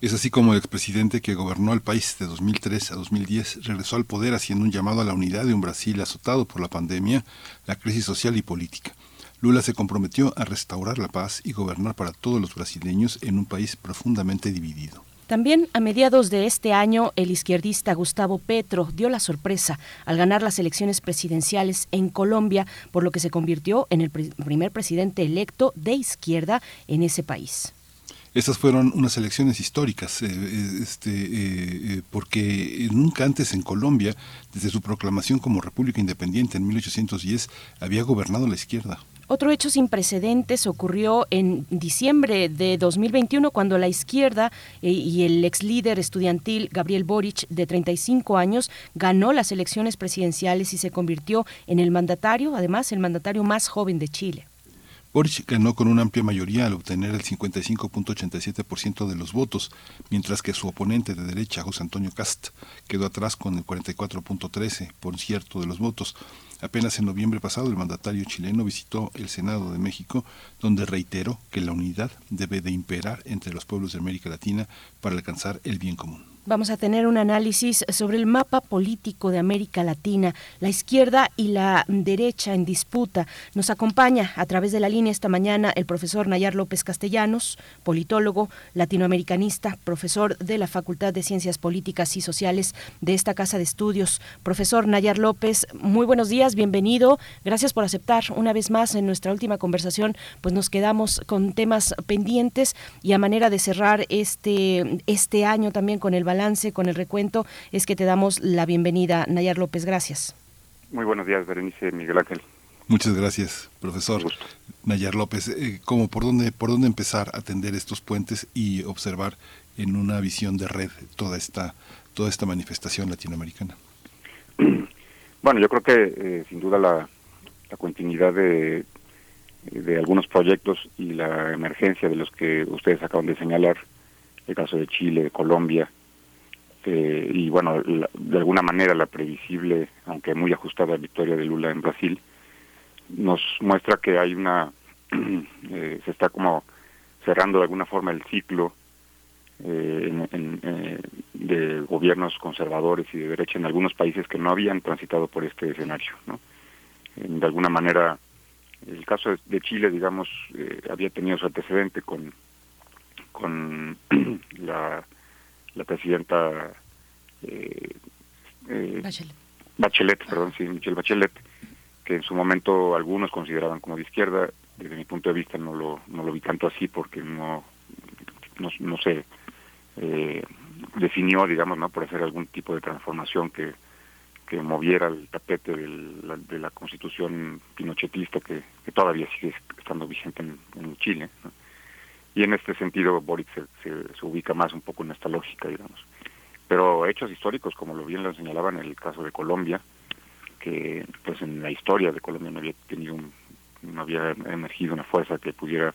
Es así como el expresidente que gobernó el país de 2003 a 2010 regresó al poder haciendo un llamado a la unidad de un Brasil azotado por la pandemia, la crisis social y política. Lula se comprometió a restaurar la paz y gobernar para todos los brasileños en un país profundamente dividido. También a mediados de este año, el izquierdista Gustavo Petro dio la sorpresa al ganar las elecciones presidenciales en Colombia, por lo que se convirtió en el primer presidente electo de izquierda en ese país. Estas fueron unas elecciones históricas, eh, eh, este, eh, porque nunca antes en Colombia, desde su proclamación como República Independiente en 1810, había gobernado la izquierda. Otro hecho sin precedentes ocurrió en diciembre de 2021 cuando la izquierda y el ex líder estudiantil Gabriel Boric, de 35 años, ganó las elecciones presidenciales y se convirtió en el mandatario, además el mandatario más joven de Chile. Boric ganó con una amplia mayoría al obtener el 55.87% de los votos, mientras que su oponente de derecha, José Antonio Cast, quedó atrás con el 44.13% de los votos. Apenas en noviembre pasado el mandatario chileno visitó el Senado de México, donde reiteró que la unidad debe de imperar entre los pueblos de América Latina para alcanzar el bien común. Vamos a tener un análisis sobre el mapa político de América Latina, la izquierda y la derecha en disputa. Nos acompaña a través de la línea esta mañana el profesor Nayar López Castellanos, politólogo, latinoamericanista, profesor de la Facultad de Ciencias Políticas y Sociales de esta Casa de Estudios. Profesor Nayar López, muy buenos días, bienvenido. Gracias por aceptar una vez más en nuestra última conversación, pues nos quedamos con temas pendientes y a manera de cerrar este, este año también con el balance, con el recuento, es que te damos la bienvenida. Nayar López, gracias. Muy buenos días, Berenice Miguel Ángel. Muchas gracias, profesor Nayar López. Eh, ¿cómo, por, dónde, ¿Por dónde empezar a atender estos puentes y observar en una visión de red toda esta, toda esta manifestación latinoamericana? Bueno, yo creo que eh, sin duda la, la continuidad de, de algunos proyectos y la emergencia de los que ustedes acaban de señalar, el caso de Chile, de Colombia, eh, y bueno, de alguna manera la previsible, aunque muy ajustada victoria de Lula en Brasil, nos muestra que hay una, eh, se está como cerrando de alguna forma el ciclo eh, de gobiernos conservadores y de derecha en algunos países que no habían transitado por este escenario. ¿no? de alguna manera, el caso de Chile, digamos, había tenido su antecedente con, con la la presidenta eh, eh, Bachelet. perdón, sí, Michelle Bachelet, que en su momento algunos consideraban como de izquierda, desde mi punto de vista no lo, no lo vi tanto así porque no, no, no se eh, definió, digamos, ¿no? por hacer algún tipo de transformación que, que moviera el tapete de la constitución pinochetista que, que, todavía sigue estando vigente en, en Chile. ¿no? Y en este sentido Boric se, se, ubica más un poco en esta lógica, digamos. Pero hechos históricos, como lo bien lo señalaba en el caso de Colombia, que pues en la historia de Colombia no había tenido no había emergido una fuerza que pudiera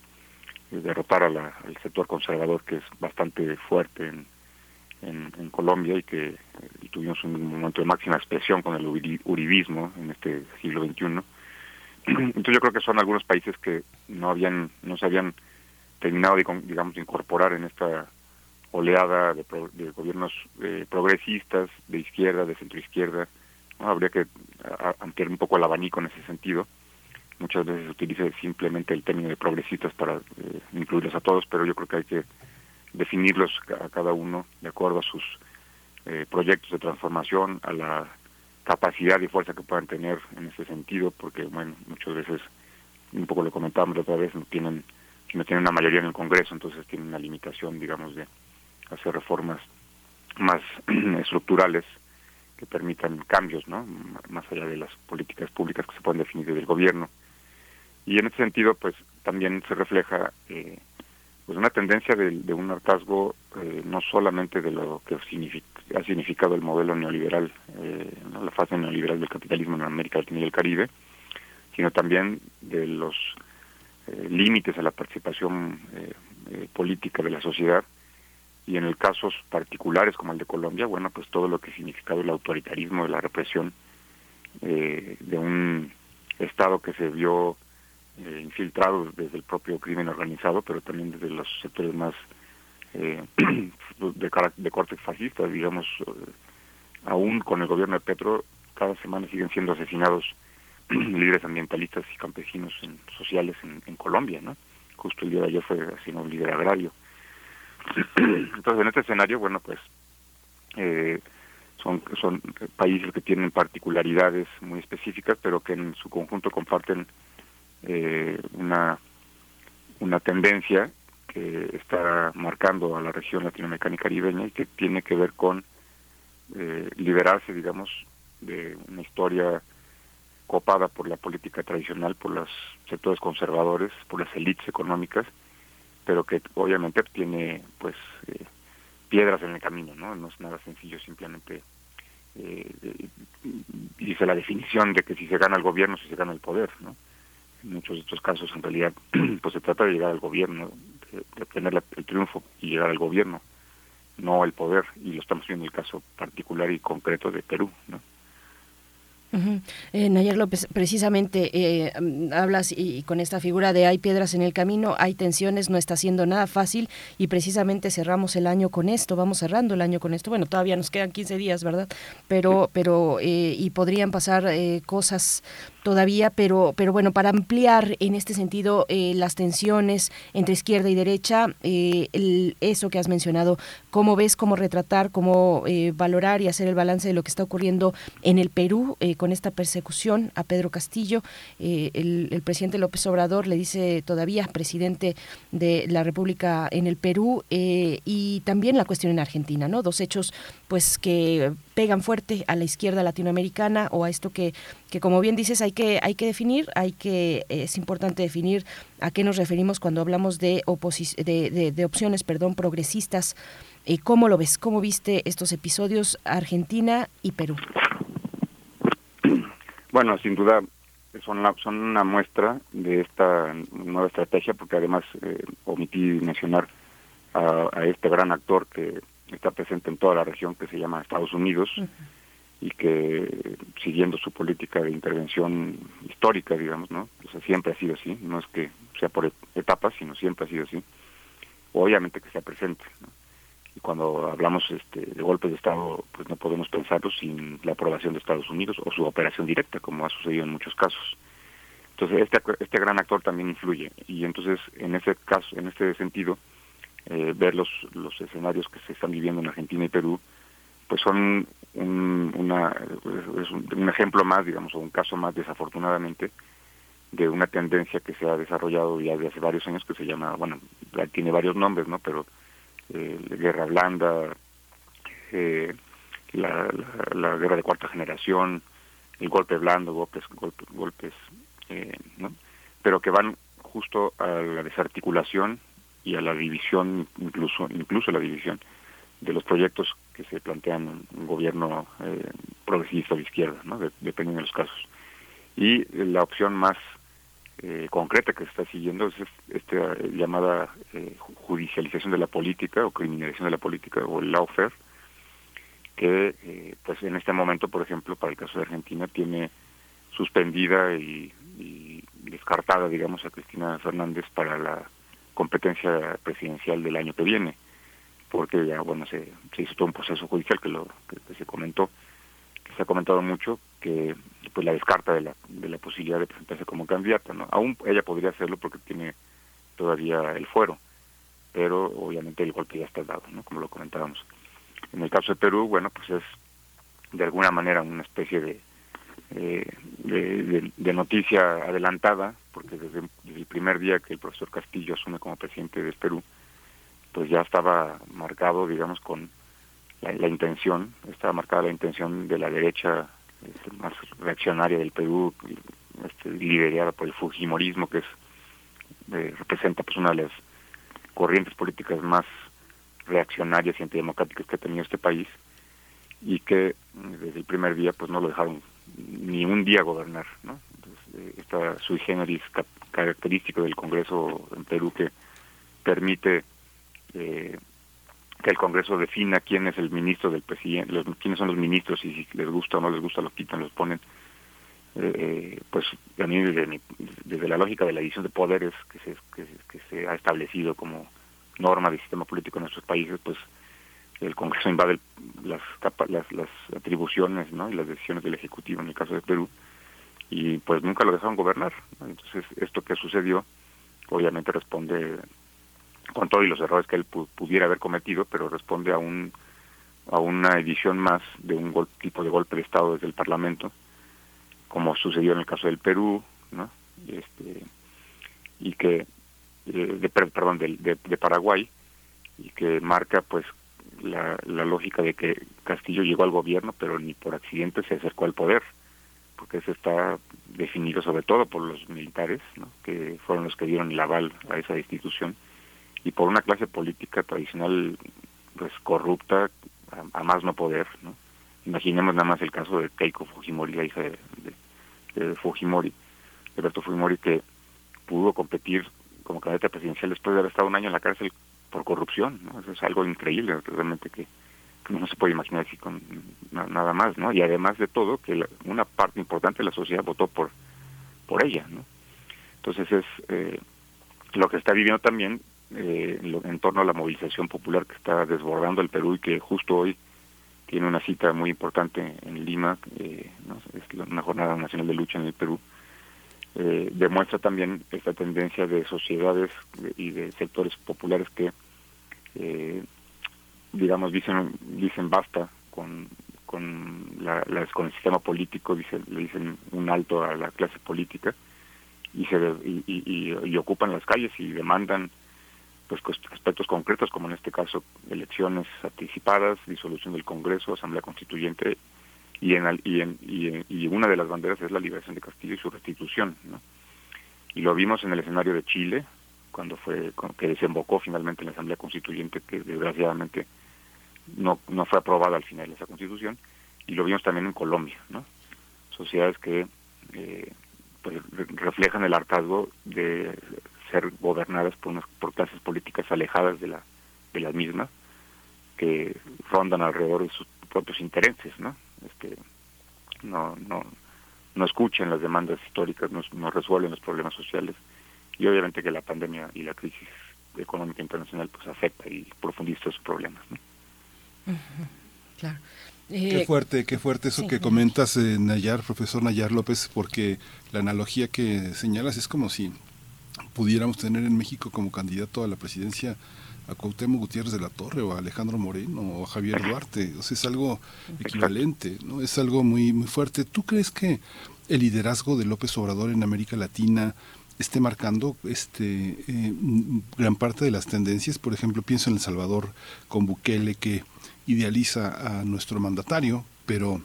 eh, derrotar a la, al sector conservador que es bastante fuerte en, en, Colombia y que eh, tuvimos un momento de máxima expresión con el uribismo en este siglo XXI. Entonces yo creo que son algunos países que no habían, no se habían terminado de, digamos, de incorporar en esta oleada de, gobiernos eh, progresistas, de izquierda, de centroizquierda. ¿no? Habría que ampliar un poco el abanico en ese sentido. Muchas veces se utiliza simplemente el término de progresistas para eh, incluirlos a todos, pero yo creo que hay que definirlos a cada uno de acuerdo a sus eh, proyectos de transformación, a la capacidad y fuerza que puedan tener en ese sentido, porque, bueno, muchas veces, un poco lo comentábamos otra vez, no tienen no tiene una mayoría en el Congreso, entonces tiene una limitación, digamos, de hacer reformas más estructurales que permitan cambios, ¿no? Más allá de las políticas públicas que se pueden definir desde el gobierno. Y en ese sentido, pues también se refleja eh, pues una tendencia de, de un hartazgo eh, no solamente de lo que signific- ha significado el modelo neoliberal, eh, ¿no? la fase neoliberal del capitalismo en América Latina y el Caribe, sino también de los eh, límites a la participación eh, eh, política de la sociedad y en el casos particulares como el de Colombia, bueno, pues todo lo que ha significado el autoritarismo, la represión eh, de un Estado que se vio eh, infiltrado desde el propio crimen organizado, pero también desde los sectores más de, de corte fascista, digamos, aún con el gobierno de Petro, cada semana siguen siendo asesinados líderes ambientalistas y campesinos en- sociales en, Colombia, ¿no? Justo el día de ayer fue asesinado un líder agrario. Entonces, en este escenario, bueno, pues eh, son, son países que tienen particularidades muy específicas, pero que en su conjunto comparten eh, una, una tendencia que está marcando a la región latinoamericana y caribeña y que tiene que ver con eh, liberarse, digamos, de una historia copada por la política tradicional, por los sectores conservadores, por las élites económicas, pero que obviamente tiene pues eh, piedras en el camino, ¿no? No es nada sencillo simplemente eh, eh, dice la definición de que si se gana el gobierno, si se gana el poder, ¿no? En muchos de estos casos en realidad pues se trata de llegar al gobierno, de, de obtener la- el triunfo y llegar al gobierno, no el poder, y lo estamos viendo en el caso particular y concreto de Perú, ¿no? Ujú. Eh, Nayar López, precisamente eh, hablas y, y con esta figura de hay piedras en el camino, hay tensiones, no está siendo nada fácil y precisamente cerramos el año con esto, vamos cerrando el año con esto. Bueno, todavía nos quedan 15 días, ¿verdad? Pero, pero eh, y podrían pasar eh, cosas todavía, pero, pero bueno, para ampliar en este sentido eh, las tensiones entre izquierda y derecha, eh, el- eso que has mencionado, cómo ves, cómo retratar, cómo eh, valorar y hacer el balance de lo que está ocurriendo en el Perú eh, con esta persecución a Pedro Castillo. El, presidente López Obrador le dice todavía presidente de la República en el Perú y también la cuestión en Argentina, ¿no? Dos hechos pues que pegan fuerte a la izquierda latinoamericana o a esto que, que como bien dices hay que hay que definir, hay que es importante definir a qué nos referimos cuando hablamos de de, de- opciones, perdón, progresistas. Eh, ¿Cómo lo ves? ¿Cómo viste estos episodios Argentina y Perú? Bueno, sin duda son, la- son una muestra de esta nueva estrategia, porque además eh, omití mencionar a este gran actor que está presente en toda la región, que se llama Estados Unidos, y que siguiendo su política de intervención histórica, digamos, ¿no? O sea, siempre ha sido así, no es que sea por et- etapas, sino siempre ha sido así. Obviamente que sea presente, ¿no? Y cuando hablamos este, de golpes de Estado, pues no podemos pensarlo sin la aprobación de Estados Unidos o su operación directa, como ha sucedido en muchos casos. Entonces, este, este gran actor también influye. Y entonces, en ese caso, en este sentido, eh, ver los, los escenarios que se están viviendo en Argentina y Perú, pues son un, una, es un, ejemplo más, digamos, o un caso más, desafortunadamente, de una tendencia que se ha desarrollado ya desde hace varios años que se llama, bueno, tiene varios nombres, ¿no? Pero eh, guerra blanda, eh, la, la, la guerra de cuarta generación, el golpe blando, golpes, golpes, golpes eh, ¿no? Pero que van justo a la desarticulación y a la división, incluso, incluso la división de los proyectos que se plantean un gobierno eh, progresista o de izquierda, ¿no? De- dependiendo de los casos. Y la opción más eh, concreta que se está siguiendo es es- esta llamada eh, ju- judicialización de la política o criminalización de la política o el lawfare, que eh, pues en este momento, por ejemplo, para el caso de Argentina, tiene suspendida y, y descartada, digamos, a Cristina Fernández para la competencia presidencial del año que viene, porque ya, bueno, se, se hizo todo un proceso judicial que, lo, que, se comentó, que se ha comentado mucho, que pues la descarta de la, de la posibilidad de presentarse como candidata, ¿no? Aún ella podría hacerlo porque tiene todavía el fuero, pero obviamente el golpe ya está dado, ¿no? Como lo comentábamos. En el caso de Perú, bueno, pues es de alguna manera una especie de, eh, de, de- de noticia adelantada, porque desde, el primer día que el profesor Castillo asume como presidente del Perú, pues ya estaba marcado, digamos, con la, intención, estaba marcada la intención de la derecha este, más reaccionaria del Perú, este, liderada por el Fujimorismo, que es eh, representa pues una de las corrientes políticas más reaccionarias y antidemocráticas que ha tenido este país y que mm, desde el primer día pues no lo dejaron ni un día gobernar, ¿no? Entonces, eh, esta sui generis ca- característico del Congreso en Perú que permite eh, que el Congreso defina quién es el ministro del presidente, los, quiénes son los ministros y si les gusta o no les gusta los quitan, los ponen. Eh, eh, pues a mí desde, desde la lógica de la división de poderes que se, que, que se ha establecido como norma del sistema político en nuestros países, pues el Congreso invade las, las, las atribuciones ¿no? y las decisiones del Ejecutivo en el caso de Perú y pues nunca lo dejaron gobernar. Entonces esto que sucedió obviamente responde con todos los errores que él pu- pudiera haber cometido, pero responde a un a una edición más de un gol- tipo de golpe de Estado desde el Parlamento, como sucedió en el caso del Perú, ¿no? Y, este, y que, eh, de, per- perdón, del- de, de Paraguay, y que marca pues la, la lógica de que Castillo llegó al gobierno, pero ni por accidente se acercó al poder, porque eso está definido sobre todo por los militares, que fueron los que dieron el aval a esa institución, y por una clase política tradicional pues corrupta a, más no poder, ¿no? Imaginemos nada más el caso de Keiko Fujimori, la hija de, de- de Fujimori, Alberto Fujimori, que pudo competir como candidata presidencial después de haber estado un año en la cárcel por corrupción, ¿no? Eso es algo increíble, realmente que, no se puede imaginar así con na- nada más, ¿no? Y además de todo, que la- una parte importante de la sociedad votó por por ella, ¿no? Entonces es eh, lo que está viviendo también eh, en, torno a la movilización popular que está desbordando el Perú y que justo hoy tiene una cita muy importante en Lima, eh, ¿no? es una jornada nacional de lucha en el Perú, eh, demuestra también esta tendencia de sociedades de- y de sectores populares que, eh, digamos, dicen dicen basta con con, la, con el sistema político, dicen, le dicen un alto a la clase política y se y, y- y- ocupan las calles y demandan pues aspectos concretos como en este caso elecciones anticipadas, disolución del Congreso, Asamblea Constituyente y en, y, en- y, en- y una de las banderas es la liberación de Castillo y su restitución, ¿no? Y lo vimos en el escenario de Chile cuando fue que desembocó finalmente en la Asamblea Constituyente que desgraciadamente no no fue aprobada al final esa Constitución y lo vimos también en Colombia, ¿no? Sociedades que eh, pues re- reflejan el hartazgo de ser gobernadas por unas por clases políticas alejadas de la de las mismas que rondan alrededor de sus propios intereses, ¿no? Este no no no escuchan las demandas históricas, no resuelven los problemas sociales y obviamente que la pandemia y la crisis económica internacional pues afecta y profundiza esos problemas, ¿no? Claro. Qué Eh, fuerte, qué fuerte eso sí. que comentas, eh, Nayar, profesor Nayar López, porque la analogía que señalas es como si pudiéramos tener en México como candidato a la presidencia a Cuauhtémoc Gutiérrez de la Torre o a Alejandro Moreno o a Javier Duarte. O sea, es algo equivalente, ¿no? Es algo muy, muy fuerte. ¿Tú crees que el liderazgo de López Obrador en América Latina esté marcando este eh, gran parte de las tendencias? Por ejemplo, pienso en El Salvador con Bukele que idealiza a nuestro mandatario, pero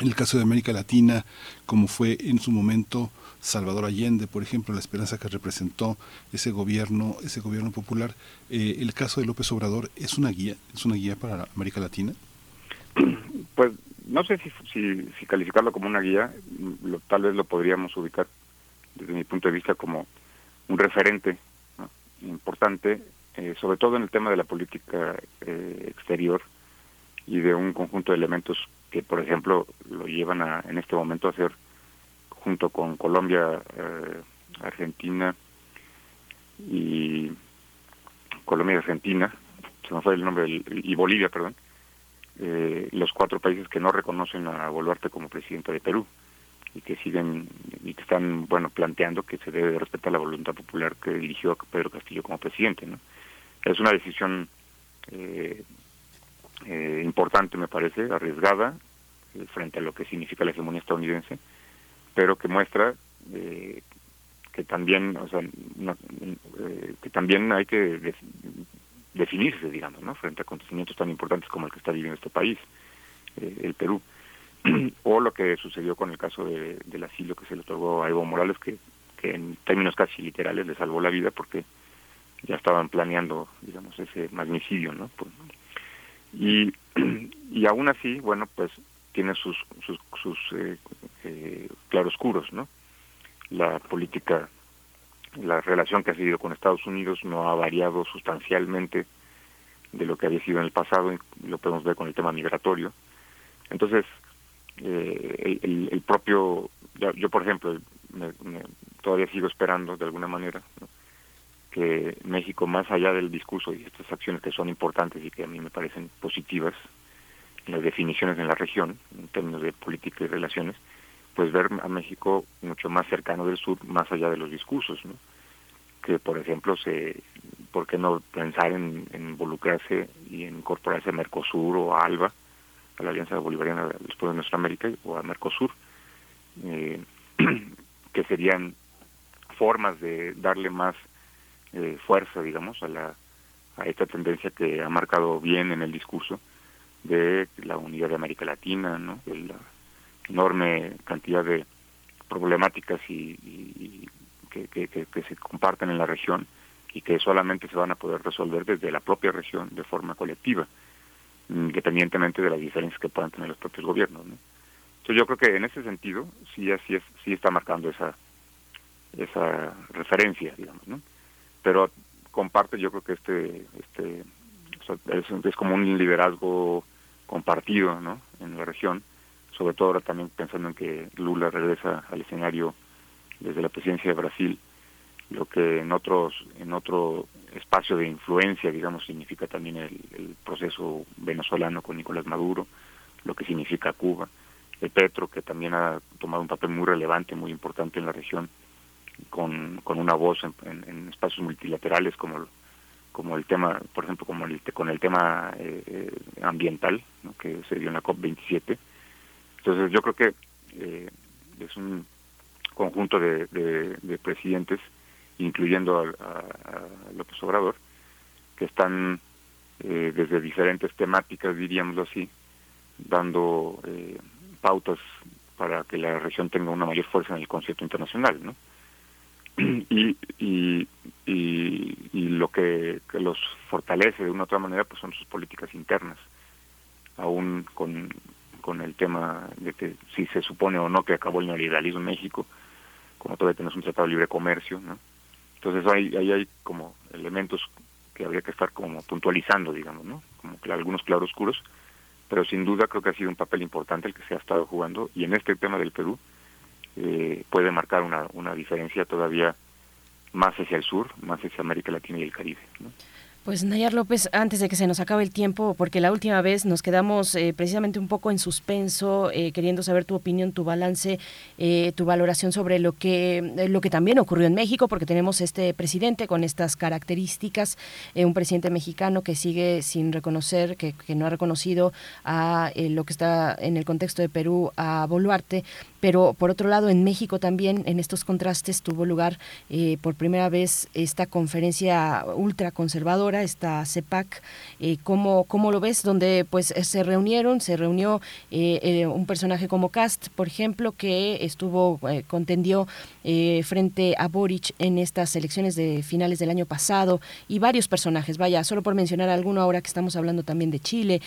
en el caso de América Latina, como fue en su momento Salvador Allende, por ejemplo, la esperanza que representó ese gobierno, ese gobierno popular, eh, el caso de López Obrador es una guía, es una guía para América Latina. Pues no sé si, si, si calificarlo como una guía, lo- tal vez lo podríamos ubicar desde mi punto de vista como un referente importante, eh, sobre todo en el tema de la política eh, exterior y de un conjunto de elementos que, por ejemplo, lo llevan a, en este momento a hacer junto con Colombia, eh, Argentina y Colombia y Argentina, se me fue el nombre, y Bolivia, perdón, eh, los cuatro países que no reconocen a Boluarte como presidente de Perú y que siguen y que están bueno planteando que se debe de respetar la voluntad popular que eligió a Pedro Castillo como presidente no es una decisión eh, eh, importante me parece arriesgada eh, frente a lo que significa la hegemonía estadounidense pero que muestra eh, que también o sea eh, que también hay que de- definirse, digamos, ¿no? Frente a acontecimientos tan importantes como el que está viviendo este país, el Perú. o lo que sucedió con el caso de, del asilo que se le otorgó a Evo Morales, que, que en términos casi literales le salvó la vida porque ya estaban planeando, digamos, ese magnicidio, ¿no? Pues, y, y aún así, bueno, pues tiene sus, sus, sus eh, eh, claroscuros, ¿no? La política, la relación que ha seguido con Estados Unidos no ha variado sustancialmente de lo que había sido en el pasado, y lo podemos ver con el tema migratorio. Entonces, eh, el, el, propio, yo, por ejemplo, me, todavía sigo esperando de alguna manera que México, más allá del discurso y estas acciones que son importantes y que a mí me parecen positivas, las definiciones en la región, en términos de política y relaciones, pues ver a México mucho más cercano del sur, más allá de los discursos, ¿no? que por ejemplo se por qué no pensar en, involucrarse y en incorporarse a Mercosur o a ALBA a la Alianza Bolivariana de los Pueblos de Nuestra América o a Mercosur eh, que serían formas de darle más eh, fuerza digamos a la a esta tendencia que ha marcado bien en el discurso de la unidad de América Latina no de la enorme cantidad de problemáticas y, que, que, se comparten en la región y que solamente se van a poder resolver desde la propia región de forma colectiva, independientemente de las diferencias que puedan tener los propios gobiernos. ¿no? Entonces yo creo que en ese sentido sí así es, sí está marcando esa esa referencia, digamos, ¿no? Pero comparte yo creo que este este es, es como un liderazgo compartido, ¿no? En la región sobre todo ahora también pensando en que Lula regresa al escenario desde la presidencia de Brasil, lo que en otros en otro espacio de influencia, digamos, significa también el, proceso venezolano con Nicolás Maduro, lo que significa Cuba, el Petro, que también ha tomado un papel muy relevante, muy importante en la región, con, con una voz en, espacios multilaterales como como el tema, por ejemplo, como el, con el tema eh, eh, ambiental, que se dio en la COP27, entonces yo creo que eh, es un conjunto de, de, presidentes, incluyendo a, López Obrador, que están eh, desde diferentes temáticas, diríamoslo así, dando eh, pautas para que la región tenga una mayor fuerza en el concierto internacional, ¿no? Y, y, y, lo que, que, los fortalece de una u otra manera pues son sus políticas internas, aún con, con el tema de que si se supone o no que acabó el neoliberalismo en México, como todavía tenemos un tratado de libre comercio, ¿no? Entonces ahí, ahí hay como elementos que habría que estar como puntualizando, digamos, ¿no? Como que algunos claroscuros, pero sin duda creo que ha sido un papel importante el que se ha estado jugando y en este tema del Perú eh, puede marcar una, una diferencia todavía más hacia el sur, más hacia América Latina y el Caribe. Pues Nayar López, antes de que se nos acabe el tiempo, porque la última vez nos quedamos eh, precisamente un poco en suspenso, eh, queriendo saber tu opinión, tu balance, eh, tu valoración sobre lo que lo que también ocurrió en México, porque tenemos este presidente con estas características, un presidente mexicano que sigue sin reconocer, que, que no ha reconocido a lo que está en el contexto de Perú a Boluarte, pero por otro lado en México también en estos contrastes tuvo lugar por primera vez esta conferencia ultraconservadora esta CEPAC, eh, ¿cómo, ¿cómo, lo ves? Donde pues eh, se reunieron, se reunió eh, eh, un personaje como Cast, por ejemplo, que estuvo, contendió frente a Boric en estas elecciones de finales del año pasado y varios personajes, vaya, solo por mencionar alguno ahora que estamos hablando también de Chile,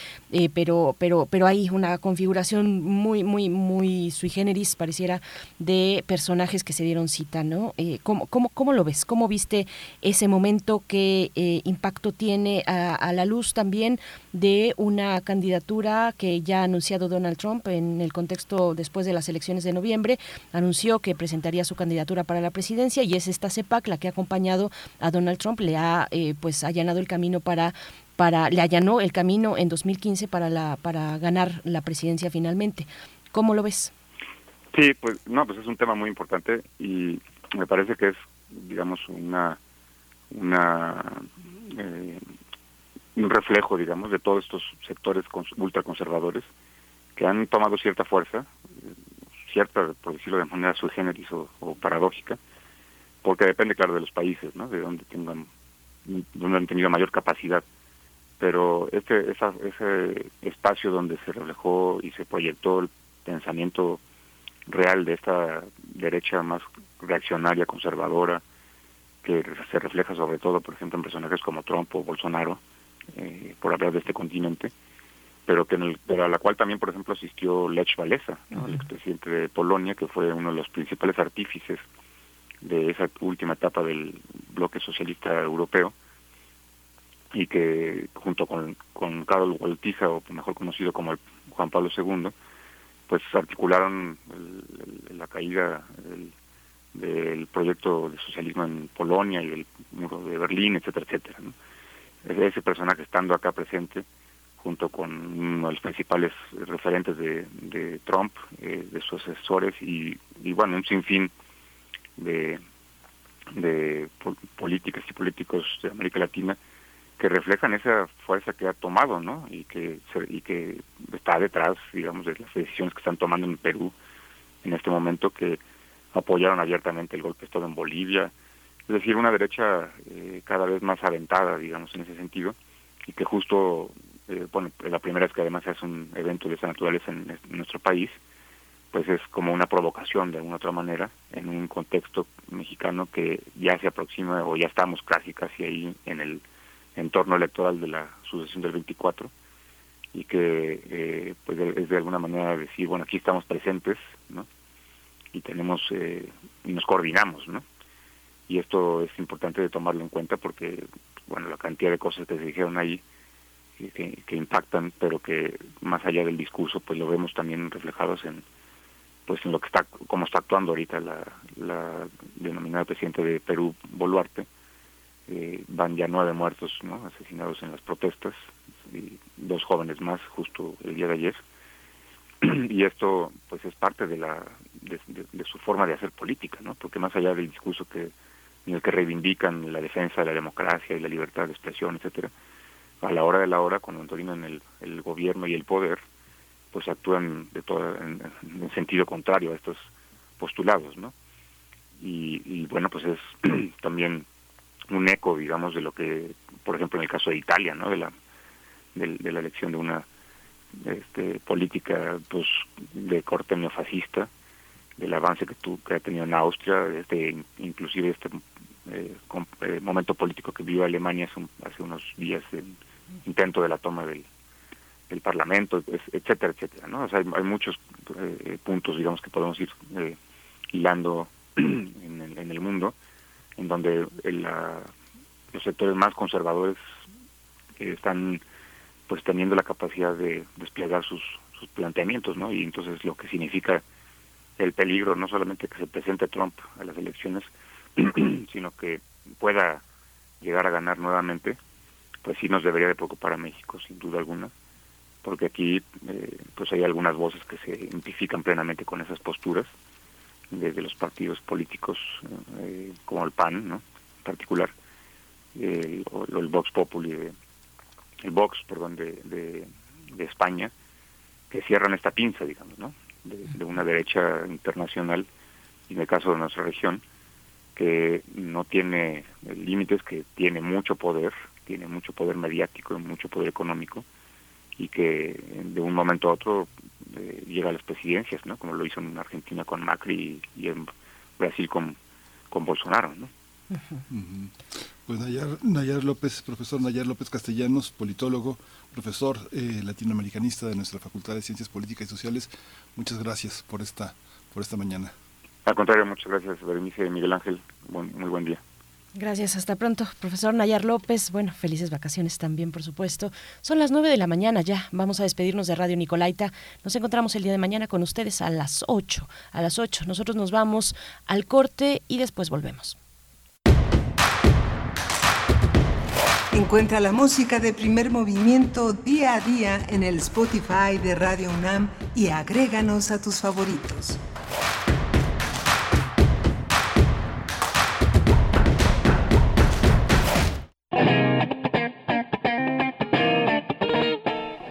pero, pero, pero hay una configuración muy, muy, muy sui generis, pareciera, de personajes que se dieron cita, ¿no? ¿cómo, cómo, ¿Cómo lo ves? ¿Cómo viste ese momento que impactó tiene a, la luz también de una candidatura que ya ha anunciado Donald Trump en el contexto después de las elecciones de noviembre. Anunció que presentaría su candidatura para la presidencia y es esta CEPAC la que ha acompañado a Donald Trump, le ha eh, pues allanado el camino para para le allanó el camino en 2015 para la para ganar la presidencia finalmente. ¿Cómo lo ves? Sí, pues no, pues es un tema muy importante y me parece que es digamos una una eh, un reflejo, digamos, de todos estos sectores ultraconservadores que han tomado cierta fuerza, cierta, por decirlo de manera sui generis o, paradójica, porque depende, claro, de los países, ¿no? De donde tengan, donde han tenido mayor capacidad pero este esa, ese espacio donde se reflejó y se proyectó el pensamiento real de esta derecha más reaccionaria, conservadora, que se refleja sobre todo, por ejemplo, en personajes como Trump o Bolsonaro, eh, por hablar de este continente, pero que en el, pero a la cual también, por ejemplo, asistió Lech Walesa, el expresidente de Polonia, que fue uno de los principales artífices de esa última etapa del bloque socialista europeo, y que junto con, con Karol Wojtyła, o mejor conocido como el Juan Pablo II, pues articularon la caída del, del, proyecto de socialismo en Polonia y el muro de Berlín, etcétera, etcétera. ¿no? Ese personaje estando acá presente, junto con uno de los principales referentes de, de Trump, eh, de sus asesores y, y, bueno, un sinfín de, de políticas y políticos de América Latina que reflejan esa fuerza que ha tomado, ¿no? Y que y que está detrás, digamos, de las decisiones que están tomando en Perú en este momento, que apoyaron abiertamente el golpe de Estado en Bolivia, es decir, una derecha eh, cada vez más aventada, digamos, en ese sentido, y que justo, eh, bueno, la primera vez que además se hace un evento de esa naturaleza en, en nuestro país, pues es como una provocación de alguna otra manera en un contexto mexicano que ya se aproxima o ya estamos casi casi ahí en el entorno electoral de la sucesión del 24 y que eh, pues es de alguna manera decir bueno aquí estamos presentes no y tenemos eh, y nos coordinamos no y esto es importante de tomarlo en cuenta porque bueno la cantidad de cosas que se dijeron ahí que, que impactan pero que más allá del discurso pues lo vemos también reflejados en pues en lo que está cómo está actuando ahorita la, la denominada presidenta de Perú Boluarte eh, van ya nueve muertos asesinados en las protestas y dos jóvenes más justo el día de ayer. Y esto pues es parte de la de, de, su forma de hacer política no porque más allá del discurso que en el que reivindican la defensa de la democracia y la libertad de expresión etcétera a la hora de la hora cuando dominan el, el gobierno y el poder pues actúan de todo en, en sentido contrario a estos postulados no y bueno pues es también un eco, digamos, de lo que, por ejemplo, en el caso de Italia, ¿no? De la, de, de la elección de una este, política, pues, de corte neofascista, del avance que, tu, que ha tenido en Austria, este, inclusive este eh, eh, momento político que vivió Alemania hace, un, hace unos días, el intento de la toma del, del Parlamento, etcétera, etcétera, ¿no? O sea, hay, hay muchos eh, puntos, digamos, que podemos ir hilando en el mundo en donde el, la, los sectores más conservadores eh, están pues teniendo la capacidad de desplegar sus, planteamientos, ¿no? Y entonces lo que significa el peligro, no solamente que se presente Trump a las elecciones, sino que pueda llegar a ganar nuevamente, pues sí nos debería de preocupar a México, sin duda alguna, porque aquí eh, pues hay algunas voces que se identifican plenamente con esas posturas, desde los partidos políticos eh, como el PAN, ¿no? En particular, o, el Vox Populi, de, el Vox, perdón, de, de, España, que cierran esta pinza, digamos, ¿no? De, de, una derecha internacional, y en el caso de nuestra región, que no tiene límites, que tiene mucho poder, tiene mucho poder mediático y mucho poder económico, y que de un momento a otro eh, llega a las presidencias, ¿no? Como lo hizo en Argentina con Macri y, y en Brasil con, con Bolsonaro, ¿no? Uh -huh. Pues Nayar, Nayar, López, profesor Nayar López Castellanos, politólogo, profesor eh, latinoamericanista de nuestra Facultad de Ciencias Políticas y Sociales, muchas gracias por esta, por esta mañana. Al contrario, muchas gracias, Berenice Miguel Ángel, buen, muy buen día. Gracias, hasta pronto. Profesor Nayar López, bueno, felices vacaciones también, por supuesto. Son las nueve de la mañana ya, vamos a despedirnos de Radio Nicolaita. Nos encontramos el día de mañana con ustedes a las ocho. A las ocho nosotros nos vamos al corte y después volvemos. Encuentra la música de primer movimiento día a día en el Spotify de Radio UNAM y agréganos a tus favoritos.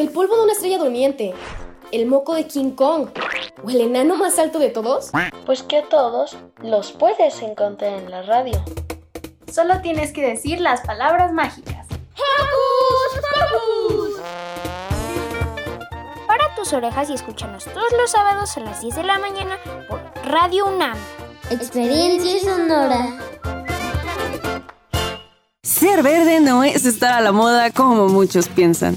El polvo de una estrella durmiente, el moco de King Kong o el enano más alto de todos. Pues que a todos los puedes encontrar en la radio. Solo tienes que decir las palabras mágicas. ¡Hocus Pocus! Para tus orejas y escúchanos todos los sábados a las 10 de la mañana por Radio UNAM. Experiencia sonora. Ser verde no es estar a la moda como muchos piensan.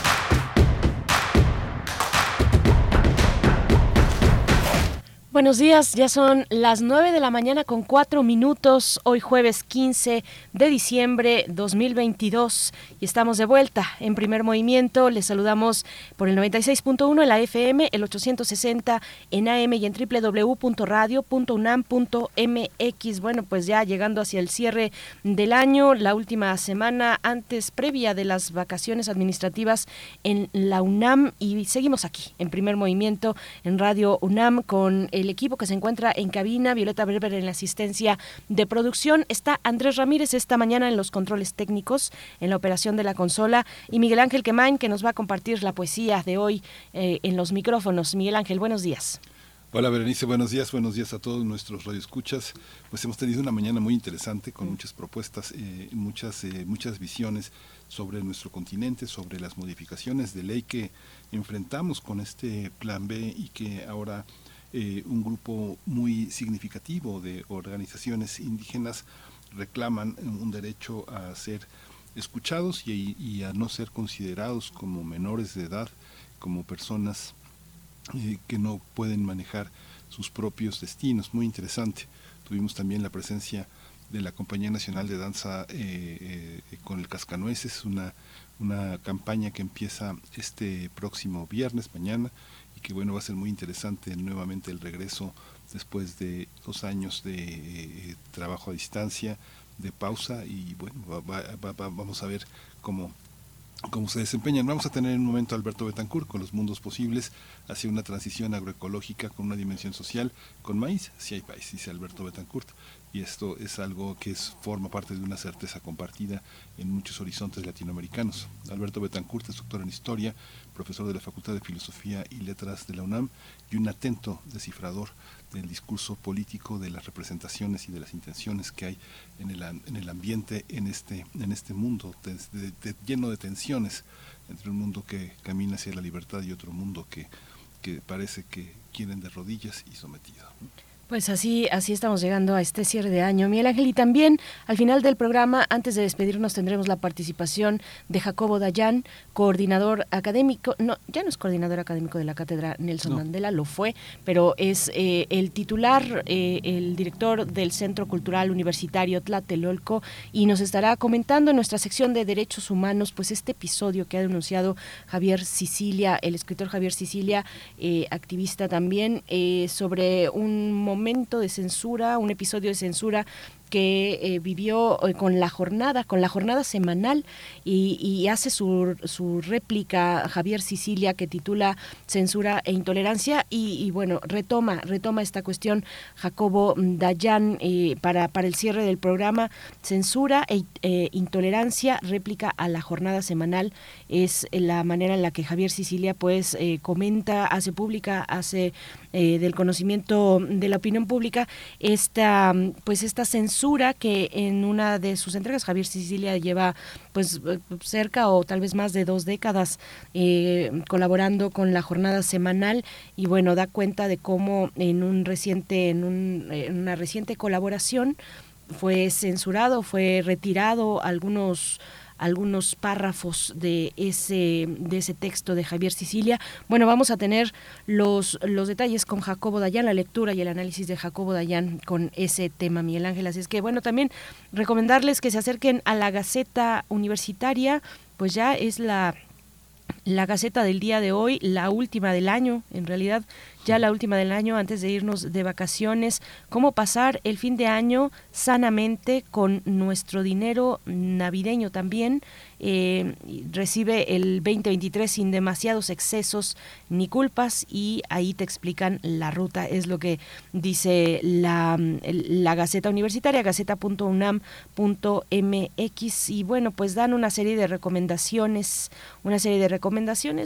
Buenos días, ya son las 9 de la mañana con 4 minutos, hoy jueves 15 de diciembre 2022 y estamos de vuelta en primer movimiento. Les saludamos por el 96.1 en la FM, el 860 en AM y en www.radio.unam.mx. Bueno, pues ya llegando hacia el cierre del año, la última semana antes, previa de las vacaciones administrativas en la UNAM y seguimos aquí en primer movimiento en Radio UNAM con el equipo que se encuentra en cabina, Violeta Berber en la asistencia de producción, está Andrés Ramírez esta mañana en los controles técnicos, en la operación de la consola, y Miguel Ángel Quemain, que nos va a compartir la poesía de hoy eh, en los micrófonos. Miguel Ángel, buenos días. Hola Berenice, buenos días, buenos días a todos nuestros radioescuchas. Pues hemos tenido una mañana muy interesante con muchas propuestas, eh, muchas, eh, muchas visiones sobre nuestro continente, sobre las modificaciones de ley que enfrentamos con este plan B y que ahora eh, un grupo muy significativo de organizaciones indígenas reclaman un derecho a ser escuchados y, a no ser considerados como menores de edad, como personas eh, que no pueden manejar sus propios destinos. Muy interesante. Tuvimos también la presencia de la Compañía Nacional de Danza eh, eh, con el Cascanueces, una, una campaña que empieza este próximo viernes, mañana, que bueno, va a ser muy interesante nuevamente el regreso después de dos años de eh, trabajo a distancia, de pausa y bueno, vamos a ver cómo, cómo se desempeñan. Vamos a tener en un momento a Alberto Betancourt con los mundos posibles hacia una transición agroecológica con una dimensión social, con maíz, si hay país, dice Alberto Betancourt. Y esto es algo que es, forma parte de una certeza compartida en muchos horizontes latinoamericanos. Alberto Betancourt es doctor en historia, profesor de la Facultad de Filosofía y Letras de la UNAM y un atento descifrador del discurso político, de las representaciones y de las intenciones que hay en el, en el ambiente, en este, en este mundo lleno de tensiones entre un mundo que camina hacia la libertad y otro mundo que, que parece que quieren de rodillas y sometido. Pues así, así estamos llegando a este cierre de año. Miguel Ángel, y también al final del programa, antes de despedirnos, tendremos la participación de Jacobo Dayan, coordinador académico, no, ya no es coordinador académico de la Cátedra Nelson Mandela, lo fue, pero es eh, el titular, eh, el director del Centro Cultural Universitario Tlatelolco, y nos estará comentando en nuestra sección de Derechos Humanos, pues este episodio que ha denunciado Javier Sicilia, el escritor Javier Sicilia, eh, activista también, sobre un momento momento de censura, un episodio de censura que eh, vivió eh, con la jornada, con la jornada semanal y, hace su, su, réplica Javier Sicilia que titula Censura e Intolerancia y, bueno, retoma, retoma esta cuestión Jacobo Dayan eh, para, para el cierre del programa. Censura e intolerancia, réplica a la jornada semanal es la manera en la que Javier Sicilia pues comenta, hace pública, hace del conocimiento de la opinión pública esta pues esta censura que en una de sus entregas Javier Sicilia lleva pues cerca o tal vez más de dos décadas eh, colaborando con la jornada semanal y bueno da cuenta de cómo en un reciente en, un, en una reciente colaboración fue censurado fue retirado algunos algunos párrafos de ese, de ese texto de Javier Sicilia. Bueno, vamos a tener los, los detalles con Jacobo Dayan, la lectura y el análisis de Jacobo Dayan con ese tema, Miguel Ángel. Así es que, bueno, también recomendarles que se acerquen a la Gaceta Universitaria, pues ya es la la Gaceta del día de hoy, la última del año, en realidad ya la última del año antes de irnos de vacaciones, cómo pasar el fin de año sanamente con nuestro dinero navideño también eh, recibe el 2023 sin demasiados excesos ni culpas y ahí te explican la ruta, es lo que dice la, la Gaceta Universitaria, gaceta.unam.mx y bueno, pues dan una serie de recomendaciones, una serie de recomendaciones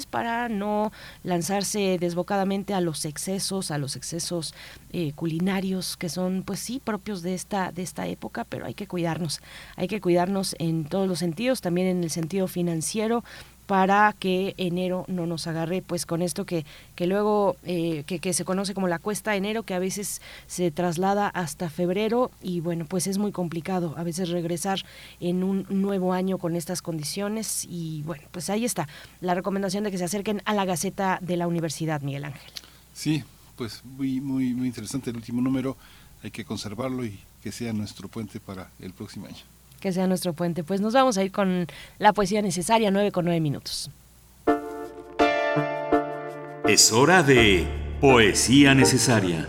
para no lanzarse desbocadamente a los excesos, a los excesos eh, culinarios que son pues sí propios de esta, de esta época, pero hay que cuidarnos, hay que cuidarnos en todos los sentidos, también en el sentido financiero para que enero no nos agarre pues con esto que, que luego eh, que, que, se conoce como la cuesta de enero que a veces se traslada hasta febrero y bueno pues es muy complicado a veces regresar en un nuevo año con estas condiciones y bueno pues ahí está la recomendación de que se acerquen a la Gaceta de la Universidad Miguel Ángel. Sí, pues muy muy muy interesante el último número hay que conservarlo y que sea nuestro puente para el próximo año que sea nuestro puente. Pues nos vamos a ir con la poesía necesaria, 9 con 9 minutos. Es hora de poesía necesaria.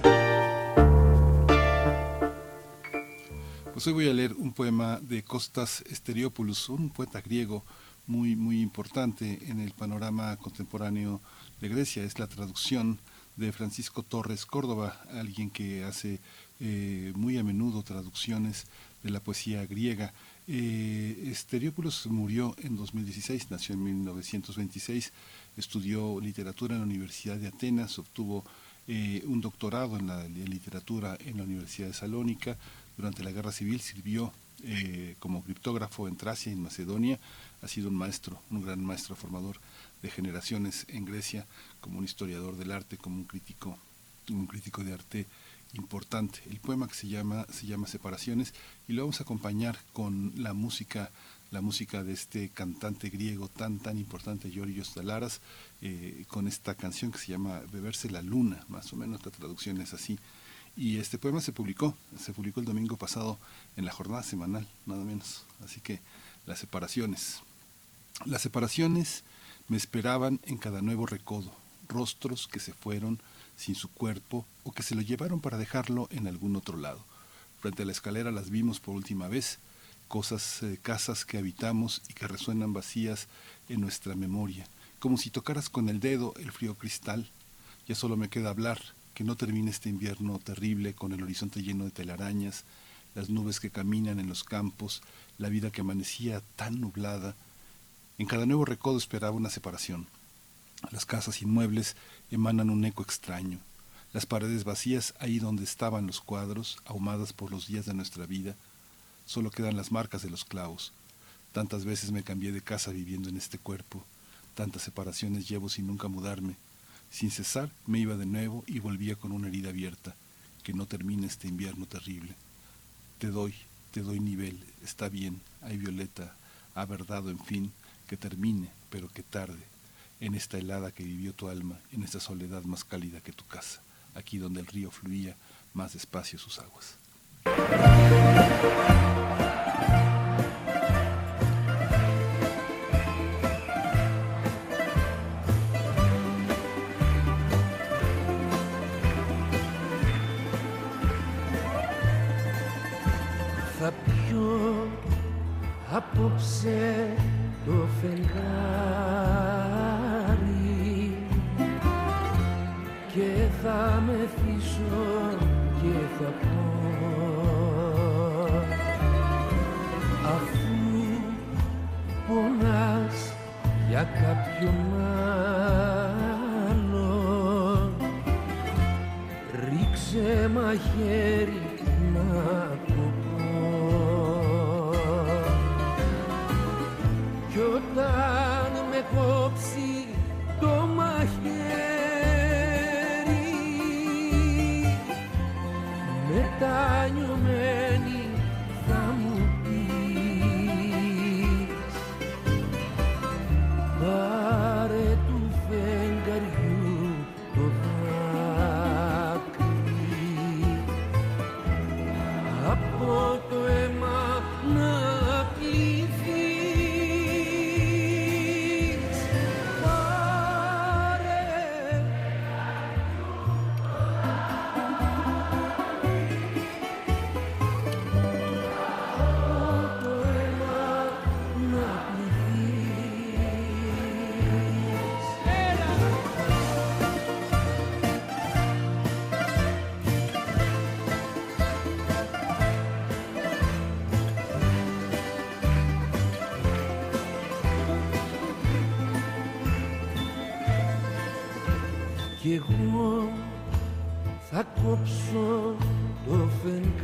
Pues hoy voy a leer un poema de Costas Esteriopoulos, un poeta griego muy, muy importante en el panorama contemporáneo de Grecia. Es la traducción de Francisco Torres Córdoba, alguien que hace eh, muy a menudo traducciones de la poesía griega. Eh, murió en 2016, nació en 1926, estudió literatura en la Universidad de Atenas, obtuvo eh, un doctorado en la literatura en la Universidad de Salónica. Durante la Guerra Civil sirvió eh, como criptógrafo en Tracia, en Macedonia. Ha sido un maestro, un gran maestro formador de generaciones en Grecia, como un historiador del arte, como un crítico, un crítico de arte importante. El poema que se llama, se llama Separaciones y lo vamos a acompañar con la música la música de este cantante griego tan tan importante, Georgios Dalaras, eh, con esta canción que se llama Beberse la Luna, más o menos la traducción es así. Y este poema se publicó, se publicó el domingo pasado en la jornada semanal, nada menos. Así que las separaciones. Las separaciones me esperaban en cada nuevo recodo, rostros que se fueron, sin su cuerpo o que se lo llevaron para dejarlo en algún otro lado. Frente a la escalera las vimos por última vez, cosas, eh, casas que habitamos y que resuenan vacías en nuestra memoria, como si tocaras con el dedo el frío cristal. Ya solo me queda hablar, que no termine este invierno terrible con el horizonte lleno de telarañas, las nubes que caminan en los campos, la vida que amanecía tan nublada. En cada nuevo recodo esperaba una separación. Las casas inmuebles emanan un eco extraño. Las paredes vacías, ahí donde estaban los cuadros, ahumadas por los días de nuestra vida, solo quedan las marcas de los clavos. Tantas veces me cambié de casa viviendo en este cuerpo, tantas separaciones llevo sin nunca mudarme. Sin cesar me iba de nuevo y volvía con una herida abierta, que no termine este invierno terrible. Te doy, te doy nivel, está bien, hay violeta, ha verdad, en fin, que termine, pero que tarde, en esta helada que vivió tu alma, en esta soledad más cálida que tu casa, aquí donde el río fluía más despacio sus aguas. Θα πιω απόψε το φεγγάρι για κάποιον άλλο ρίξε μαχαίρι να το πω. Κι όταν κόψω το φεγγάρι.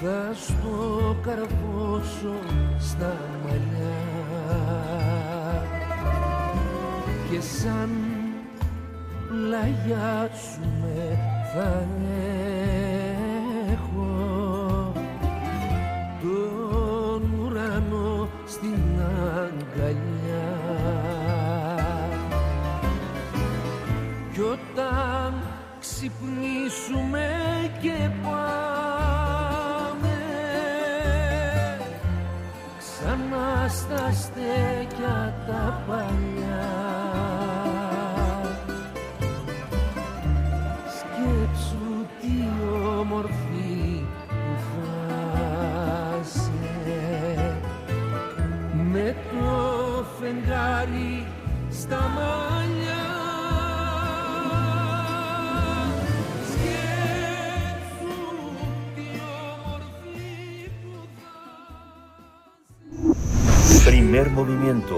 Θα στο καρφώσω στα μαλλιά. Και σαν πλαγιάσουμε θα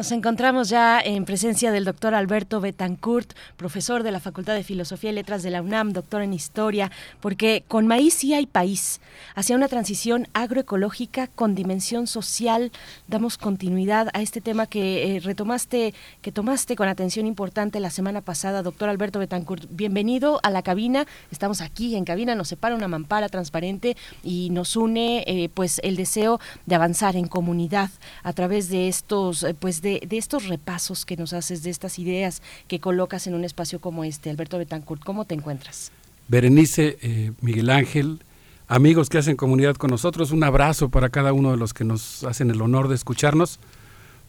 Nos encontramos ya en presencia del doctor Alberto Betancourt, profesor de la Facultad de Filosofía y Letras de la UNAM, doctor en Historia, porque con maíz sí hay país. Hacia una transición agroecológica con dimensión social, damos continuidad a este tema que eh, retomaste, que tomaste con atención importante la semana pasada, doctor Alberto Betancourt. Bienvenido a la cabina. Estamos aquí en cabina, nos separa una mampara transparente y nos une eh, pues el deseo de avanzar en comunidad a través de estos eh, pues de, de estos repasos que nos haces, de estas ideas que colocas en un espacio como este. Alberto Betancourt, ¿cómo te encuentras? Berenice, eh, Miguel Ángel, amigos que hacen comunidad con nosotros, un abrazo para cada uno de los que nos hacen el honor de escucharnos.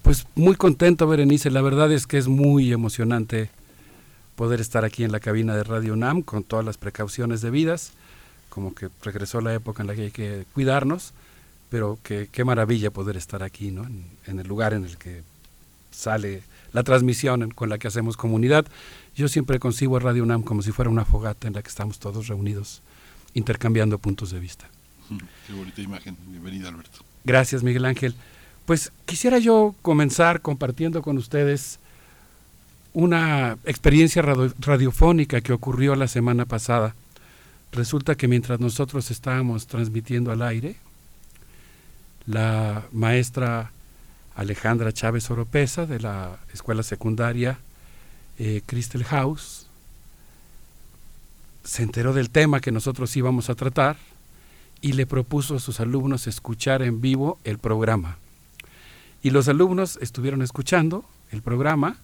Pues muy contento, Berenice, la verdad es que es muy emocionante poder estar aquí en la cabina de Radio UNAM con todas las precauciones debidas, como que regresó la época en la que hay que cuidarnos, pero que, qué maravilla poder estar aquí, ¿no? En, en el lugar en el que sale la transmisión con la que hacemos comunidad. Yo siempre concibo a Radio UNAM como si fuera una fogata en la que estamos todos reunidos intercambiando puntos de vista. Qué bonita imagen. Bienvenida, Alberto. Gracias, Miguel Ángel. Pues quisiera yo comenzar compartiendo con ustedes una experiencia radiofónica que ocurrió la semana pasada. Resulta que mientras nosotros estábamos transmitiendo al aire, la maestra Alejandra Chávez Oropesa de la escuela secundaria eh, Crystal House se enteró del tema que nosotros íbamos a tratar y le propuso a sus alumnos escuchar en vivo el programa. Y los alumnos estuvieron escuchando el programa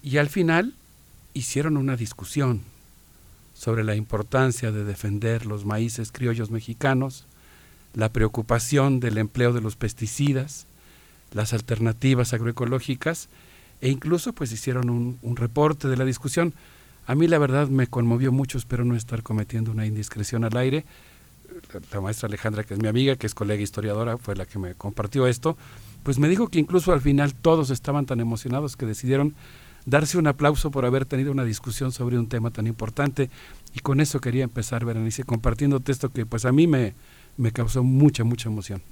y al final hicieron una discusión sobre la importancia de defender los maíces criollos mexicanos, la preocupación del empleo de los pesticidas, las alternativas agroecológicas e incluso pues hicieron un, un reporte de la discusión. A mí la verdad me conmovió mucho, espero no estar cometiendo una indiscreción al aire. La, maestra Alejandra, que es mi amiga, que es colega historiadora, fue la que me compartió esto, pues me dijo que incluso al final todos estaban tan emocionados que decidieron darse un aplauso por haber tenido una discusión sobre un tema tan importante. Y con eso quería empezar, Berenice, compartiendo esto que pues a mí me, me causó mucha, mucha emoción.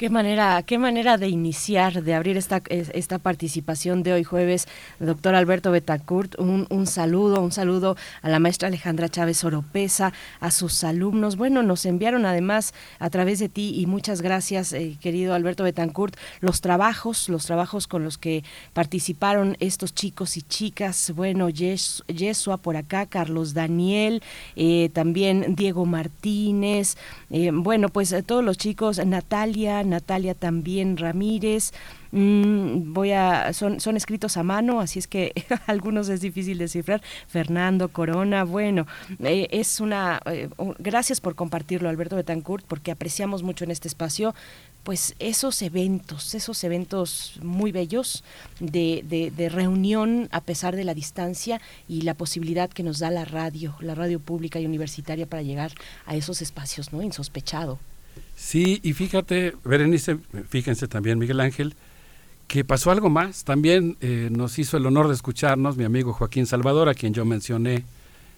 Qué manera, qué manera de iniciar, de abrir esta, esta participación de hoy jueves, doctor Alberto Betancourt. Un, un, saludo, un saludo a la maestra Alejandra Chávez Oropesa, a sus alumnos. Bueno, nos enviaron además a través de ti y muchas gracias, eh, querido Alberto Betancourt, los trabajos, los trabajos con los que participaron estos chicos y chicas. Bueno, Yesua por acá, Carlos Daniel, eh, también Diego Martínez. Eh, bueno, pues todos los chicos, Natalia, Natalia también Ramírez. Mm, voy a son, son escritos a mano, así es que algunos es difícil descifrar. Fernando Corona, bueno, eh, es una eh, gracias por compartirlo, Alberto Betancourt, porque apreciamos mucho en este espacio pues esos eventos, esos eventos muy bellos de, de, de, reunión a pesar de la distancia y la posibilidad que nos da la radio, la radio pública y universitaria para llegar a esos espacios, ¿no? Insospechado. Sí, y fíjate, Berenice, fíjense también, Miguel Ángel, que pasó algo más. También eh, nos hizo el honor de escucharnos mi amigo Joaquín Salvador, a quien yo mencioné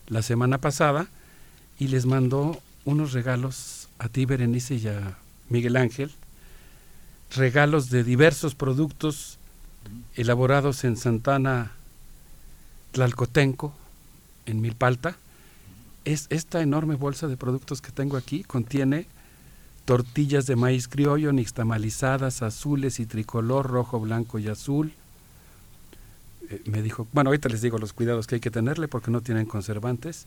la semana pasada, y les mandó unos regalos a ti, Berenice, y a Miguel Ángel, regalos de diversos productos elaborados en Santana Tlalcotenco, en Milpalta. Es, esta enorme bolsa de productos que tengo aquí contiene tortillas de maíz criollo nixtamalizadas, azules y tricolor, rojo, blanco y azul. Eh, me dijo, bueno, ahorita les digo los cuidados que hay que tenerle porque no tienen conservantes.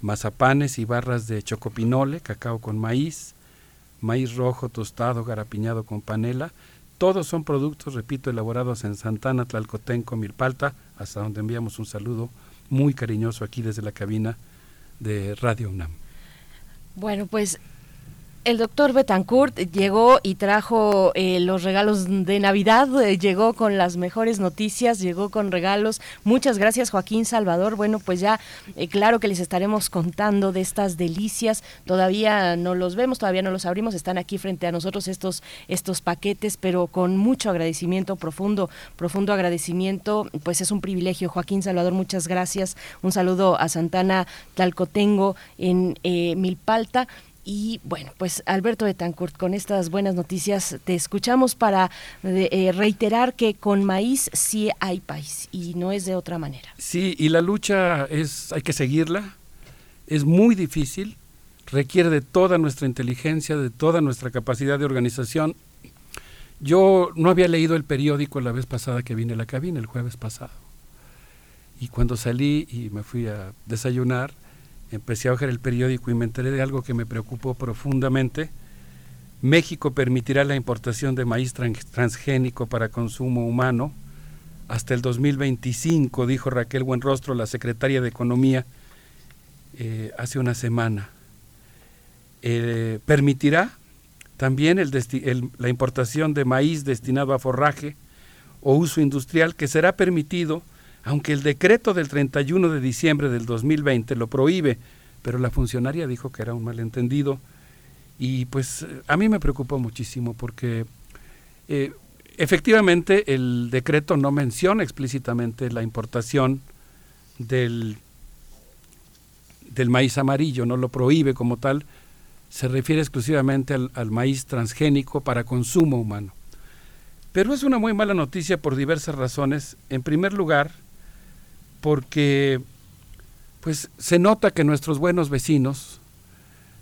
Mazapanes y barras de chocopinole, cacao con maíz, maíz rojo tostado, garapiñado con panela. Todos son productos, repito, elaborados en Santana, Tlalcotenco, Milpalta, hasta donde enviamos un saludo muy cariñoso aquí desde la cabina de Radio UNAM. Bueno, pues el doctor Betancourt llegó y trajo eh, los regalos de Navidad, eh, llegó con las mejores noticias, llegó con regalos. Muchas gracias Joaquín Salvador. Bueno, pues ya eh, claro que les estaremos contando de estas delicias. Todavía no los vemos, todavía no los abrimos, están aquí frente a nosotros estos, estos paquetes, pero con mucho agradecimiento, profundo, profundo agradecimiento. Pues es un privilegio. Joaquín Salvador, muchas gracias. Un saludo a Santana Talcotengo en Milpalta. Y bueno, pues Alberto Betancourt, con estas buenas noticias te escuchamos para eh, reiterar que con maíz sí hay país y no es de otra manera. Sí, y la lucha es, hay que seguirla, es muy difícil, requiere de toda nuestra inteligencia, de toda nuestra capacidad de organización. Yo no había leído el periódico la vez pasada que vine a la cabina, el jueves pasado. Y cuando salí y me fui a desayunar, empecé a ojear el periódico y me enteré de algo que me preocupó profundamente. México permitirá la importación de maíz transgénico para consumo humano hasta el 2025, dijo Raquel Buenrostro, la secretaria de Economía, eh, hace una semana. Eh, permitirá también la importación de maíz destinado a forraje o uso industrial que será permitido aunque el decreto del 31 de diciembre del 2020 lo prohíbe, pero la funcionaria dijo que era un malentendido y pues a mí me preocupó muchísimo porque eh, efectivamente, el decreto no menciona explícitamente la importación del, del maíz amarillo, no lo prohíbe como tal, se refiere exclusivamente al, maíz transgénico para consumo humano. Pero es una muy mala noticia por diversas razones. En primer lugar, porque pues se nota que nuestros buenos vecinos,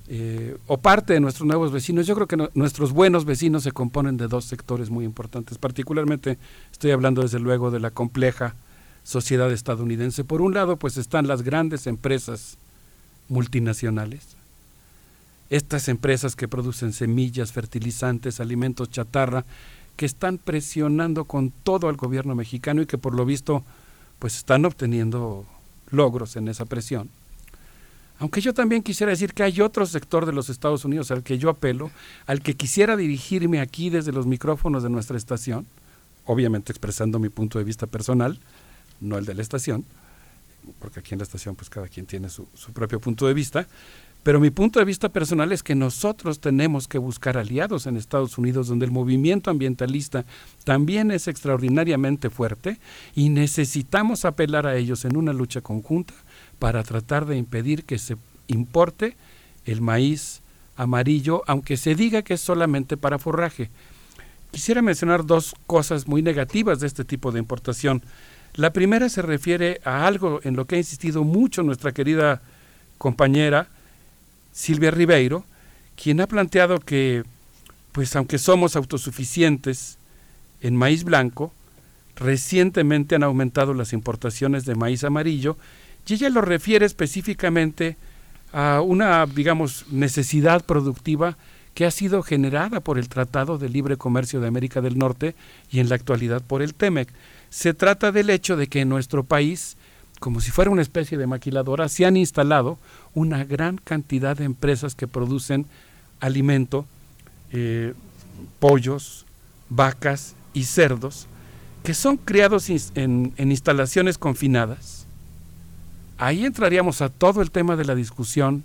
eh, o parte de nuestros nuevos vecinos, yo creo que nuestros buenos vecinos se componen de dos sectores muy importantes, particularmente estoy hablando desde luego de la compleja sociedad estadounidense. Por un lado, pues están las grandes empresas multinacionales, estas empresas que producen semillas, fertilizantes, alimentos chatarra, que están presionando con todo al gobierno mexicano y que por lo visto pues están obteniendo logros en esa presión. Aunque yo también quisiera decir que hay otro sector de los Estados Unidos al que yo apelo, al que quisiera dirigirme aquí desde los micrófonos de nuestra estación, obviamente expresando mi punto de vista personal, no el de la estación, porque aquí en la estación pues cada quien tiene su, su propio punto de vista, pero mi punto de vista personal es que nosotros tenemos que buscar aliados en Estados Unidos, donde el movimiento ambientalista también es extraordinariamente fuerte y necesitamos apelar a ellos en una lucha conjunta para tratar de impedir que se importe el maíz amarillo, aunque se diga que es solamente para forraje. Quisiera mencionar dos cosas muy negativas de este tipo de importación. La primera se refiere a algo en lo que ha insistido mucho nuestra querida compañera, Silvia Ribeiro, quien ha planteado que, pues aunque somos autosuficientes en maíz blanco, recientemente han aumentado las importaciones de maíz amarillo y ella lo refiere específicamente a una, digamos, necesidad productiva que ha sido generada por el Tratado de Libre Comercio de América del Norte y en la actualidad por el TEMEC. Se trata del hecho de que en nuestro país como si fuera una especie de maquiladora, se han instalado una gran cantidad de empresas que producen alimento, eh, pollos, vacas y cerdos, que son criados en, instalaciones confinadas. Ahí entraríamos a todo el tema de la discusión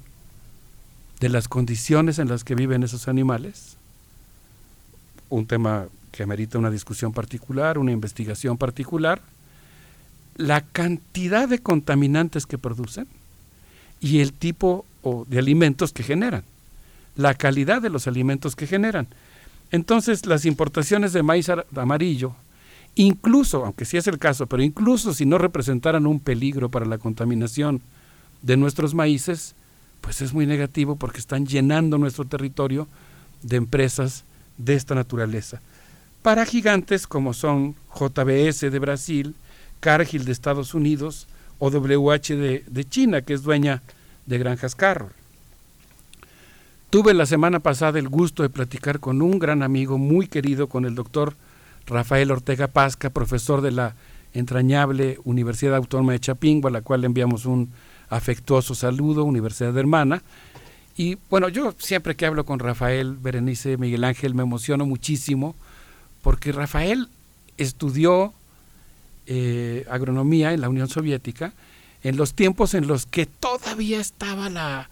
de las condiciones en las que viven esos animales, un tema que amerita una discusión particular, una investigación particular, la cantidad de contaminantes que producen y el tipo de alimentos que generan, la calidad de los alimentos que generan. Entonces, las importaciones de maíz amarillo, incluso, aunque sí es el caso, pero incluso si no representaran un peligro para la contaminación de nuestros maíces, pues es muy negativo porque están llenando nuestro territorio de empresas de esta naturaleza. Para gigantes como son JBS de Brasil, Cargill de Estados Unidos o WH de, China, que es dueña de Granjas Carroll. Tuve la semana pasada el gusto de platicar con un gran amigo muy querido, con el doctor Rafael Ortega Pasca, profesor de la entrañable Universidad Autónoma de Chapingo, a la cual le enviamos un afectuoso saludo, Universidad Hermana. Y bueno, yo siempre que hablo con Rafael, Berenice, Miguel Ángel, me emociono muchísimo, porque Rafael estudió eh, agronomía en la Unión Soviética, en los tiempos en los que todavía estaba la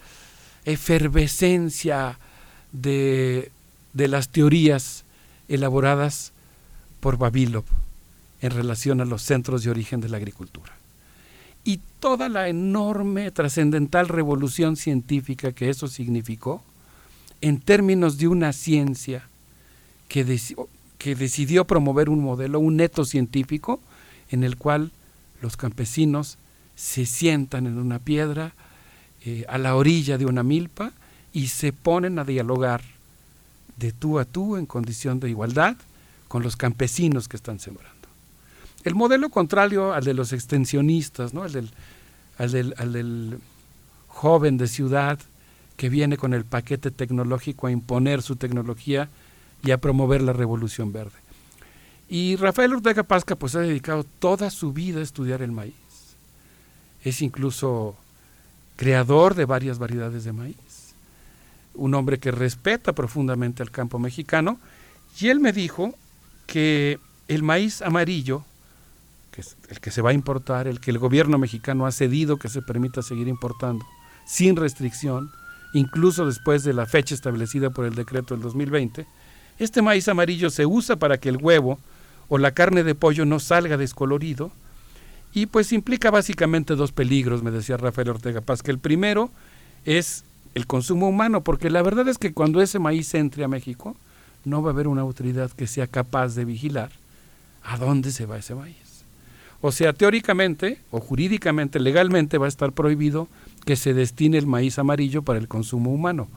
efervescencia de, de las teorías elaboradas por Babilov en relación a los centros de origen de la agricultura. Y toda la enorme, trascendental revolución científica que eso significó, en términos de una ciencia que, que decidió promover un modelo, un neto científico, en el cual los campesinos se sientan en una piedra eh, a la orilla de una milpa y se ponen a dialogar de tú a tú en condición de igualdad con los campesinos que están sembrando. El modelo contrario al de los extensionistas, ¿no? al, del, joven de ciudad que viene con el paquete tecnológico a imponer su tecnología y a promover la revolución verde. Y Rafael Ortega Pasca pues ha dedicado toda su vida a estudiar el maíz. Es incluso creador de varias variedades de maíz. Un hombre que respeta profundamente al campo mexicano. Y él me dijo que el maíz amarillo, que es el que se va a importar, el que el gobierno mexicano ha cedido que se permita seguir importando, sin restricción, incluso después de la fecha establecida por el decreto del 2020, Este maíz amarillo se usa para que el huevo o la carne de pollo no salga descolorido y pues implica básicamente dos peligros, me decía Rafael Ortega Paz, que el primero es el consumo humano, porque la verdad es que cuando ese maíz entre a México, no va a haber una autoridad que sea capaz de vigilar a dónde se va ese maíz. O sea, teóricamente o jurídicamente, legalmente va a estar prohibido que se destine el maíz amarillo para el consumo humano.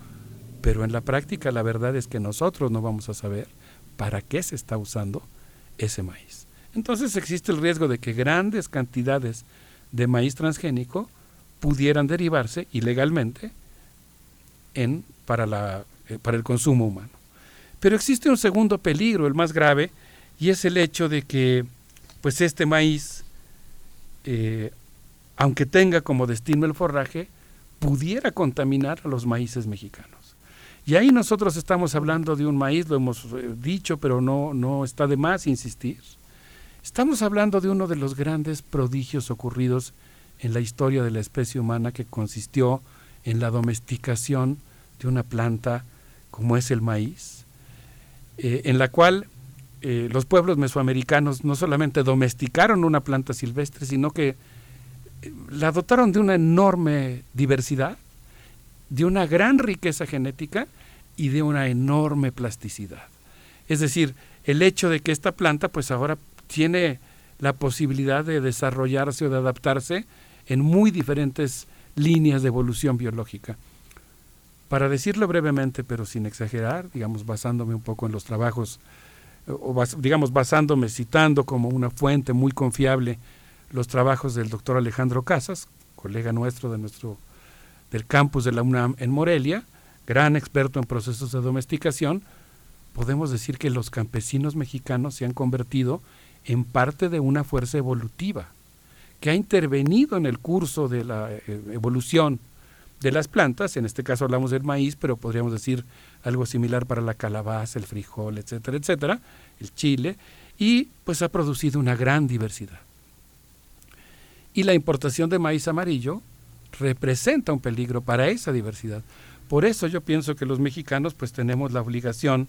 Pero en la práctica la verdad es que nosotros no vamos a saber para qué se está usando ese maíz. Entonces existe el riesgo de que grandes cantidades de maíz transgénico pudieran derivarse ilegalmente en, para, la, eh, para el consumo humano. Pero existe un segundo peligro, el más grave, y es el hecho de que pues este maíz, eh, aunque tenga como destino el forraje, pudiera contaminar a los maíces mexicanos. Y ahí nosotros estamos hablando de un maíz, lo hemos eh, dicho, pero no, no está de más insistir. Estamos hablando de uno de los grandes prodigios ocurridos en la historia de la especie humana que consistió en la domesticación de una planta como es el maíz, eh, en la cual eh, los pueblos mesoamericanos no solamente domesticaron una planta silvestre, sino que la dotaron de una enorme diversidad, de una gran riqueza genética y de una enorme plasticidad. Es decir, el hecho de que esta planta pues ahora tiene la posibilidad de desarrollarse o de adaptarse en muy diferentes líneas de evolución biológica. Para decirlo brevemente, pero sin exagerar, digamos, basándome un poco en los trabajos o digamos basándome, citando como una fuente muy confiable los trabajos del doctor Alejandro Casas, colega nuestro de nuestro del campus de la UNAM en Morelia, gran experto en procesos de domesticación, podemos decir que los campesinos mexicanos se han convertido en parte de una fuerza evolutiva que ha intervenido en el curso de la eh, evolución de las plantas, en este caso hablamos del maíz, pero podríamos decir algo similar para la calabaza, el frijol, etcétera, etcétera, el chile, y pues ha producido una gran diversidad. Y la importación de maíz amarillo representa un peligro para esa diversidad. Por eso yo pienso que los mexicanos pues tenemos la obligación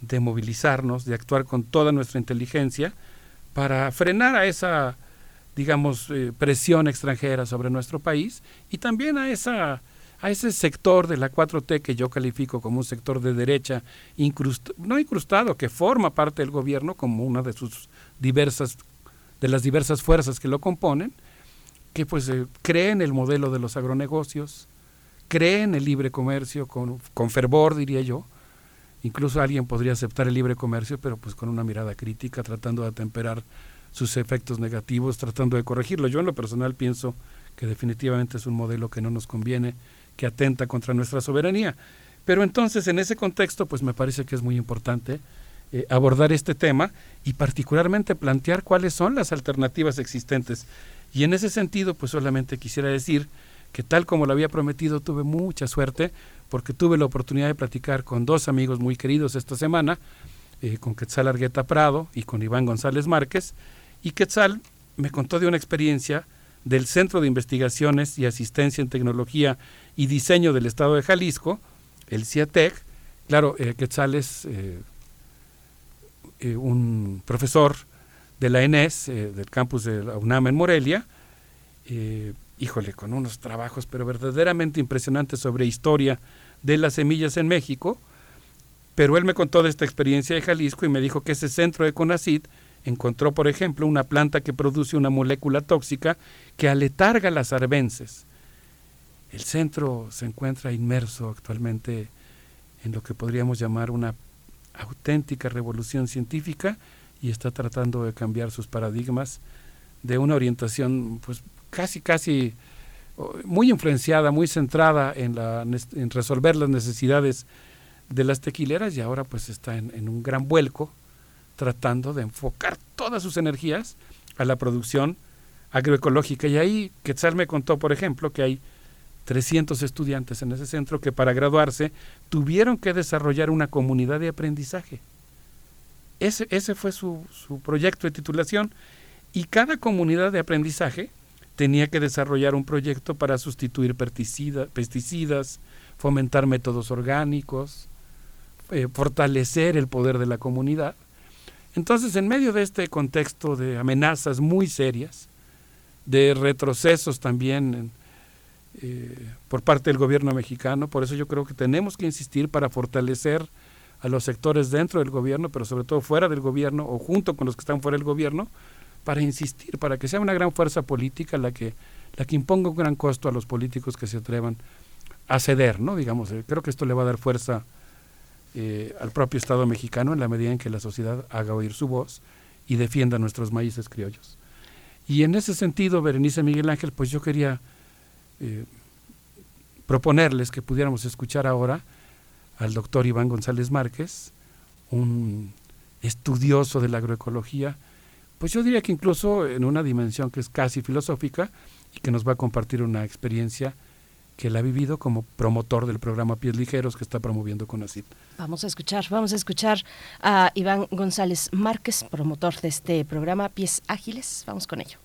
de movilizarnos, de actuar con toda nuestra inteligencia para frenar a esa digamos, eh, presión extranjera sobre nuestro país y también a, esa, a ese sector de la 4T que yo califico como un sector de derecha, no incrustado, que forma parte del gobierno como una de sus diversas, de las diversas fuerzas que lo componen, que pues eh, creen el modelo de los agronegocios, creen el libre comercio con, con fervor, diría yo, incluso alguien podría aceptar el libre comercio, pero pues con una mirada crítica, tratando de atemperar sus efectos negativos, tratando de corregirlo. Yo en lo personal pienso que definitivamente es un modelo que no nos conviene, que atenta contra nuestra soberanía. Pero entonces en ese contexto, pues me parece que es muy importante eh, abordar este tema y particularmente plantear cuáles son las alternativas existentes. Y en ese sentido, pues solamente quisiera decir que tal como lo había prometido, tuve mucha suerte porque tuve la oportunidad de platicar con dos amigos muy queridos esta semana, eh, con Quetzal Argueta Prado y con Iván González Márquez, y Quetzal me contó de una experiencia del Centro de Investigaciones y Asistencia en Tecnología y Diseño del Estado de Jalisco, el CIATEC. Claro, eh, Quetzal es eh, un profesor de la ENES, del campus de la UNAM en Morelia, híjole, con unos trabajos pero verdaderamente impresionantes sobre historia de las semillas en México, pero él me contó de esta experiencia de Jalisco y me dijo que ese centro de CONACID encontró, por ejemplo, una planta que produce una molécula tóxica que aletarga las arbences. El centro se encuentra inmerso actualmente en lo que podríamos llamar una auténtica revolución científica y está tratando de cambiar sus paradigmas de una orientación pues casi casi muy influenciada, muy centrada en, la, en resolver las necesidades de las tequileras y ahora pues está en un gran vuelco tratando de enfocar todas sus energías a la producción agroecológica. Y ahí Quetzal me contó, por ejemplo, que hay 300 estudiantes en ese centro que para graduarse tuvieron que desarrollar una comunidad de aprendizaje. Ese, ese fue su, su proyecto de titulación y cada comunidad de aprendizaje tenía que desarrollar un proyecto para sustituir pesticidas, fomentar métodos orgánicos, eh, fortalecer el poder de la comunidad. Entonces, en medio de este contexto de amenazas muy serias, de retrocesos también eh, por parte del gobierno mexicano, por eso yo creo que tenemos que insistir para fortalecer a los sectores dentro del gobierno, pero sobre todo fuera del gobierno o junto con los que están fuera del gobierno, para insistir, para que sea una gran fuerza política la que, la que imponga un gran costo a los políticos que se atrevan a ceder, ¿no? Digamos, eh, creo que esto le va a dar fuerza eh, al propio Estado mexicano en la medida en que la sociedad haga oír su voz y defienda nuestros maíces criollos. Y en ese sentido, Berenice Miguel Ángel, pues yo quería eh, proponerles que pudiéramos escuchar ahora al doctor Iván González Márquez, un estudioso de la agroecología, pues yo diría que incluso en una dimensión que es casi filosófica y que nos va a compartir una experiencia que él ha vivido como promotor del programa Pies Ligeros que está promoviendo CONACYT. Vamos a escuchar, vamos a escuchar a Iván González Márquez, promotor de este programa Pies Ágiles. Vamos con ello.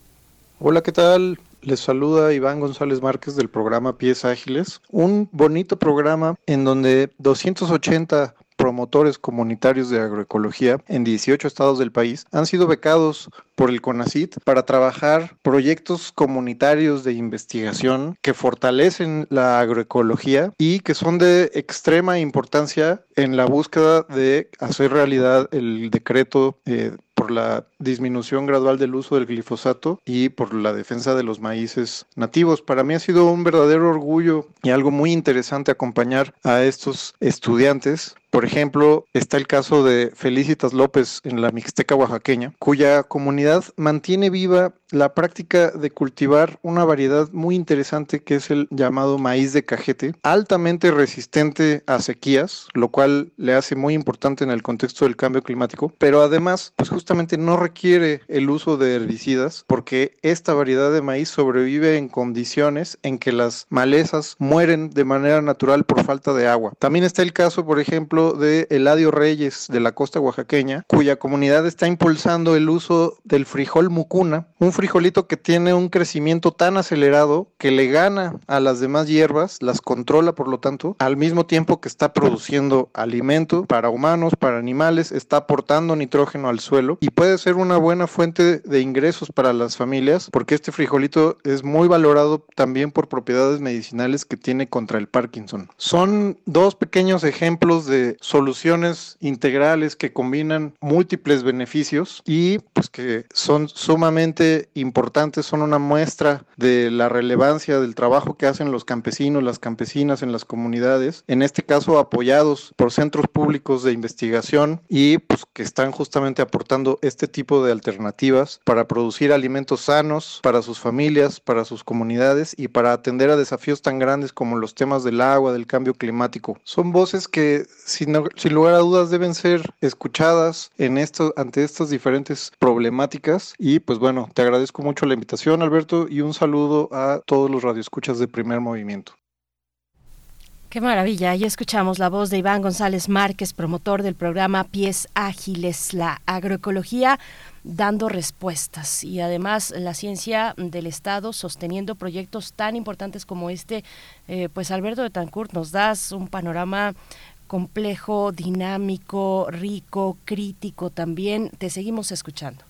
Hola, ¿qué tal? Les saluda Iván González Márquez del programa Pies Ágiles, un bonito programa en donde 280 promotores comunitarios de agroecología en 18 estados del país han sido becados por el CONACIT para trabajar proyectos comunitarios de investigación que fortalecen la agroecología y que son de extrema importancia en la búsqueda de hacer realidad el decreto eh, por la disminución gradual del uso del glifosato y por la defensa de los maíces nativos. Para mí ha sido un verdadero orgullo y algo muy interesante acompañar a estos estudiantes por ejemplo, está el caso de Felicitas López en la Mixteca oaxaqueña, cuya comunidad mantiene viva la práctica de cultivar una variedad muy interesante que es el llamado maíz de cajete, altamente resistente a sequías, lo cual le hace muy importante en el contexto del cambio climático, pero además, pues justamente no requiere el uso de herbicidas porque esta variedad de maíz sobrevive en condiciones en que las malezas mueren de manera natural por falta de agua. También está el caso, por ejemplo, de Eladio Reyes de la costa oaxaqueña, cuya comunidad está impulsando el uso del frijol mucuna, un frijolito que tiene un crecimiento tan acelerado que le gana a las demás hierbas, las controla por lo tanto, al mismo tiempo que está produciendo alimento para humanos, para animales, está aportando nitrógeno al suelo y puede ser una buena fuente de ingresos para las familias porque este frijolito es muy valorado también por propiedades medicinales que tiene contra el Parkinson. Son dos pequeños ejemplos de soluciones integrales que combinan múltiples beneficios y pues que son sumamente importantes, son una muestra de la relevancia del trabajo que hacen los campesinos, las campesinas en las comunidades, en este caso apoyados por centros públicos de investigación y pues que están justamente aportando este tipo de alternativas para producir alimentos sanos para sus familias, para sus comunidades y para atender a desafíos tan grandes como los temas del agua, del cambio climático. Son voces que sin, sin lugar a dudas deben ser escuchadas en esto, ante estas diferentes problemáticas y pues bueno, te agradezco mucho la invitación, Alberto, y un saludo a todos los radioescuchas de Primer Movimiento. Qué maravilla, ahí escuchamos la voz de Iván González Márquez, promotor del programa Pies Ágiles, la agroecología dando respuestas y además la ciencia del Estado sosteniendo proyectos tan importantes como este. Eh, pues Alberto de Tancourt, nos das un panorama complejo, dinámico, rico, crítico también. Te seguimos escuchando.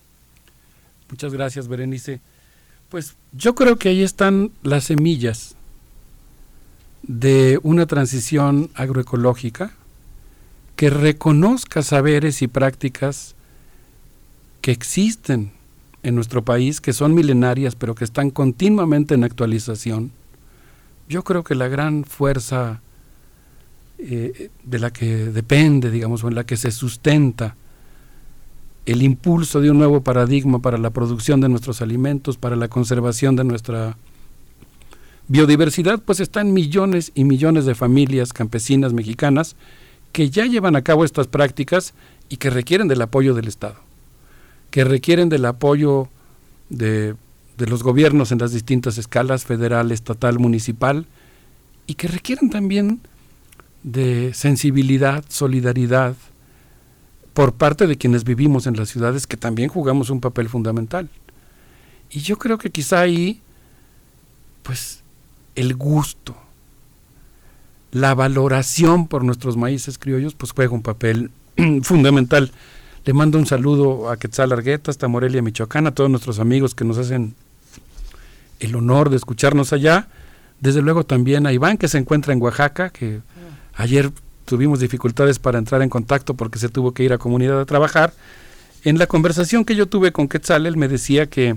Muchas gracias, Berenice. Pues yo creo que ahí están las semillas de una transición agroecológica que reconozca saberes y prácticas que existen en nuestro país, que son milenarias, pero que están continuamente en actualización. Yo creo que la gran fuerza eh, de la que depende, digamos, o en la que se sustenta el impulso de un nuevo paradigma para la producción de nuestros alimentos, para la conservación de nuestra biodiversidad, pues están millones y millones de familias campesinas mexicanas que ya llevan a cabo estas prácticas y que requieren del apoyo del Estado, que requieren del apoyo de, de los gobiernos en las distintas escalas, federal, estatal, municipal, y que requieren también de sensibilidad, solidaridad, por parte de quienes vivimos en las ciudades que también jugamos un papel fundamental. Y yo creo que quizá ahí, pues, el gusto, la valoración por nuestros maíces criollos pues juega un papel fundamental. Le mando un saludo a Quetzal Argueta, hasta Morelia, Michoacán, a todos nuestros amigos que nos hacen el honor de escucharnos allá. Desde luego también a Iván, que se encuentra en Oaxaca, que ayer tuvimos dificultades para entrar en contacto porque se tuvo que ir a comunidad a trabajar. En la conversación que yo tuve con Quetzal, él me decía que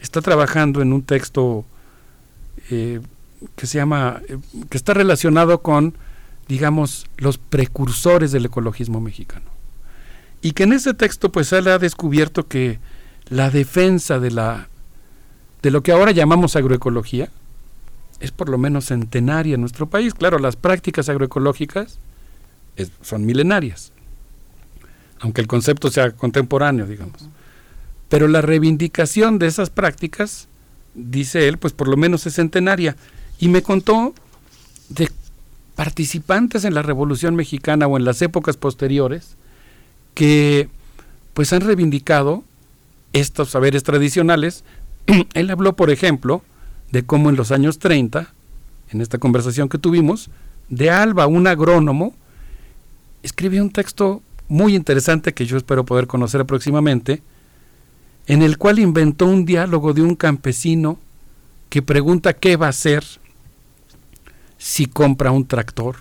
está trabajando en un texto eh, que se llama, eh, que está relacionado con, digamos, los precursores del ecologismo mexicano. Y que en ese texto, pues él ha descubierto que la defensa de la de lo que ahora llamamos agroecología es por lo menos centenaria en nuestro país. Claro, las prácticas agroecológicas son milenarias, aunque el concepto sea contemporáneo, digamos. Pero la reivindicación de esas prácticas, dice él, pues por lo menos es centenaria. Y me contó de participantes en la Revolución Mexicana o en las épocas posteriores que pues han reivindicado estos saberes tradicionales. él habló, por ejemplo, de cómo en los años 30, en esta conversación que tuvimos, de Alba, un agrónomo, escribió un texto muy interesante que yo espero poder conocer próximamente, en el cual inventó un diálogo de un campesino que pregunta qué va a hacer si compra un tractor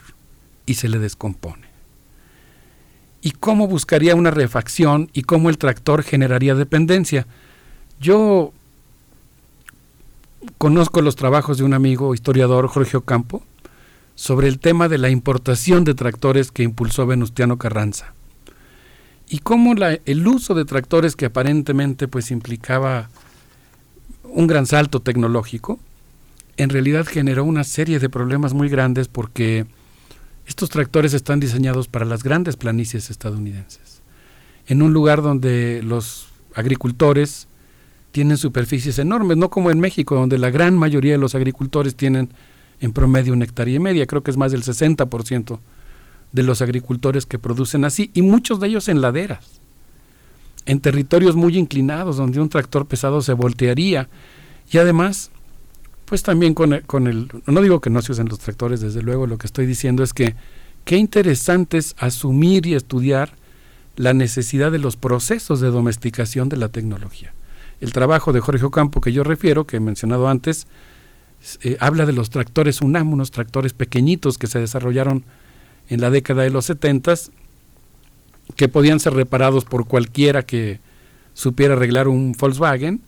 y se le descompone. Y cómo buscaría una refacción y cómo el tractor generaría dependencia. Yo conozco los trabajos de un amigo historiador, Jorge Ocampo, sobre el tema de la importación de tractores que impulsó Venustiano Carranza. Y cómo el uso de tractores que aparentemente pues implicaba un gran salto tecnológico, en realidad generó una serie de problemas muy grandes porque estos tractores están diseñados para las grandes planicies estadounidenses. En un lugar donde los agricultores tienen superficies enormes, no como en México, donde la gran mayoría de los agricultores tienen en promedio una hectárea y media. Creo que es más del 60% de los agricultores que producen así, y muchos de ellos en laderas, en territorios muy inclinados, donde un tractor pesado se voltearía. Y además, pues también con el, con el, no digo que no se usen los tractores, desde luego, lo que estoy diciendo es que qué interesante es asumir y estudiar la necesidad de los procesos de domesticación de la tecnología. El trabajo de Jorge Ocampo que yo refiero, que he mencionado antes, eh, habla de los tractores UNAM, unos tractores pequeñitos que se desarrollaron en la década de los 70 que podían ser reparados por cualquiera que supiera arreglar un Volkswagen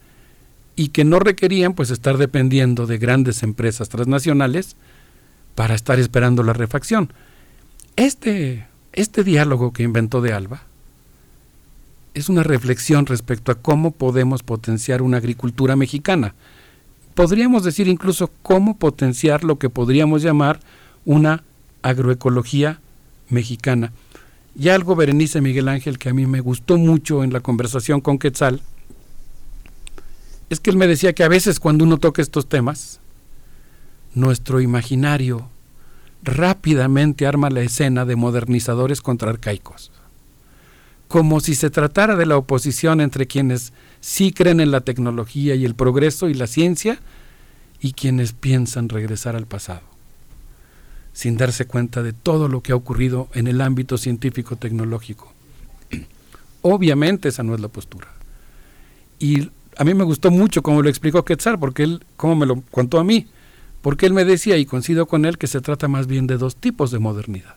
y que no requerían pues estar dependiendo de grandes empresas transnacionales para estar esperando la refacción. Este, este diálogo que inventó de Alba es una reflexión respecto a cómo podemos potenciar una agricultura mexicana podríamos decir incluso cómo potenciar lo que podríamos llamar una agroecología mexicana. Y algo, Berenice Miguel Ángel, que a mí me gustó mucho en la conversación con Quetzal, es que él me decía que a veces cuando uno toca estos temas, nuestro imaginario rápidamente arma la escena de modernizadores contra arcaicos, como si se tratara de la oposición entre quienes sí creen en la tecnología y el progreso y la ciencia y quienes piensan regresar al pasado, sin darse cuenta de todo lo que ha ocurrido en el ámbito científico-tecnológico. Obviamente esa no es la postura. Y a mí me gustó mucho cómo lo explicó Quetzal, porque él, cómo me lo contó a mí, porque él me decía, y coincido con él, que se trata más bien de dos tipos de modernidad.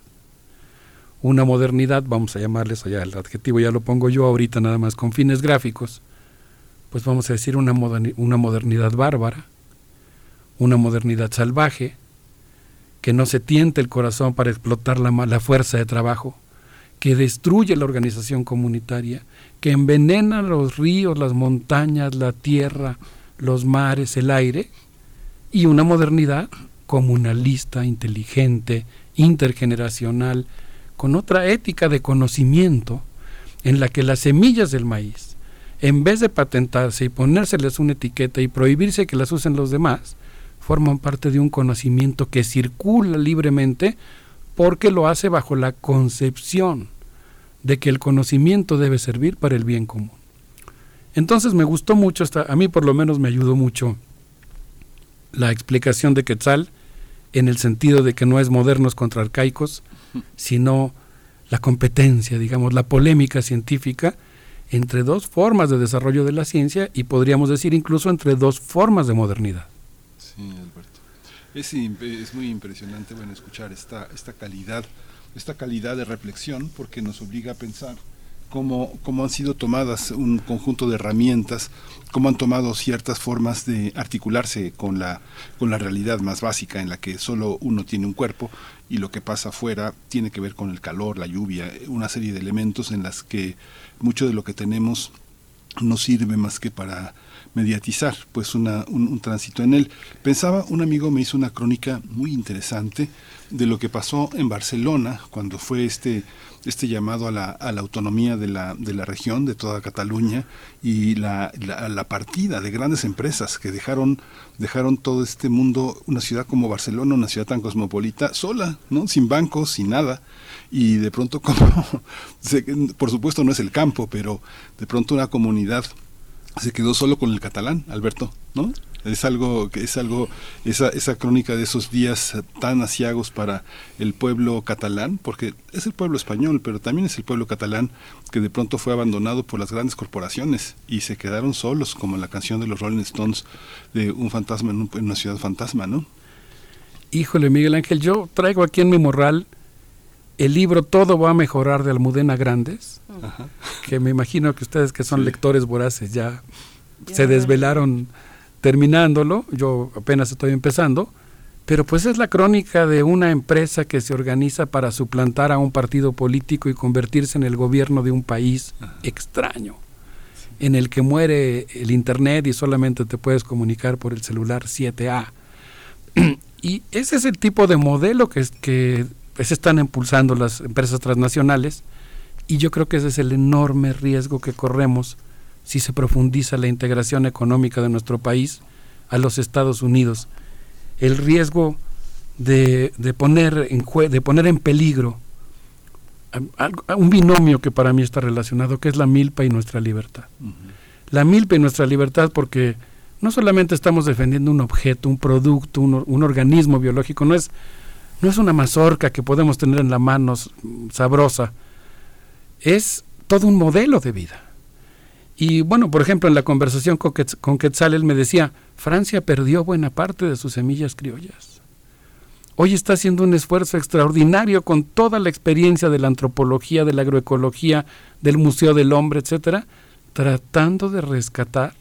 Una modernidad, vamos a llamarles allá, el adjetivo ya lo pongo yo ahorita nada más con fines gráficos, pues vamos a decir, una, una modernidad bárbara, una modernidad salvaje, que no se tiente el corazón para explotar la, la fuerza de trabajo, que destruye la organización comunitaria, que envenena los ríos, las montañas, la tierra, los mares, el aire, y una modernidad comunalista, inteligente, intergeneracional, con otra ética de conocimiento en la que las semillas del maíz, en vez de patentarse y ponérseles una etiqueta y prohibirse que las usen los demás, forman parte de un conocimiento que circula libremente porque lo hace bajo la concepción de que el conocimiento debe servir para el bien común. Entonces me gustó mucho, a mí por lo menos me ayudó mucho la explicación de Quetzal en el sentido de que no es modernos contra arcaicos, sino la competencia, digamos, la polémica científica entre dos formas de desarrollo de la ciencia y podríamos decir incluso entre dos formas de modernidad. Sí, Alberto. Es, muy impresionante bueno, escuchar esta, calidad, esta calidad de reflexión porque nos obliga a pensar cómo, han sido tomadas un conjunto de herramientas, cómo han tomado ciertas formas de articularse con la, con la realidad más básica en la que solo uno tiene un cuerpo y lo que pasa afuera tiene que ver con el calor, la lluvia, una serie de elementos en las que mucho de lo que tenemos no sirve más que para mediatizar pues una, un, tránsito en él. Pensaba, un amigo me hizo una crónica muy interesante de lo que pasó en Barcelona cuando fue este, este llamado a la, a la autonomía de la, de la región, de toda Cataluña, y la, la, partida de grandes empresas que dejaron, dejaron todo este mundo, una ciudad como Barcelona, una ciudad tan cosmopolita, sola, ¿no? sin bancos, sin nada y de pronto como por supuesto no es el campo pero de pronto una comunidad se quedó solo con el catalán, Alberto, ¿no? Es algo que es algo esa esa crónica de esos días tan asiagos para el pueblo catalán, porque es el pueblo español, pero también es el pueblo catalán que de pronto fue abandonado por las grandes corporaciones y se quedaron solos, como en la canción de los Rolling Stones de un fantasma en, una ciudad fantasma, ¿no? Híjole, Miguel Ángel, yo traigo aquí en mi morral el libro Todo va a mejorar de Almudena Grandes, que me imagino que ustedes que son lectores voraces ya, se desvelaron terminándolo, yo apenas estoy empezando, pero pues es la crónica de una empresa que se organiza para suplantar a un partido político y convertirse en el gobierno de un país extraño, en el que muere el Internet y solamente te puedes comunicar por el celular 7A. y ese es el tipo de modelo que, que pues están impulsando las empresas transnacionales y yo creo que ese es el enorme riesgo que corremos si se profundiza la integración económica de nuestro país a los Estados Unidos. El riesgo de, de poner, en de poner en peligro un binomio que para mí está relacionado, que es la milpa y nuestra libertad. La milpa y nuestra libertad porque no solamente estamos defendiendo un objeto, un producto, un, un organismo biológico, no es no es una mazorca que podemos tener en la mano sabrosa, es todo un modelo de vida. Y bueno, por ejemplo, en la conversación con, con Quetzal, él me decía, Francia perdió buena parte de sus semillas criollas. Hoy está haciendo un esfuerzo extraordinario con toda la experiencia de la antropología, de la agroecología, del Museo del Hombre, etcétera, tratando de rescatar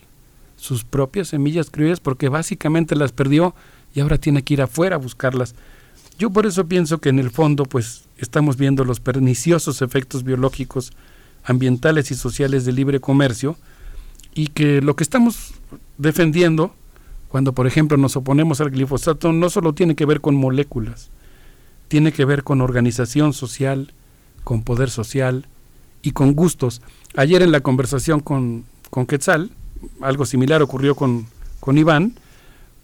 sus propias semillas criollas porque básicamente las perdió y ahora tiene que ir afuera a buscarlas. Yo por eso pienso que en el fondo pues estamos viendo los perniciosos efectos biológicos, ambientales y sociales del libre comercio y que lo que estamos defendiendo cuando por ejemplo nos oponemos al glifosato no solo tiene que ver con moléculas, tiene que ver con organización social, con poder social y con gustos. Ayer en la conversación con, con Quetzal, algo similar ocurrió con, con Iván,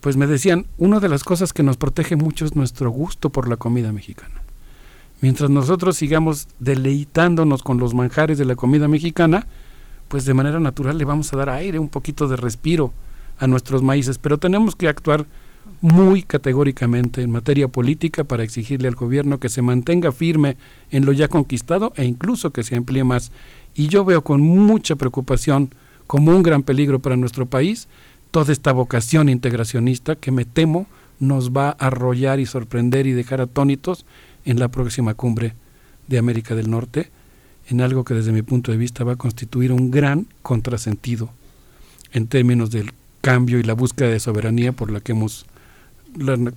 pues me decían, una de las cosas que nos protege mucho es nuestro gusto por la comida mexicana. Mientras nosotros sigamos deleitándonos con los manjares de la comida mexicana, pues de manera natural le vamos a dar aire, un poquito de respiro a nuestros maíces, pero tenemos que actuar muy categóricamente en materia política para exigirle al gobierno que se mantenga firme en lo ya conquistado e incluso que se amplíe más. Y yo veo con mucha preocupación como un gran peligro para nuestro país toda esta vocación integracionista que me temo nos va a arrollar y sorprender y dejar atónitos en la próxima cumbre de América del Norte, en algo que desde mi punto de vista va a constituir un gran contrasentido en términos del cambio y la búsqueda de soberanía por la que hemos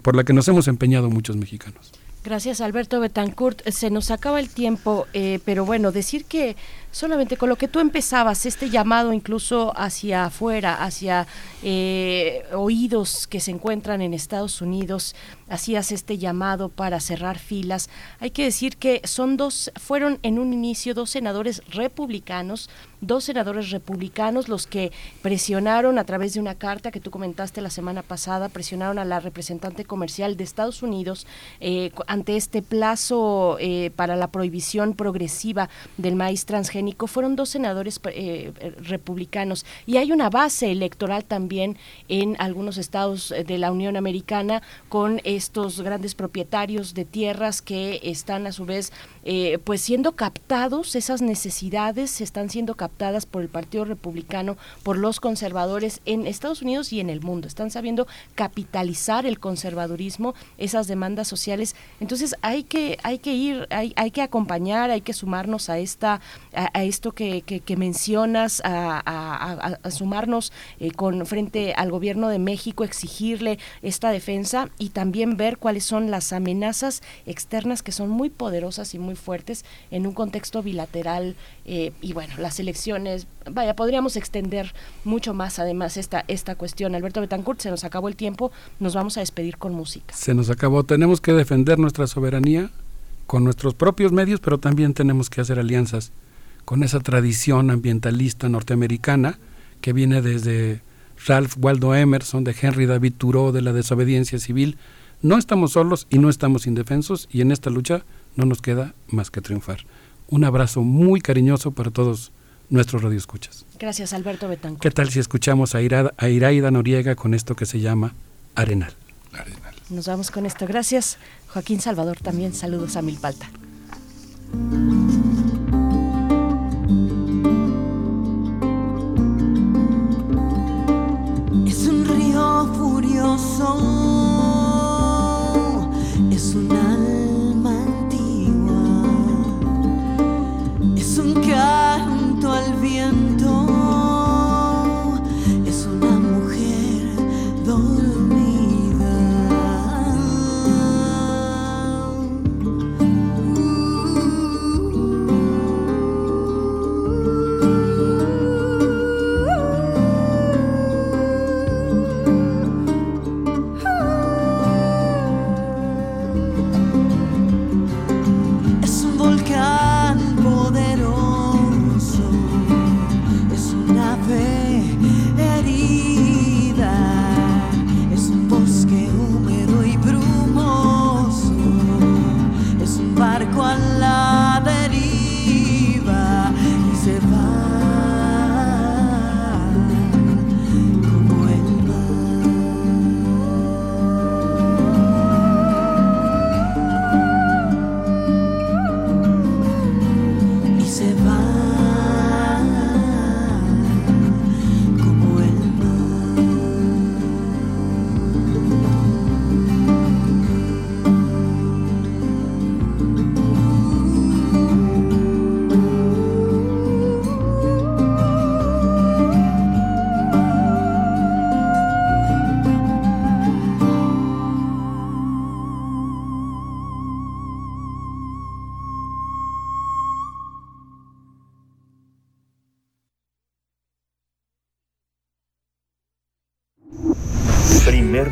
por la que nos hemos empeñado muchos mexicanos. Gracias Alberto Betancourt. Se nos acaba el tiempo, eh, pero bueno, decir que solamente con lo que tú empezabas, este llamado incluso hacia afuera, hacia eh, oídos que se encuentran en Estados Unidos, hacías este llamado para cerrar filas. Hay que decir que son dos, fueron en un inicio dos senadores republicanos, dos senadores republicanos los que presionaron a través de una carta que tú comentaste la semana pasada, presionaron a la representante comercial de Estados Unidos eh, ante este plazo eh, para la prohibición progresiva del maíz transgénico fueron dos senadores eh, republicanos. Y hay una base electoral también en algunos estados eh, de la Unión Americana con estos grandes propietarios de tierras que están a su vez eh, pues siendo captados, esas necesidades están siendo captadas por el Partido Republicano, por los conservadores en Estados Unidos y en el mundo. Están sabiendo capitalizar el conservadurismo, esas demandas sociales. Entonces hay que, hay que ir, hay, hay que acompañar, hay que sumarnos a esta, a, esto que, que, mencionas, a, sumarnos eh, con frente al gobierno de México, exigirle esta defensa y también ver cuáles son las amenazas externas que son muy poderosas y muy fuertes en un contexto bilateral eh, y bueno, las elecciones, vaya, podríamos extender mucho más además esta, esta cuestión. Alberto Betancourt, se nos acabó el tiempo, nos vamos a despedir con música. Se nos acabó, tenemos que defender nuestra soberanía con nuestros propios medios, pero también tenemos que hacer alianzas con esa tradición ambientalista norteamericana que viene desde Ralph Waldo Emerson, de Henry David Thoreau, de la desobediencia civil. No estamos solos y no estamos indefensos y en esta lucha no nos queda más que triunfar. Un abrazo muy cariñoso para todos nuestros radioescuchas. Gracias, Alberto Betancourt. ¿Qué tal si escuchamos a, Iraida Noriega con esto que se llama Arenal? Arenal. Nos vamos con esto. Gracias, Joaquín Salvador. También saludos a Milpalta. Es un río furioso, es un alma un canto al viento,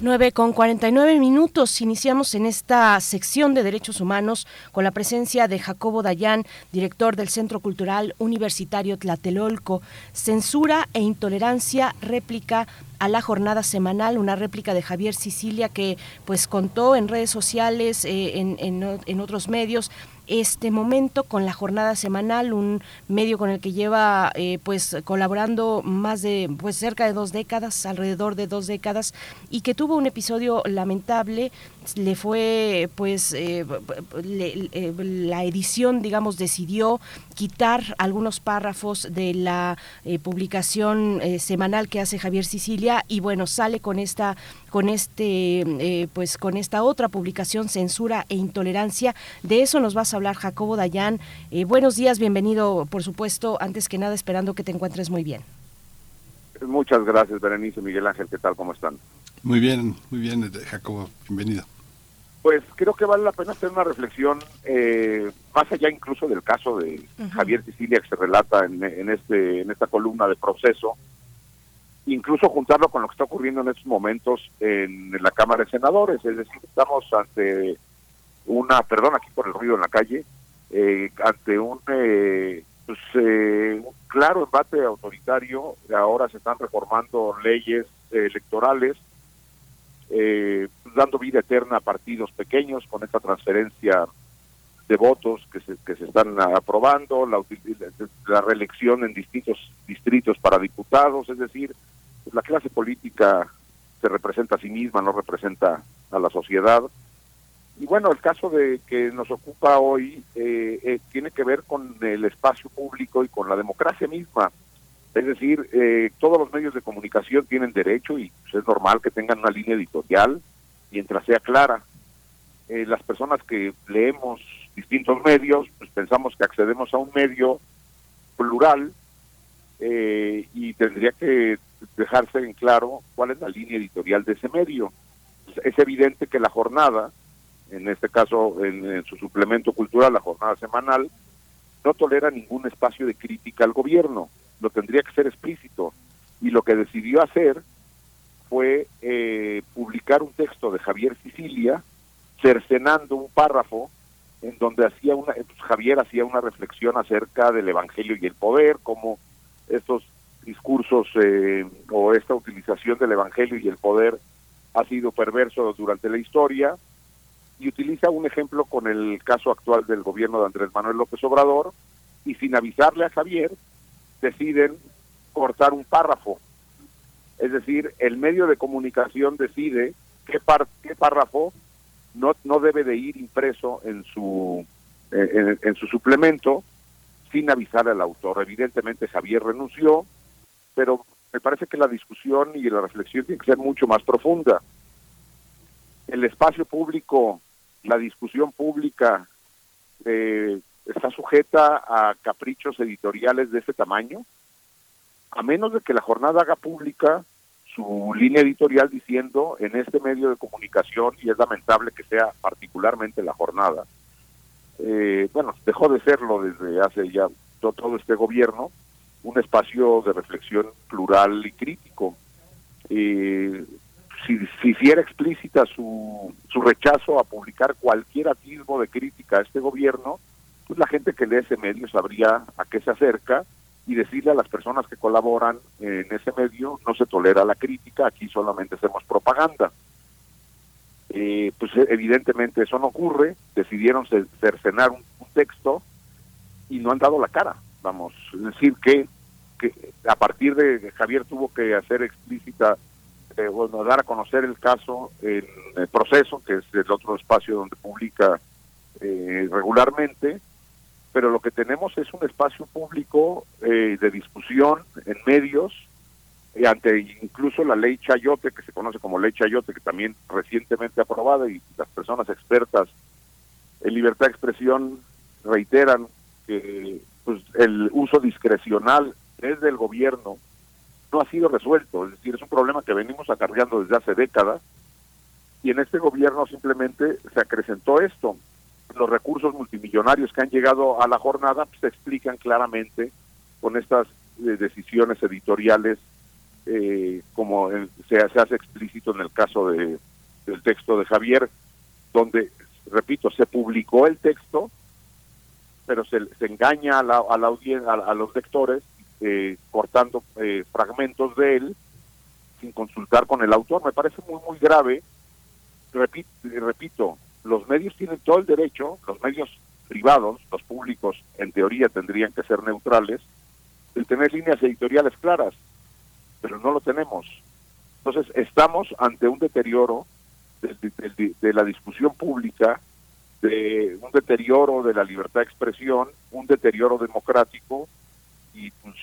9 con 49 minutos. Iniciamos en esta sección de derechos humanos con la presencia de Jacobo Dayan, director del Centro Cultural Universitario Tlatelolco. Censura e intolerancia, réplica a la jornada semanal, una réplica de Javier Sicilia que pues contó en redes sociales, eh, en, en otros medios, este momento con la jornada semanal, un medio con el que lleva eh, pues colaborando más de pues cerca de dos décadas, alrededor de dos décadas, y que tuvo un episodio lamentable, le fue pues eh, le, eh, la edición digamos decidió quitar algunos párrafos de la eh, publicación eh, semanal que hace Javier Sicilia y bueno sale con esta con este eh, pues con esta otra publicación censura e intolerancia de eso nos vas a hablar Jacobo Dayan Eh, buenos días bienvenido por supuesto antes que nada esperando que te encuentres muy bien Muchas gracias, Berenice, Miguel Ángel, ¿qué tal? ¿Cómo están? Muy bien, muy bien, Jacobo, bienvenido. Pues creo que vale la pena hacer una reflexión, eh, más allá incluso del caso de. Javier Sicilia que se relata en, en este en esta columna de proceso, incluso juntarlo con lo que está ocurriendo en estos momentos en, la Cámara de Senadores, es decir, estamos ante una, perdón aquí por el ruido en la calle, eh, ante un eh, pues, eh, un claro embate autoritario. Ahora se están reformando leyes electorales, eh, dando vida eterna a partidos pequeños con esta transferencia de votos que se, que se están aprobando, la, reelección en distintos distritos para diputados, es decir, pues, la clase política se representa a sí misma, no representa a la sociedad. Y bueno, el caso de que nos ocupa hoy eh, eh, tiene que ver con el espacio público y con la democracia misma. Es decir, eh, todos los medios de comunicación tienen derecho y pues, es normal que tengan una línea editorial mientras sea clara. Eh, las personas que leemos distintos medios, pues pensamos que accedemos a un medio plural eh, y tendría que dejarse en claro cuál es la línea editorial de ese medio. Es- Es evidente que la jornada, en este caso en, en su suplemento cultural, la jornada semanal, no tolera ningún espacio de crítica al gobierno, lo tendría que ser explícito. Y lo que decidió hacer fue eh, publicar un texto de Javier Sicilia, cercenando un párrafo en donde hacía una, pues, Javier hacía una reflexión acerca del Evangelio y el poder, como estos discursos eh, o esta utilización del Evangelio y el poder ha sido perverso durante la historia y utiliza un ejemplo con el caso actual del gobierno de Andrés Manuel López Obrador y sin avisarle a Javier deciden cortar un párrafo. Es decir, el medio de comunicación decide qué, par- qué párrafo no, no debe de ir impreso en su, eh, en, su suplemento sin avisar al autor. Evidentemente Javier renunció, pero me parece que la discusión y la reflexión tiene que ser mucho más profunda. El espacio público, la discusión pública, eh, está sujeta a caprichos editoriales de ese tamaño, a menos de que la jornada haga pública su línea editorial diciendo en este medio de comunicación, y es lamentable que sea particularmente la jornada, eh, bueno, dejó de serlo desde hace ya to- todo este gobierno, un espacio de reflexión plural y crítico. Eh, si, si hiciera explícita su, su rechazo a publicar cualquier atisbo de crítica a este gobierno, pues la gente que lee ese medio sabría a qué se acerca y decirle a las personas que colaboran en ese medio no se tolera la crítica, aquí solamente hacemos propaganda. Eh, pues eh, evidentemente eso no ocurre, decidieron ce- cercenar un, texto y no han dado la cara, vamos, es decir que, que a partir de Javier tuvo que hacer explícita, eh, bueno, dar a conocer el caso en el proceso, que es el otro espacio donde publica eh, regularmente, pero lo que tenemos es un espacio público eh, de discusión en medios, y ante incluso la ley Chayote, que se conoce como ley Chayote, que también recientemente aprobada y las personas expertas en libertad de expresión reiteran que pues, el uso discrecional desde el gobierno no ha sido resuelto, es decir, es un problema que venimos acarreando desde hace décadas y en este gobierno simplemente se acrecentó esto. Los recursos multimillonarios que han llegado a la jornada pues, se explican claramente con estas eh, decisiones editoriales eh, como se, se hace explícito en el caso de, del texto de Javier, donde, repito, se publicó el texto, pero se, se engaña a la, a la audiencia, a, a los lectores, eh, cortando eh, fragmentos de él sin consultar con el autor. Me parece muy, muy grave. Repito, repito, los medios tienen todo el derecho, los medios privados, los públicos, en teoría tendrían que ser neutrales, de tener líneas editoriales claras pero no lo tenemos. Entonces, estamos ante un deterioro de, de- la discusión pública, de un deterioro de la libertad de expresión, un deterioro democrático y pues,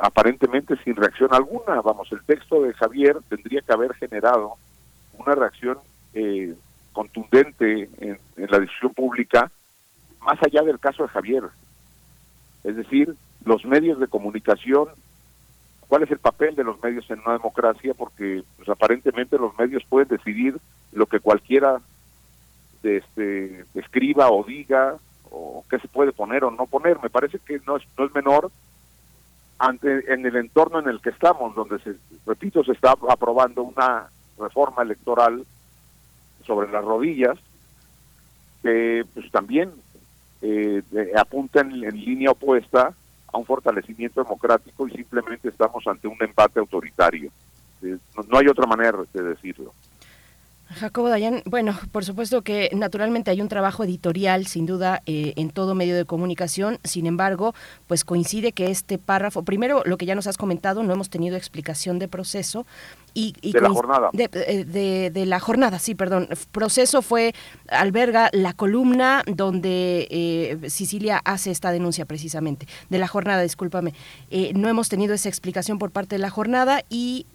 aparentemente sin reacción alguna. Vamos, el texto de Javier tendría que haber generado una reacción eh, contundente en, en la discusión pública, más allá del caso de Javier. Es decir, los medios de comunicación cuál es el papel de los medios en una democracia, porque pues, aparentemente los medios pueden decidir lo que cualquiera este, escriba o diga, o qué se puede poner o no poner. Me parece que no es, no es menor ante, en el entorno en el que estamos, donde, se, repito, se está aprobando una reforma electoral sobre las rodillas, que pues también eh, eh, apunta en, línea opuesta a un fortalecimiento democrático y simplemente estamos ante un embate autoritario. Eh, no, no hay otra manera de decirlo. Jacobo Dayan, bueno, por supuesto que naturalmente hay un trabajo editorial, sin duda, eh, en todo medio de comunicación. Sin embargo, pues coincide que este párrafo, primero lo que ya nos has comentado, no hemos tenido explicación de proceso, y, de la jornada. Eh, de, la jornada, sí, perdón. Proceso fue, alberga la columna donde eh, Sicilia hace esta denuncia precisamente, de la jornada, discúlpame. Eh, no hemos tenido esa explicación por parte de la jornada y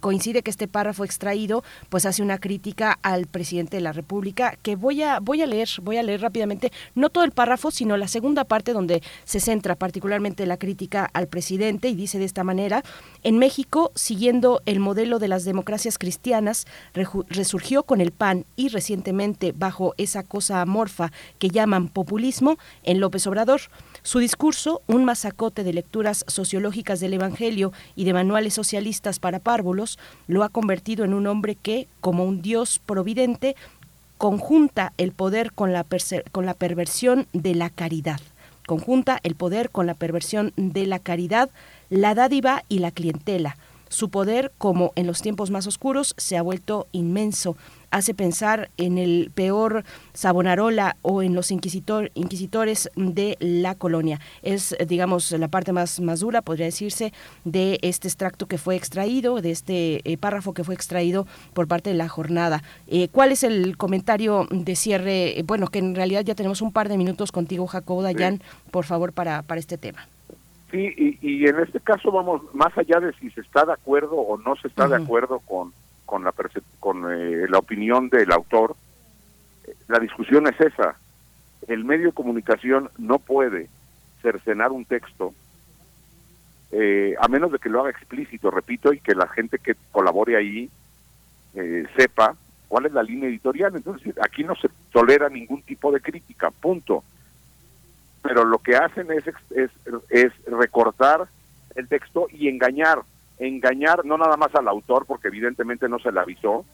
coincide que este párrafo extraído pues hace una crítica al presidente de la República que voy a, voy a leer, voy a leer rápidamente, no todo el párrafo, sino la segunda parte donde se centra particularmente la crítica al presidente y dice de esta manera, en México, siguiendo el el modelo de las democracias cristianas resurgió con el PAN y recientemente bajo esa cosa amorfa que llaman populismo en López Obrador. Su discurso, un masacote de lecturas sociológicas del Evangelio y de manuales socialistas para párvulos, lo ha convertido en un hombre que, como un Dios providente, conjunta el poder con la, con la perversión de la caridad. Conjunta el poder con la perversión de la caridad, la dádiva y la clientela su poder, como en los tiempos más oscuros, se ha vuelto inmenso. Hace pensar en el peor Savonarola o en los inquisitor, inquisitores de la colonia. Es, digamos, la parte más, más dura, podría decirse, de este extracto que fue extraído, de este eh, párrafo que fue extraído por parte de la jornada. Eh, ¿Cuál es el comentario de cierre? Bueno, que en realidad ya tenemos un par de minutos contigo, Jacobo Dayan, por favor, para, para este tema. Sí, y, en este caso vamos más allá de si se está de acuerdo o no se está de acuerdo con, con, la, con eh, la opinión del autor, la discusión es esa. El medio de comunicación no puede cercenar un texto eh, a menos de que lo haga explícito, repito, y que la gente que colabore ahí eh, sepa cuál es la línea editorial. Entonces, aquí no se tolera ningún tipo de crítica, punto pero lo que hacen es, es, es recortar el texto y engañar, engañar no nada más al autor, porque evidentemente no se le avisó,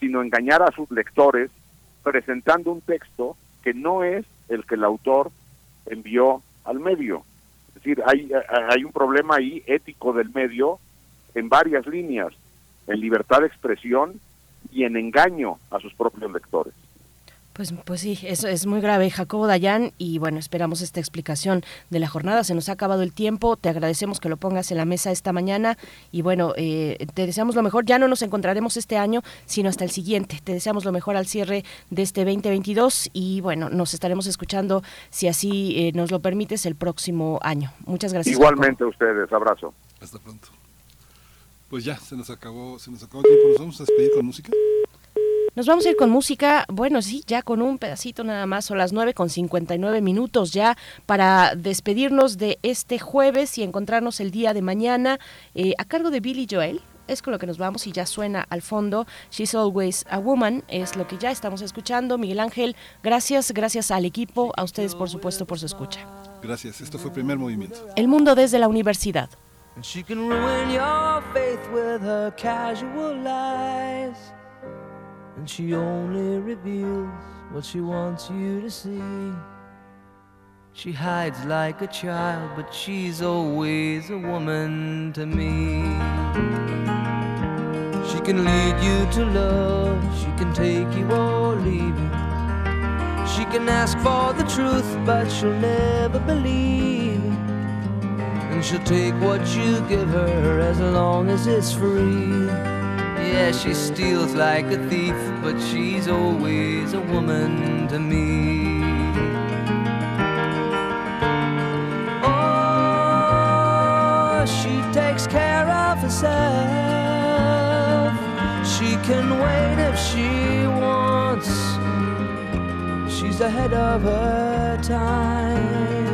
sino engañar a sus lectores presentando un texto que no es el que el autor envió al medio. Es decir, hay, hay un problema ahí ético del medio en varias líneas, en libertad de expresión y en engaño a sus propios lectores. Pues, pues sí, eso es muy grave, Jacobo Dayan, y bueno, esperamos esta explicación de la jornada. Se nos ha acabado el tiempo, te agradecemos que lo pongas en la mesa esta mañana y bueno, eh, te deseamos lo mejor. Ya no nos encontraremos este año, sino hasta el siguiente. Te deseamos lo mejor al cierre de este 2022 y bueno, nos estaremos escuchando, si así eh, nos lo permites, el próximo año. Muchas gracias. Igualmente a ustedes, abrazo. Hasta pronto. Pues ya, se nos acabó, se nos acabó el tiempo. ¿Nos vamos a despedir con música? Nos vamos a ir con música, bueno, sí, ya con un pedacito nada más, son las 9 con 59 minutos ya para despedirnos de este jueves y encontrarnos el día de mañana eh, a cargo de Billy Joel. Es con lo que nos vamos y ya suena al fondo. She's Always a Woman es lo que ya estamos escuchando. Miguel Ángel, gracias, gracias al equipo, a ustedes por supuesto por su escucha. Gracias, esto fue primer movimiento. El mundo desde la universidad. And she only reveals what she wants you to see. She hides like a child, but she's always a woman to me. She can lead you to love, she can take you or leave you. She can ask for the truth, but she'll never believe. And she'll take what you give her as long as it's free. Yeah, she steals like a thief, but she's always a woman to me. Oh, she takes care of herself. She can wait if she wants. She's ahead of her time.